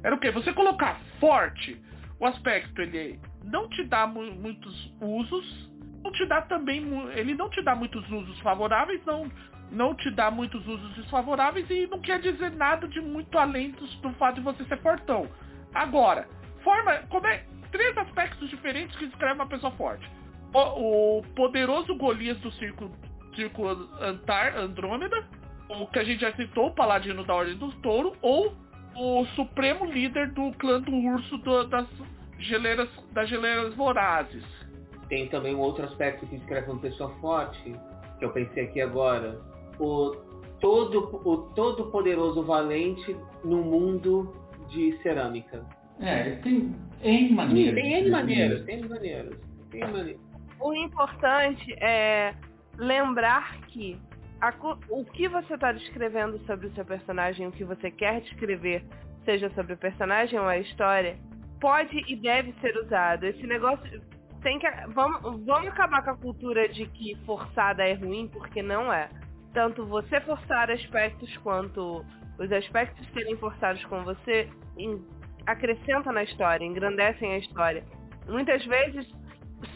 era o quê? Você colocar forte, o aspecto ele não te dá mu muitos usos, não te dá também. Ele não te dá muitos usos favoráveis, não, não te dá muitos usos desfavoráveis e não quer dizer nada de muito além do, do fato de você ser fortão. Agora, forma. Como é, três aspectos diferentes que descrevem uma pessoa forte. O, o poderoso Golias do Círculo, Círculo Antar, Andrômeda, o que a gente já citou, o Paladino da Ordem do Touro, ou o supremo líder do clã do urso do, das, geleiras, das geleiras vorazes. Tem também um outro aspecto que descreve uma pessoa forte, que eu pensei aqui agora. O todo, o todo poderoso valente no mundo de cerâmica. É, tem N maneiras. Tem N maneiras, tem N maneiras. Tem maneiras. o importante é lembrar que a, o que você está descrevendo sobre o seu personagem, o que você quer descrever, seja sobre o personagem ou a história, pode e deve ser usado. Esse negócio tem que. Vamos, vamos acabar com a cultura de que forçada é ruim, porque não é. Tanto você forçar aspectos quanto os aspectos serem forçados com você em, acrescentam na história, engrandecem a história. Muitas vezes,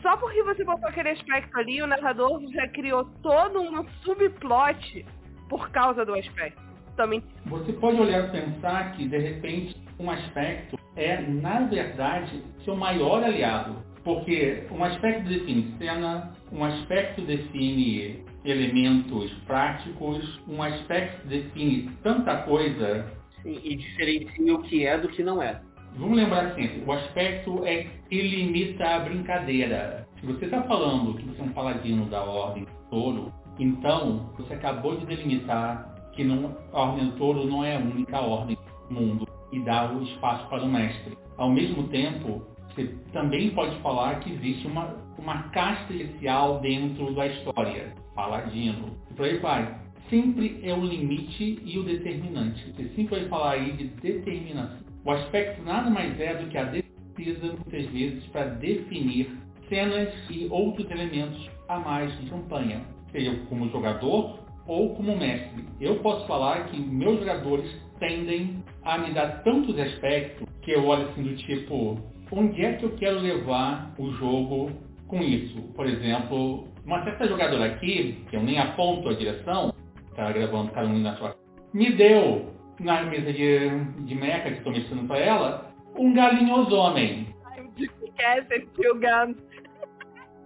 só porque você botou aquele aspecto ali, o narrador já criou todo um subplot por causa do aspecto. Também. Você pode olhar e pensar que, de repente, um aspecto é, na verdade, seu maior aliado. Porque um aspecto define cena, um aspecto define elementos práticos, um aspecto define tanta coisa. Sim, e diferencia o que é do que não é. Vamos lembrar sempre, o aspecto é que limita a brincadeira. Se você está falando que você é um paladino da Ordem do Touro, então você acabou de delimitar que não, a Ordem do Touro não é a única ordem do mundo e dá o espaço para o mestre. Ao mesmo tempo, você também pode falar que existe uma, uma casta especial dentro da história, paladino, e por aí vai. Sempre é o limite e o determinante. Você sempre vai falar aí de determinação. O aspecto nada mais é do que a defesa, muitas vezes, para definir cenas e outros elementos a mais de campanha, seja como jogador ou como mestre. Eu posso falar que meus jogadores tendem a me dar tantos aspectos que eu olho assim do tipo, onde é que eu quero levar o jogo com isso? Por exemplo, uma certa jogadora aqui, que eu nem aponto a direção, está gravando um na sua me deu na mesa de, de meca que estou mexendo para ela, um galinhoso homem.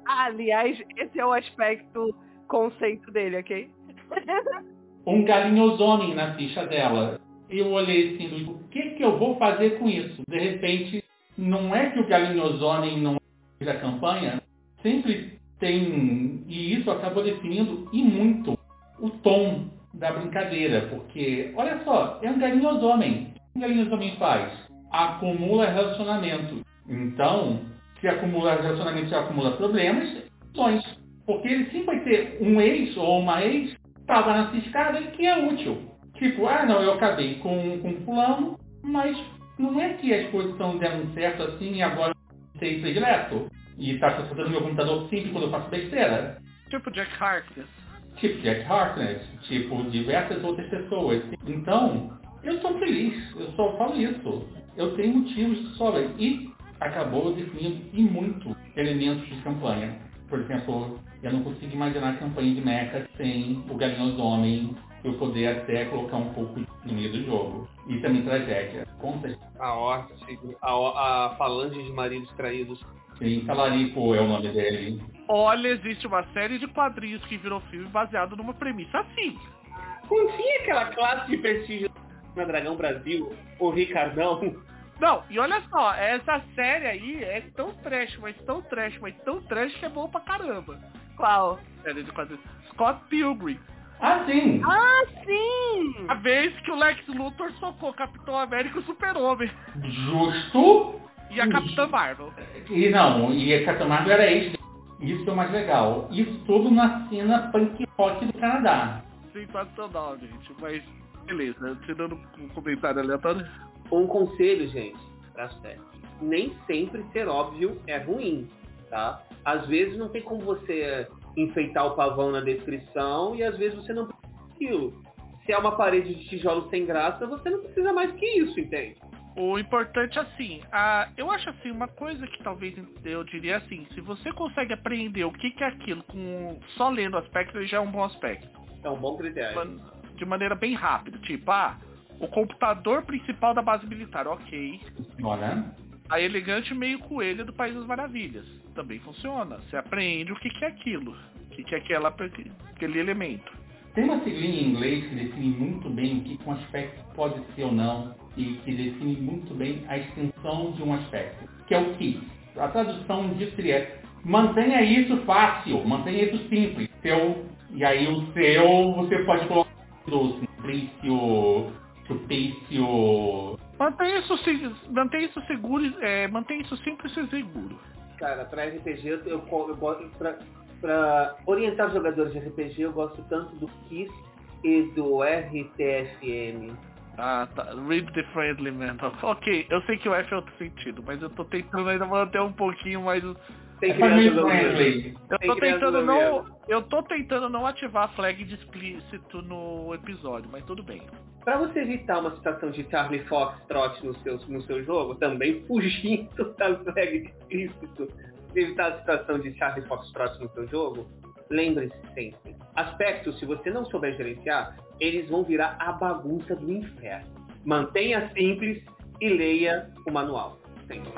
Aliás, esse é o aspecto conceito dele, ok? um galinhoso homem na ficha dela. Eu olhei assim, o que, que eu vou fazer com isso? De repente, não é que o galinhoso homem não é da campanha, sempre tem, e isso acabou definindo e muito o tom da brincadeira, porque, olha só, é um galinhoso homem. O que um galinhoso homem faz? Acumula relacionamento. Então, se acumula relacionamento, se acumula problemas, sonhos. Porque ele sempre vai ter um ex ou uma ex estava na ciscada que é útil. Tipo, ah não, eu acabei com, com fulano, mas não é que as coisas estão dando certo assim e agora eu sei predileto. E está consultando meu computador sempre quando eu faço besteira. Tipo Jack Harkness tipo Jack Harkness, tipo diversas outras pessoas. Então, eu estou feliz, eu só falo isso. Eu tenho motivos de sobra. E acabou definindo e muito elementos de campanha. Por exemplo, eu não consigo imaginar a campanha de Mecha sem o Galinhoso Homem eu poder até colocar um pouco no meio do jogo. E também tragédia. Conta. A Horse, a, a falange de maridos traídos. Sim, Talarico é o nome dele. Olha, existe uma série de quadrinhos que virou filme baseado numa premissa assim. Não tinha aquela classe de prestígio na Dragão Brasil, o Ricardão? Não, e olha só, essa série aí é tão trash, mas tão trash, mas tão trash que é bom pra caramba. Qual? Série de quadrinhos. Scott Pilgrim. Ah, sim! Ah, sim! A vez que o Lex Luthor socou Capitão América e o Super-Homem. Justo! E a Capitã Marvel. E não, e a Capitã Marvel era ex isso é o mais legal. Isso tudo na cena punk rock do Canadá. Sensacional, gente. Mas, beleza. Te dando um comentário aleatório. Um conselho, gente, pra série. Nem sempre ser óbvio é ruim, tá? Às vezes não tem como você enfeitar o pavão na descrição e às vezes você não precisa aquilo. Se é uma parede de tijolo sem graça, você não precisa mais que isso, entende? O importante assim, a, eu acho assim, uma coisa que talvez eu diria assim, se você consegue aprender o que, que é aquilo com só lendo aspecto, já é um bom aspecto. É um bom critério. De maneira bem rápida, tipo, ah, o computador principal da base militar, ok. Olha. A elegante meio coelho do País das Maravilhas. Também funciona. Você aprende o que, que é aquilo. O que, que é aquela, aquele elemento. Tem uma siglinha em inglês que define muito bem o que um aspecto pode ser ou não e que define muito bem a extensão de um aspecto, que é o que. A tradução disso seria mantenha isso fácil, mantenha isso simples. Seu, e aí o seu você pode colocar o simplício, supício. Mantenha isso, mantenha isso seguro, é, mantenha isso simples e seguro. cara, pra RPG eu, eu, eu. Pra, pra orientar os jogadores de RPG, eu gosto tanto do KISS e do RTFM. Ah, tá. Read the Friendly Man. Ok, eu sei que o F é outro sentido, mas eu tô tentando ainda manter um pouquinho mais. Tem É criança friendly. Eu tô tentando não. Eu tô tentando não ativar a flag de explícito no episódio, mas tudo bem. Pra você evitar uma situação de Charlie Fox Trot no seu, no seu jogo, também fugindo da flag de explícito, evitar a situação de Charlie Fox Trot no seu jogo, lembre-se sempre. Aspectos, se você não souber gerenciar, eles vão virar a bagunça do inferno. Mantenha simples e leia o manual. Sempre.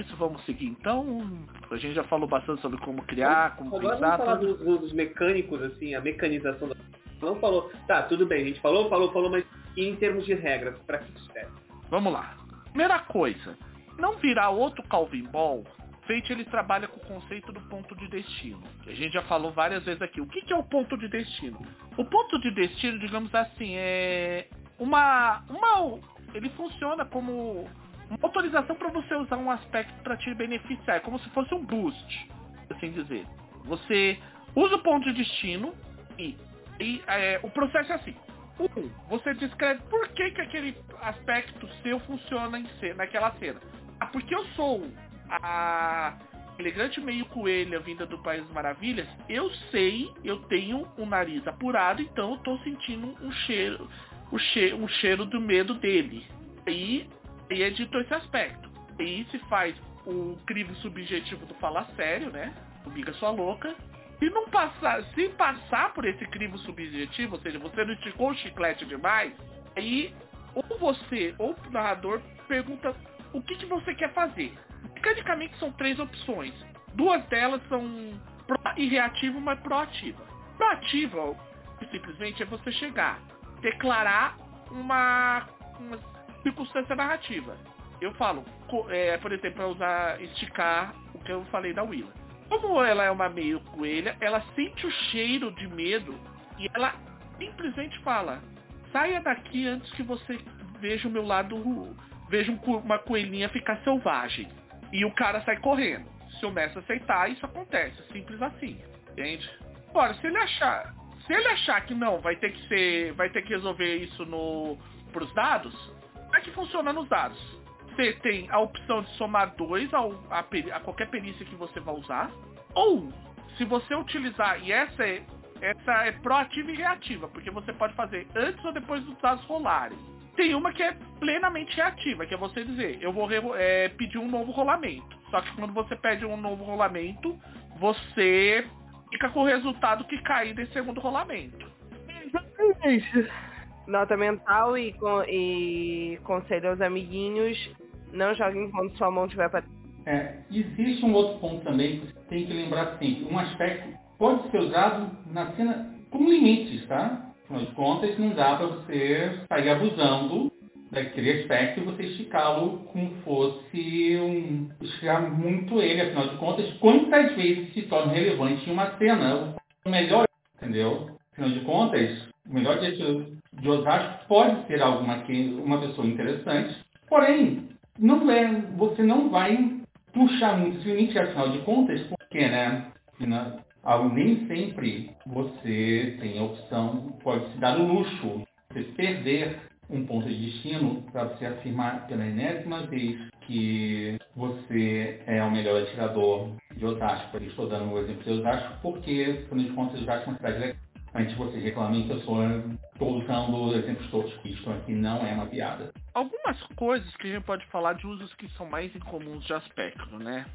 Isso, vamos seguir então. A gente já falou bastante sobre como criar, como Agora pensar. vamos falar tudo. dos, dos mecânicos, assim, a mecanização da. Não falou. Tá, tudo bem, a gente falou, falou, falou, mas em termos de regras, pra que isso serve? Vamos lá. Primeira coisa, não virar outro Calvin Ball. Fate ele trabalha com o conceito do ponto de destino. A gente já falou várias vezes aqui. O que, que é o ponto de destino? O ponto de destino, digamos assim, é uma, uma ele funciona como uma autorização para você usar um aspecto para te beneficiar. É como se fosse um boost, assim dizer. Você usa o ponto de destino e, e, é, o processo é assim. Um, você descreve por que, que aquele aspecto seu funciona em ce- naquela cena. Ah, porque eu sou a elegante meio coelha vinda do País das Maravilhas, eu sei, eu tenho um nariz apurado, então eu tô sentindo um cheiro, o che um cheiro do medo dele. Aí, aí é dito esse aspecto. Aí se faz o crivo subjetivo do falar sério, né? O Miga sua louca. Se não passar, se passar por esse crivo subjetivo, ou seja, você não esticou o chiclete demais, aí ou você ou o narrador pergunta o que, que você quer fazer. Mecanicamente são três opções. Duas delas são pro e reativo, mas proativa. Proativa, simplesmente, é você chegar, declarar uma, uma circunstância narrativa. Eu falo, é, por exemplo, para usar esticar o que eu falei da Willa. Como ela é uma meio coelha, ela sente o cheiro de medo e ela simplesmente fala: saia daqui antes que você veja o meu lado, veja um uma coelhinha ficar selvagem. E o cara sai correndo. Se o mestre aceitar, isso acontece, simples assim, entende? Agora, se ele achar, se ele achar que não, vai ter que ser, vai ter que resolver isso no pros dados, é que funciona nos dados? Você tem a opção de somar 2 a, a qualquer perícia que você vai usar. Ou, se você utilizar, e essa é, essa é proativa e reativa, porque você pode fazer antes ou depois dos dados rolarem. Tem uma que é plenamente reativa, que é você dizer, eu vou é, pedir um novo rolamento. Só que quando você pede um novo rolamento, você fica com o resultado que cair desse segundo rolamento. Nota mental e, con- e conselho aos amiguinhos. Não joguem enquanto sua mão estiver pra É, existe um outro ponto também que você tem que lembrar sempre. Um aspecto pode ser usado na cena com limites, tá? Afinal de contas, não dá para você sair abusando daquele aspecto e você esticá-lo como fosse um... esticar muito ele. Afinal de contas, quantas vezes se torna relevante em uma cena? O melhor, entendeu? Afinal de contas, o melhor jeito de Osasco pode ser alguma uma pessoa interessante, porém, não é, você não vai puxar muito esse limite, afinal de contas, porque, né, nem sempre você tem a opção, pode se dar o luxo de perder um ponto de destino para você afirmar pela enésima vez que você é o melhor atirador de Osasco. Estou dando o exemplo de Osasco porque, afinal de contas, Osasco é uma cidade legal. Antes vocês reclamem que eu sou, estou usando exemplos todos que isto aqui não é uma piada. algumas coisas que a gente pode falar de usos que são mais incomuns de aspecto, né?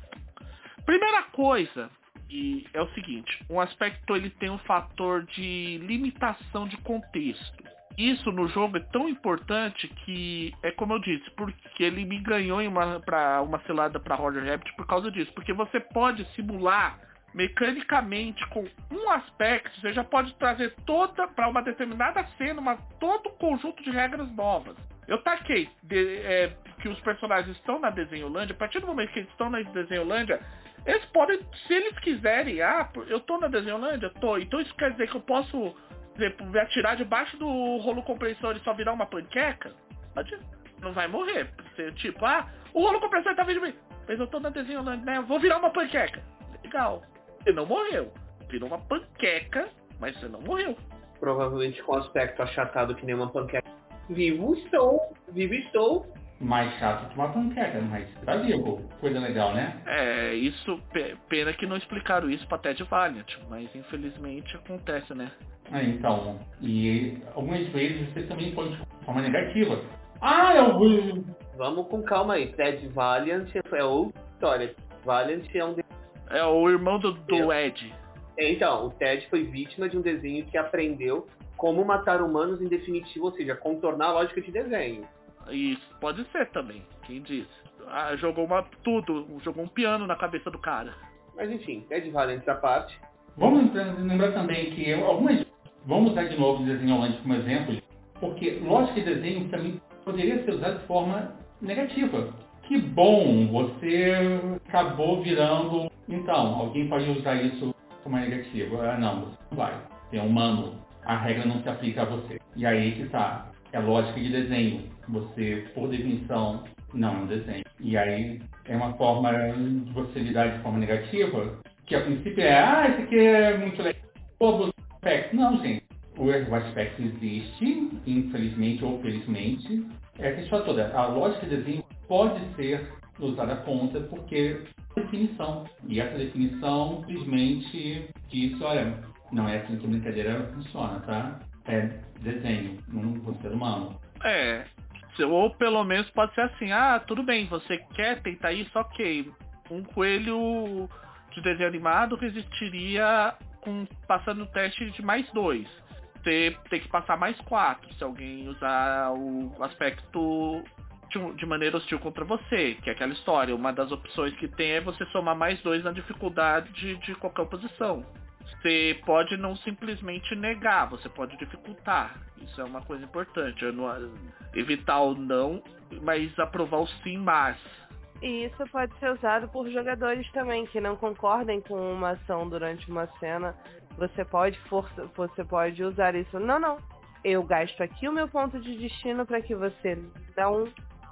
Primeira coisa e é o seguinte, um aspecto ele tem um fator de limitação de contexto. Isso no jogo é tão importante que é como eu disse, porque ele me ganhou em uma para uma selada para Roger Rabbit por causa disso, porque você pode simular mecanicamente com um aspecto, você já pode trazer toda para uma determinada cena, uma, todo um conjunto de regras novas. Eu taquei de- é, que os personagens estão na Desenholândia, a partir do momento que eles estão na Desenholândia, eles podem, se eles quiserem, ah, eu tô na Desenholândia, tô, então isso quer dizer que eu posso exemplo, me atirar debaixo do rolo compressor e só virar uma panqueca, não vai morrer. Você, tipo, ah, o rolo compressor tá vindo de mim. Mas eu tô na desenho, né? Vou virar uma panqueca. Legal. Você não morreu. Virou uma panqueca, mas você não morreu. Provavelmente com aspecto achatado que nem uma panqueca. Vivo estou, vivo estou. Mais chato que uma panqueca, mas tá vivo. Coisa legal, né? É, isso, pena que não explicaram isso pra Ted Valiant, mas infelizmente acontece, né? É, então, e algumas vezes você também pode de forma negativa. Ah, eu vou. Vamos com calma aí. Ted Valiant é outra história. Valiant é um. É o irmão do, do Ed. Então, o Ted foi vítima de um desenho que aprendeu como matar humanos em definitivo, ou seja, contornar a lógica de desenho. Isso, pode ser também, quem disse. Ah, jogou uma, tudo, jogou um piano na cabeça do cara. Mas enfim, Ted Valiant à parte. Vamos lembrar também que algumas. Vamos usar de novo o desenho online como exemplo, porque lógica de desenho também poderia ser usada de forma negativa. Que bom, você acabou virando. Então, alguém pode usar isso como negativo. Ah, não, você não vai. Você é humano. A regra não se aplica a você. E aí que está. É lógica de desenho. Você, por definição, não é um desenho. E aí é uma forma de você lidar de forma negativa, que a princípio é, ah, isso aqui é muito legal. Todo aspecto. Não, gente. O aspecto existe, infelizmente ou felizmente. É a questão toda. A lógica de desenho pode ser usada contra porque definição. E essa definição simplesmente diz, olha, não é assim que a brincadeira funciona, tá? É desenho, não ser humano. É, ou pelo menos pode ser assim, ah, tudo bem, você quer tentar isso, ok. Um coelho de desenho animado resistiria com passando o teste de mais dois. Você tem que passar mais quatro se alguém usar o aspecto de maneira hostil contra você, que é aquela história. Uma das opções que tem é você somar mais dois na dificuldade de qualquer oposição. Você pode não simplesmente negar, você pode dificultar. Isso é uma coisa importante. Não, evitar o não, mas aprovar o sim, mas. E isso pode ser usado por jogadores também que não concordem com uma ação durante uma cena. Você pode força, você pode usar isso. Não, não. Eu gasto aqui o meu ponto de destino para que você não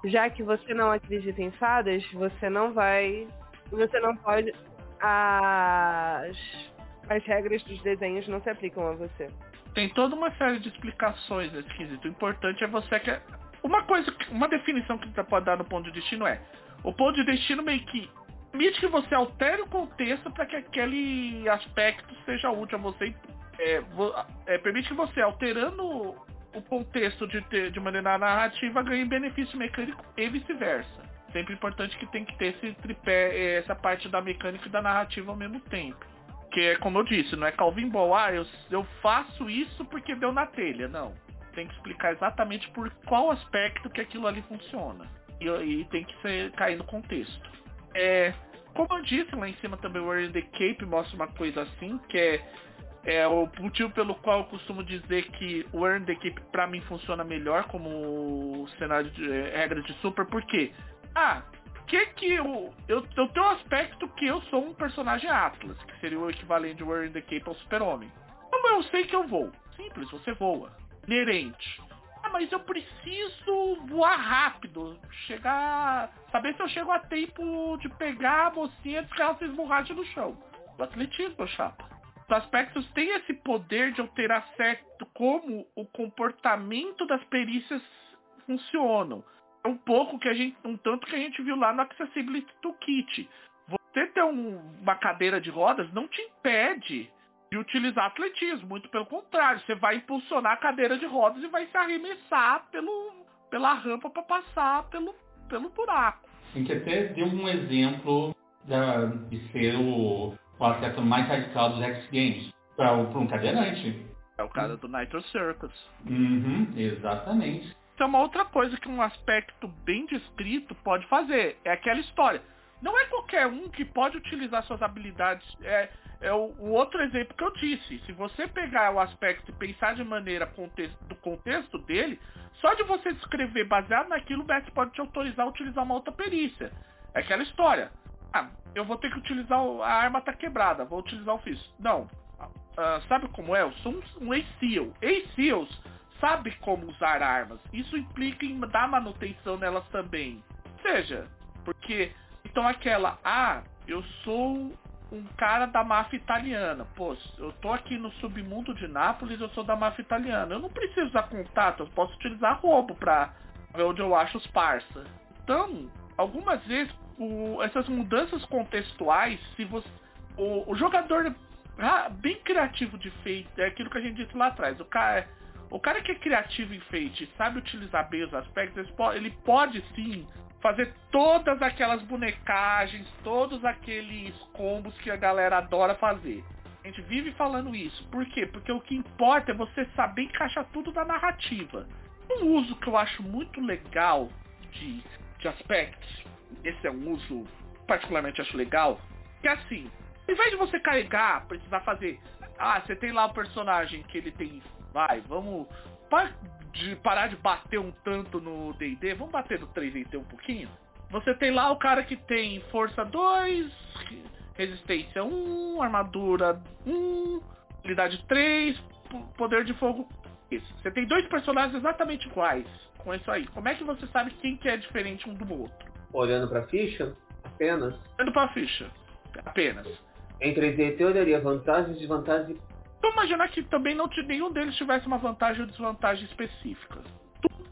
já que você não acredita em fadas, você não vai. Você não pode. As, as regras dos desenhos não se aplicam a você. Tem toda uma série de explicações nesse quesito. O importante é você que. Uma coisa, uma definição que você pode dar no ponto de destino é: o ponto de destino meio que permite que você altere o contexto para que aquele aspecto seja útil a você. É, é, permite que você, alterando o contexto de, ter, de maneira narrativa ganha benefício mecânico e vice-versa. Sempre importante que tem que ter esse tripé, essa parte da mecânica e da narrativa ao mesmo tempo. Que é como eu disse, não é Calvin Ball, ah, eu, eu faço isso porque deu na telha. Não. Tem que explicar exatamente por qual aspecto que aquilo ali funciona. E, e tem que ser, cair no contexto. É, como eu disse lá em cima também, o Warrior the Cape mostra uma coisa assim, que é é o motivo pelo qual eu costumo dizer que o Earn the Keep pra mim funciona melhor como cenário de é, regra de super, porque ah, que que eu, eu eu tenho um aspecto que eu sou um personagem Atlas, que seria o equivalente de Earn the Cape ao Super-Homem. Como eu sei que eu vou? Simples, você voa. Inerente. Ah, mas eu preciso voar rápido. Chegar. Saber se eu chego a tempo de pegar a mocinha antes que ela se esborrache no chão. O atletismo, chapa. Os aspectos têm esse poder de alterar certo como o comportamento das perícias funcionam. É um pouco que a gente, um tanto que a gente viu lá no Accessibility Toolkit. Você ter um, uma cadeira de rodas não te impede de utilizar atletismo, muito pelo contrário, você vai impulsionar a cadeira de rodas e vai se arremessar pelo, pela rampa para passar pelo, pelo buraco. A gente até deu um exemplo da, de ser o o aspecto mais radical dos X Games para um cadeirante. É o cara do Nitro Circus. Uhum, exatamente. É uma outra coisa que um aspecto bem descrito pode fazer. É aquela história. Não é qualquer um que pode utilizar suas habilidades. É, é o, o, outro exemplo que eu disse. Se você pegar o aspecto e pensar de maneira contexto, do contexto dele, só de você descrever baseado naquilo, o Mestre pode te autorizar a utilizar uma outra perícia. É aquela história. Ah, eu vou ter que utilizar o, a arma tá quebrada, vou utilizar o físico. Não. uh, sabe como é? Eu sou um, um ex-SEAL. Ex-SEALs sabe como usar armas. Isso implica em dar manutenção nelas também. Seja, porque então aquela, ah, eu sou um cara da máfia italiana. Pô, eu tô aqui no submundo de Nápoles, eu sou da máfia italiana. Eu não preciso usar contato, eu posso utilizar roubo pra ver onde eu acho os parça. Então, algumas vezes, o, essas mudanças contextuais, se você. O, o jogador ah, bem criativo de feito, é aquilo que a gente disse lá atrás. O cara, o cara que é criativo em feito sabe utilizar bem os aspectos, ele pode sim fazer todas aquelas bonecagens, todos aqueles combos que a galera adora fazer. A gente vive falando isso. Por quê? Porque o que importa é você saber encaixar tudo na narrativa. Um uso que eu acho muito legal de, de aspectos, esse é um uso particularmente acho legal, que é assim, ao invés de você carregar, precisar fazer. Ah, você tem lá o personagem que ele tem. Vai, vamos de parar de bater um tanto no D&D, vamos bater no 3D um pouquinho? Você tem lá o cara que tem força 2, resistência 1, armadura 1, habilidade 3, poder de fogo. Isso. Você tem dois personagens exatamente iguais com isso aí. Como é que você sabe quem que é diferente um do outro? Olhando pra ficha? Apenas? Olhando pra ficha. Apenas. Em 3D eu olharia vantagens e desvantagens Vamos imaginar que também não nenhum deles tivesse uma vantagem ou desvantagem específica.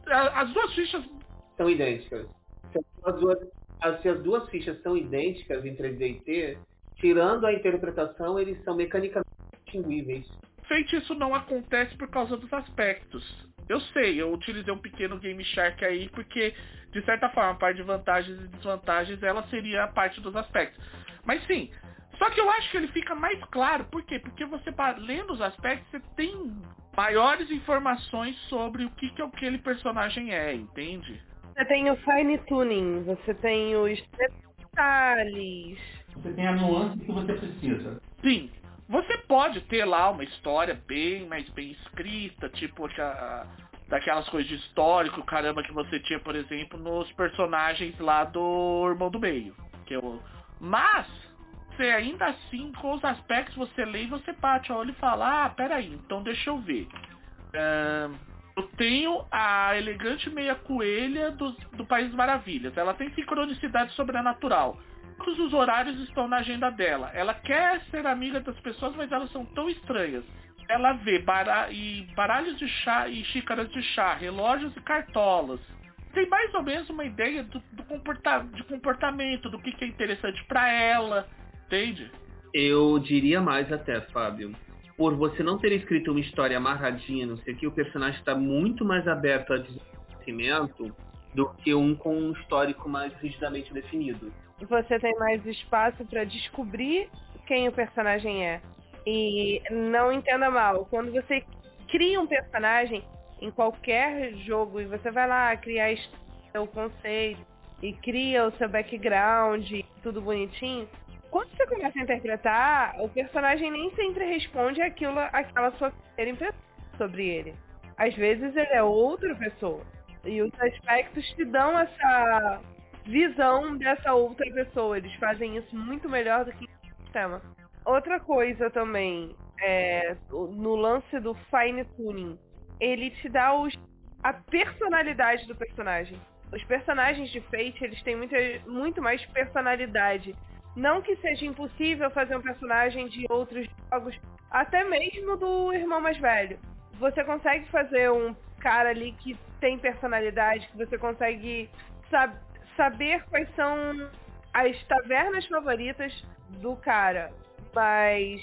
As duas fichas são idênticas. As duas, se as duas fichas são idênticas em 3D e T, tirando a interpretação, eles são mecanicamente distinguíveis. Feito isso não acontece por causa dos aspectos. Eu sei, eu utilizei um pequeno Game Shark aí porque, de certa forma, a parte de vantagens e desvantagens ela seria a parte dos aspectos. Mas sim, só que eu acho que ele fica mais claro. Por quê? Porque você, lendo os aspectos, você tem maiores informações sobre o que, que aquele personagem é, entende? Você tem o fine tuning, você tem os detalhes. Você tem a nuance que você precisa. Sim. Você pode ter lá uma história bem mais bem escrita, tipo a, daquelas coisas de histórico, caramba, que você tinha, por exemplo, nos personagens lá do Irmão do Meio. Que eu... Mas você ainda assim, com os aspectos, você lê e você bate o olho e fala, ah, peraí, então deixa eu ver. Uh, eu tenho a elegante meia coelha do, do País Maravilhas. Ela tem sincronicidade sobrenatural. Todos os horários estão na agenda dela. Ela quer ser amiga das pessoas, mas elas são tão estranhas. Ela vê bara baralhos de chá e xícaras de chá, relógios e cartolas. Tem mais ou menos uma ideia do, do comporta de comportamento, do que, que é interessante para ela Entende? Eu diria mais até, Fábio. Por você não ter escrito uma história amarradinha, não sei o que, o personagem está muito mais aberto a desenvolvimento do que um com um histórico mais rigidamente definido. Você tem mais espaço para descobrir quem o personagem é. E não entenda mal, quando você cria um personagem em qualquer jogo e você vai lá criar seu conceito e cria o seu background, tudo bonitinho, quando você começa a interpretar, o personagem nem sempre responde aquilo, aquela sua primeira impressão sobre ele. Às vezes ele é outra pessoa. E os aspectos te dão essa visão dessa outra pessoa. Eles fazem isso muito melhor do que o sistema. Outra coisa também, é, no lance do fine tuning, ele te dá os, a personalidade do personagem. Os personagens de Fate, eles têm muita, muito mais personalidade não que seja impossível fazer um personagem de outros jogos, até mesmo do irmão mais velho. Você consegue fazer um cara ali que tem personalidade, que você consegue sab saber quais são as tavernas favoritas do cara, mas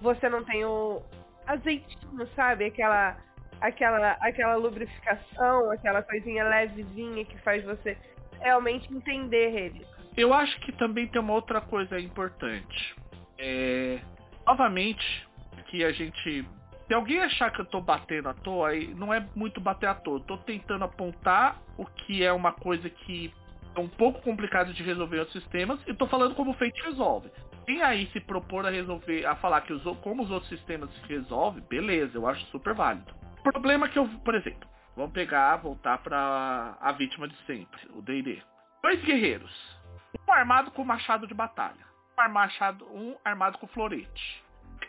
você não tem o azeitinho, sabe? Aquela aquela aquela lubrificação, aquela coisinha levezinha que faz você realmente entender ele. Eu acho que também tem uma outra coisa importante. É, novamente, que a gente. Se alguém achar que eu tô batendo à toa, não é muito bater à toa. Eu tô tentando apontar o que é uma coisa que é um pouco complicado de resolver os sistemas e tô falando como o Fate resolve. Quem aí se propor a resolver, a falar que os, como os outros sistemas se resolve, beleza, eu acho super válido. O problema que eu, por exemplo, vamos pegar, voltar para a vítima de sempre, o D&D. Dois guerreiros um armado com machado de batalha. Um armado, um armado com florete.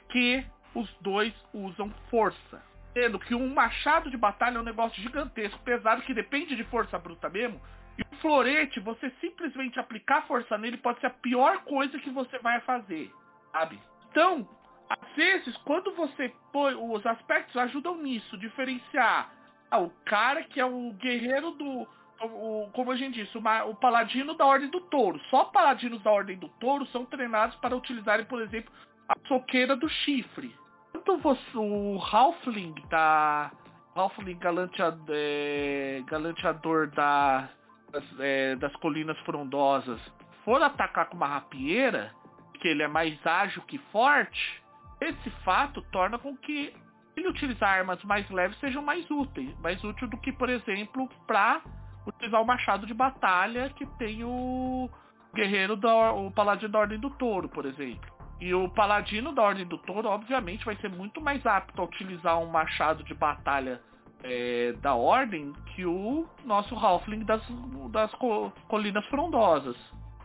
Que os dois usam força. Sendo que um machado de batalha é um negócio gigantesco, pesado, que depende de força bruta mesmo. E o florete, você simplesmente aplicar força nele pode ser a pior coisa que você vai fazer, sabe? Então, às vezes, quando você põe. Os aspectos ajudam nisso, diferenciar ah, o cara que é o guerreiro do. O, como a gente disse, o, o paladino da Ordem do Touro. Só paladinos da Ordem do Touro são treinados para utilizarem, por exemplo, a soqueira do chifre. Quando você, o Halfling da. Halfling galanteador, é, galanteador da, das, é, das colinas frondosas for atacar com uma rapieira, que ele é mais ágil que forte, esse fato torna com que ele utilizar armas mais leves sejam mais úteis, mais útil do que, por exemplo, para utilizar o machado de batalha que tem o guerreiro da, o paladino da Ordem do Touro, por exemplo. E o paladino da Ordem do Touro, obviamente, vai ser muito mais apto a utilizar um machado de batalha é, da Ordem que o nosso Halfling das, das Colinas Frondosas.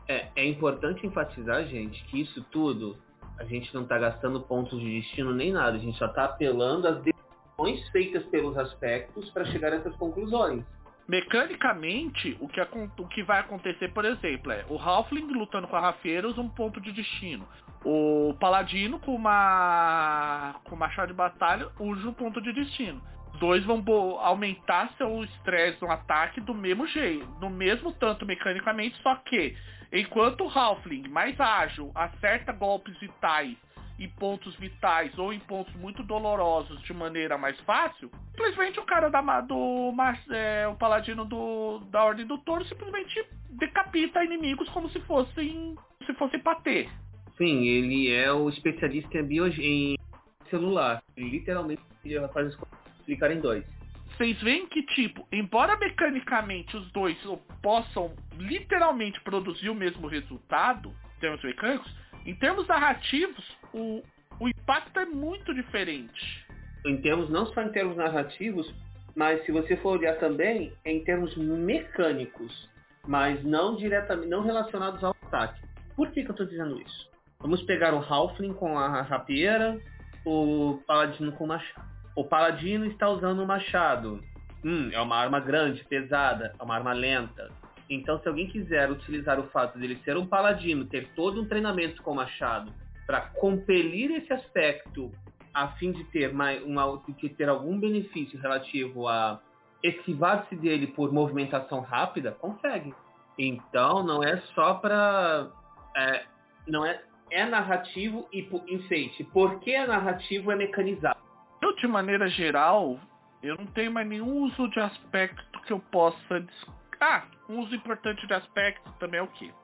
É, é importante enfatizar, gente, que isso tudo a gente não está gastando pontos de destino nem nada, a gente só está apelando às decisões feitas pelos aspectos para chegar a essas conclusões. Mecanicamente, o que, o que vai acontecer, por exemplo, é o Halfling lutando com a Rafeira usa um ponto de destino. O Paladino com uma com machado de batalha usa um ponto de destino. Dois vão aumentar seu estresse no ataque do mesmo jeito, no mesmo tanto mecanicamente, só que enquanto o Halfling mais ágil acerta golpes vitais em pontos vitais ou em pontos muito dolorosos de maneira mais fácil, simplesmente o cara da, do é, o paladino do, da Ordem do Touro simplesmente decapita inimigos como se fossem se fosse patê. Sim, ele é o especialista em, bio, em celular. Ele literalmente faz explicar em dois. Vocês veem que, tipo, embora mecanicamente os dois possam literalmente produzir o mesmo resultado, em termos mecânicos, em termos narrativos, o, o impacto é muito diferente. Em termos, não só em termos narrativos, mas se você for olhar também em termos mecânicos, mas não diretamente, não relacionados ao ataque. Por que, que eu estou dizendo isso? Vamos pegar o Halfling com a rapieira, o Paladino com o machado. O Paladino está usando um machado. Hum, é uma arma grande, pesada, é uma arma lenta. Então, se alguém quiser utilizar o fato dele ser um paladino, ter todo um treinamento com machado, para compelir esse aspecto, a fim de ter, mais, uma, de ter algum benefício relativo a esquivar-se dele por movimentação rápida, consegue. Então, não é só para. É, não é, é narrativo e enfeite. Por que é narrativo é mecanizado? De maneira geral, eu não tenho mais nenhum uso de aspecto que eu possa ah, um uso importante de aspectos também é o que?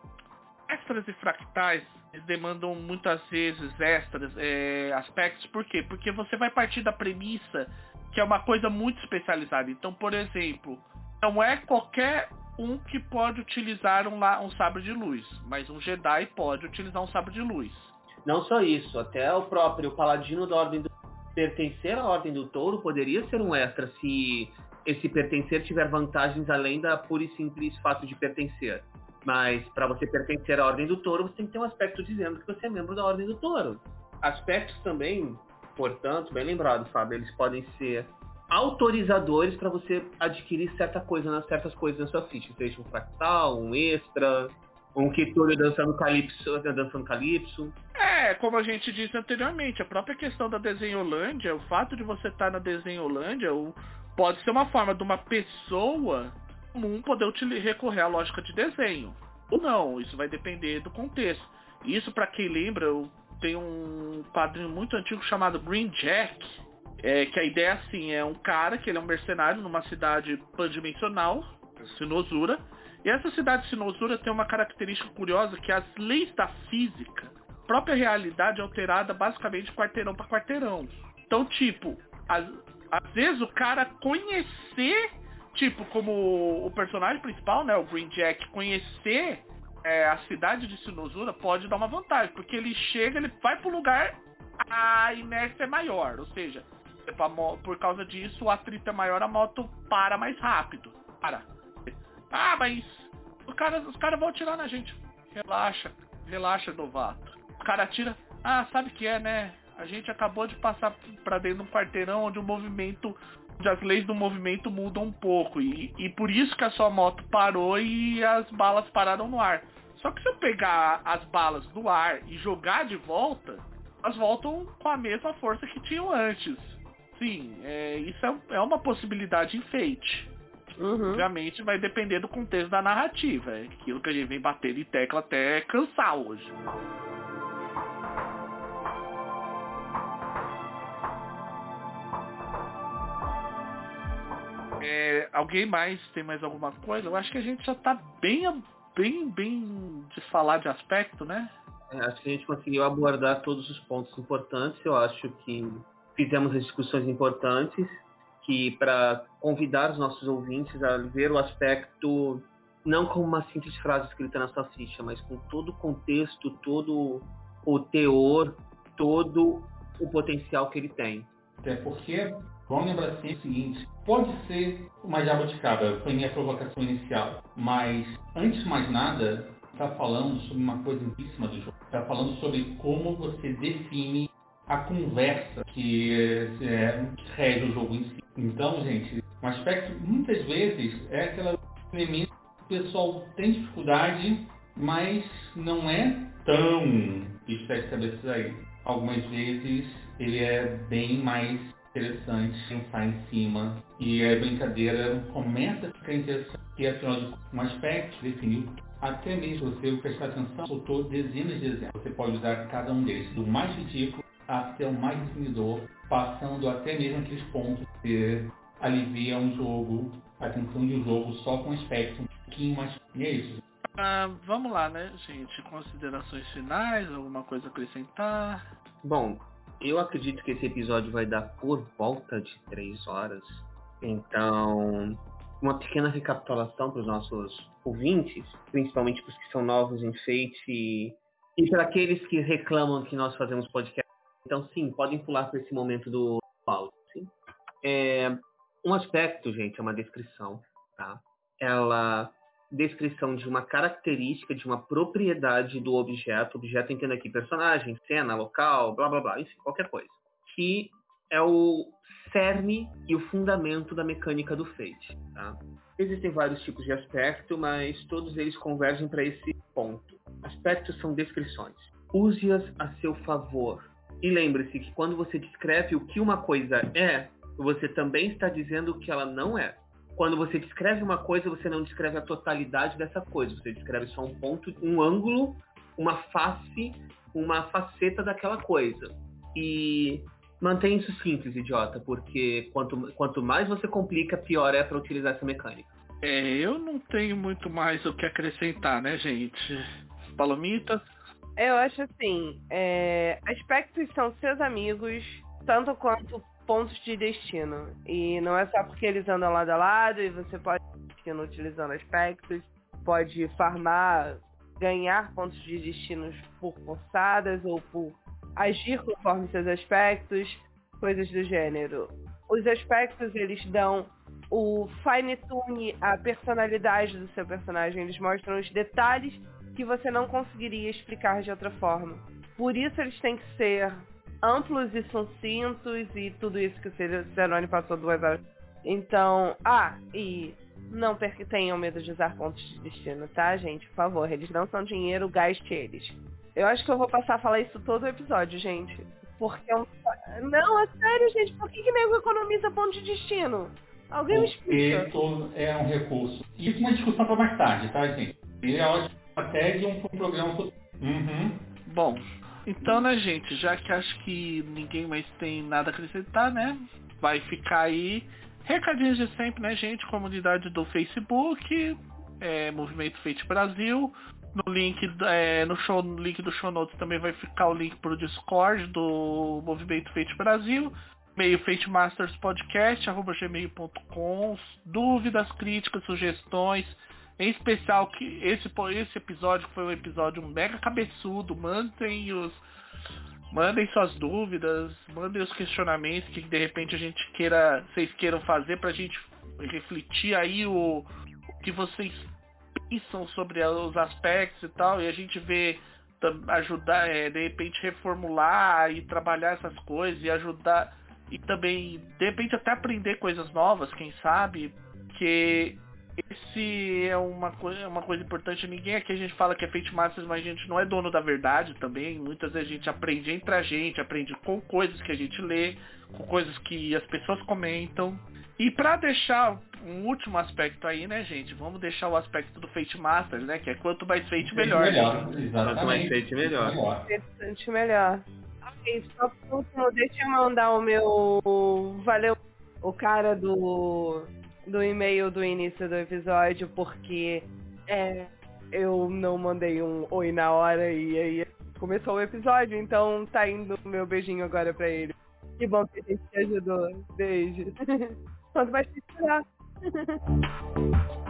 Extras e fractais demandam muitas vezes extras, é, aspectos, por quê? Porque você vai partir da premissa que é uma coisa muito especializada. Então, por exemplo, não é qualquer um que pode utilizar um, um sabre de luz, mas um Jedi pode utilizar um sabre de luz. Não só isso, até o próprio paladino da Ordem do pertencer à Ordem do Touro poderia ser um extra se esse pertencer tiver vantagens além da pura e simples fato de pertencer. Mas para você pertencer à Ordem do Touro, você tem que ter um aspecto dizendo que você é membro da Ordem do Touro. Aspectos também, portanto, bem lembrado, Fábio, eles podem ser autorizadores para você adquirir certa coisa, certas coisas na sua ficha, seja um fractal, um extra, um Kituri dançando calypso, dançando calypso. É, como a gente disse anteriormente, a própria questão da Desenholândia, o fato de você estar tá na Desenholândia, o, pode ser uma forma de uma pessoa comum poder recorrer à lógica de desenho. Ou não, isso vai depender do contexto. Isso, para quem lembra, tenho um quadrinho muito antigo chamado Green Jack, é, que a ideia é assim, é um cara que ele é um mercenário numa cidade pandimensional, Sinosura, e essa cidade Sinosura tem uma característica curiosa que as leis da física, própria realidade é alterada basicamente quarteirão para quarteirão. Então, tipo, as, às vezes o cara conhecer, tipo, como o personagem principal, né, o Green Jack, conhecer é, a cidade de Sinosura pode dar uma vantagem, porque ele chega, ele vai pro lugar, a inércia é maior, ou seja, por causa disso o atrito é maior, a moto para mais rápido. Para. Ah, mas os caras vão atirar na gente. Relaxa, relaxa, novato. O cara atira, ah, sabe o que é, né? A gente acabou de passar para dentro de um quarteirão onde o movimento, onde as leis do movimento mudam um pouco. E, e por isso que a sua moto parou e as balas pararam no ar. Só que se eu pegar as balas do ar e jogar de volta, elas voltam com a mesma força que tinham antes. Sim, é, isso é, é uma possibilidade enfeite. Uhum. Obviamente vai depender do contexto da narrativa. É aquilo que a gente vem batendo em tecla até cansar hoje. É, alguém mais tem mais alguma coisa? Eu acho que a gente já tá bem, bem, bem de falar de aspecto, né? É, acho que a gente conseguiu abordar todos os pontos importantes. Eu acho que fizemos as discussões importantes que para convidar os nossos ouvintes a ver o aspecto não como uma simples frase escrita na sua ficha, mas com todo o contexto, todo o teor, todo o potencial que ele tem. Até porque, vamos lembrar sempre o seguinte, pode ser uma jabuticaba, foi minha provocação inicial, mas antes de mais nada, está falando sobre uma coisa importantíssima do jogo. Está falando sobre como você define a conversa que, é, que rege o jogo em si. Então, gente, um aspecto muitas vezes é aquela elemento que o pessoal tem dificuldade, mas não é tão especialista aí. Algumas vezes ele é bem mais interessante pensar em cima e a brincadeira começa a ficar interessante e afinal de um aspecto definiu até mesmo você prestar atenção soltou dezenas de exemplos você pode usar cada um deles do mais ridículo até o mais definidor passando até mesmo aqueles pontos que aliviam o jogo a tensão de um jogo só com aspecto um pouquinho mais e é isso ah, vamos lá, né, gente? Considerações finais, alguma coisa a acrescentar? Bom, eu acredito que esse episódio vai dar por volta de três horas. Então, uma pequena recapitulação para os nossos ouvintes, principalmente para os que são novos em Fate e, e para aqueles que reclamam que nós fazemos podcast. Então, sim, podem pular para esse momento do áudio. É, um aspecto, gente, é uma descrição, tá? Ela descrição de uma característica, de uma propriedade do objeto, objeto entendo aqui personagem, cena, local, blá blá blá, enfim, qualquer coisa, que é o cerne e o fundamento da mecânica do Fate. Tá? Existem vários tipos de aspecto, mas todos eles convergem para esse ponto. Aspectos são descrições. Use-as a seu favor. E lembre-se que quando você descreve o que uma coisa é, você também está dizendo o que ela não é quando você descreve uma coisa, você não descreve a totalidade dessa coisa, você descreve só um ponto, um ângulo, uma face, uma faceta daquela coisa. E mantém isso simples, idiota, porque quanto, quanto mais você complica, pior é para utilizar essa mecânica. É, eu não tenho muito mais o que acrescentar, né, gente? Palomitas? Eu acho assim, é, aspectos são seus amigos, tanto quanto pontos de destino. E não é só porque eles andam lado a lado e você pode destino utilizando aspectos, pode farmar, ganhar pontos de destinos por forçadas ou por agir conforme seus aspectos, coisas do gênero. Os aspectos eles dão o fine tune, a personalidade do seu personagem, eles mostram os detalhes que você não conseguiria explicar de outra forma. Por isso eles têm que ser amplos e sucintos e tudo isso que o Cerone passou duas horas. Então, ah, e não tenham medo de usar pontos de destino, tá, gente? Por favor, eles não são dinheiro, gaste eles. Eu acho que eu vou passar a falar isso todo o episódio, gente. Porque é um... Não, é sério, gente. Por que, que nego economiza ponto de destino? Alguém me explica. Porque é um recurso. Isso é uma discussão para mais tarde, tá, gente? Ele é ótimo até de um, programa... Uhum. Bom, então, né, gente, já que acho que ninguém mais tem nada a acrescentar, né? Vai ficar aí. Recadinhos de sempre, né, gente? Comunidade do Facebook, é, Movimento Fate Brasil. No link, é, no show, no link do show notes também vai ficar o link pro Discord do Movimento Fate Brasil. Meio Fate Masters Podcast, arroba gmail.com. Dúvidas, críticas, sugestões em especial que esse, esse episódio foi um episódio mega cabeçudo. Mandem os. Mandem suas dúvidas, mandem os questionamentos que de repente a gente queira. Vocês queiram fazer pra gente refletir aí o, o que vocês pensam sobre os aspectos e tal. E a gente vê ajudar, é, de repente reformular e trabalhar essas coisas e ajudar e também de repente até aprender coisas novas, quem sabe, que esse é uma, coisa, uma coisa importante. Ninguém aqui a gente fala que é Fate Masters, mas a gente não é dono da verdade também. Muitas vezes a gente aprende entre a gente, aprende com coisas que a gente lê, com coisas que as pessoas comentam. E para deixar um último aspecto aí, né, gente? Vamos deixar o aspecto do Fate Masters, né? Que é quanto mais Fate, melhor. melhor. Quanto mais Fate, melhor. Bastante melhor. Ok, só por último, deixa eu mandar o meu. Valeu, o cara do do e-mail do início do episódio, porque é, eu não mandei um oi na hora e aí começou o episódio, então tá indo meu beijinho agora pra ele. Que bom que a gente te ajudou. Beijo. Quanto mais te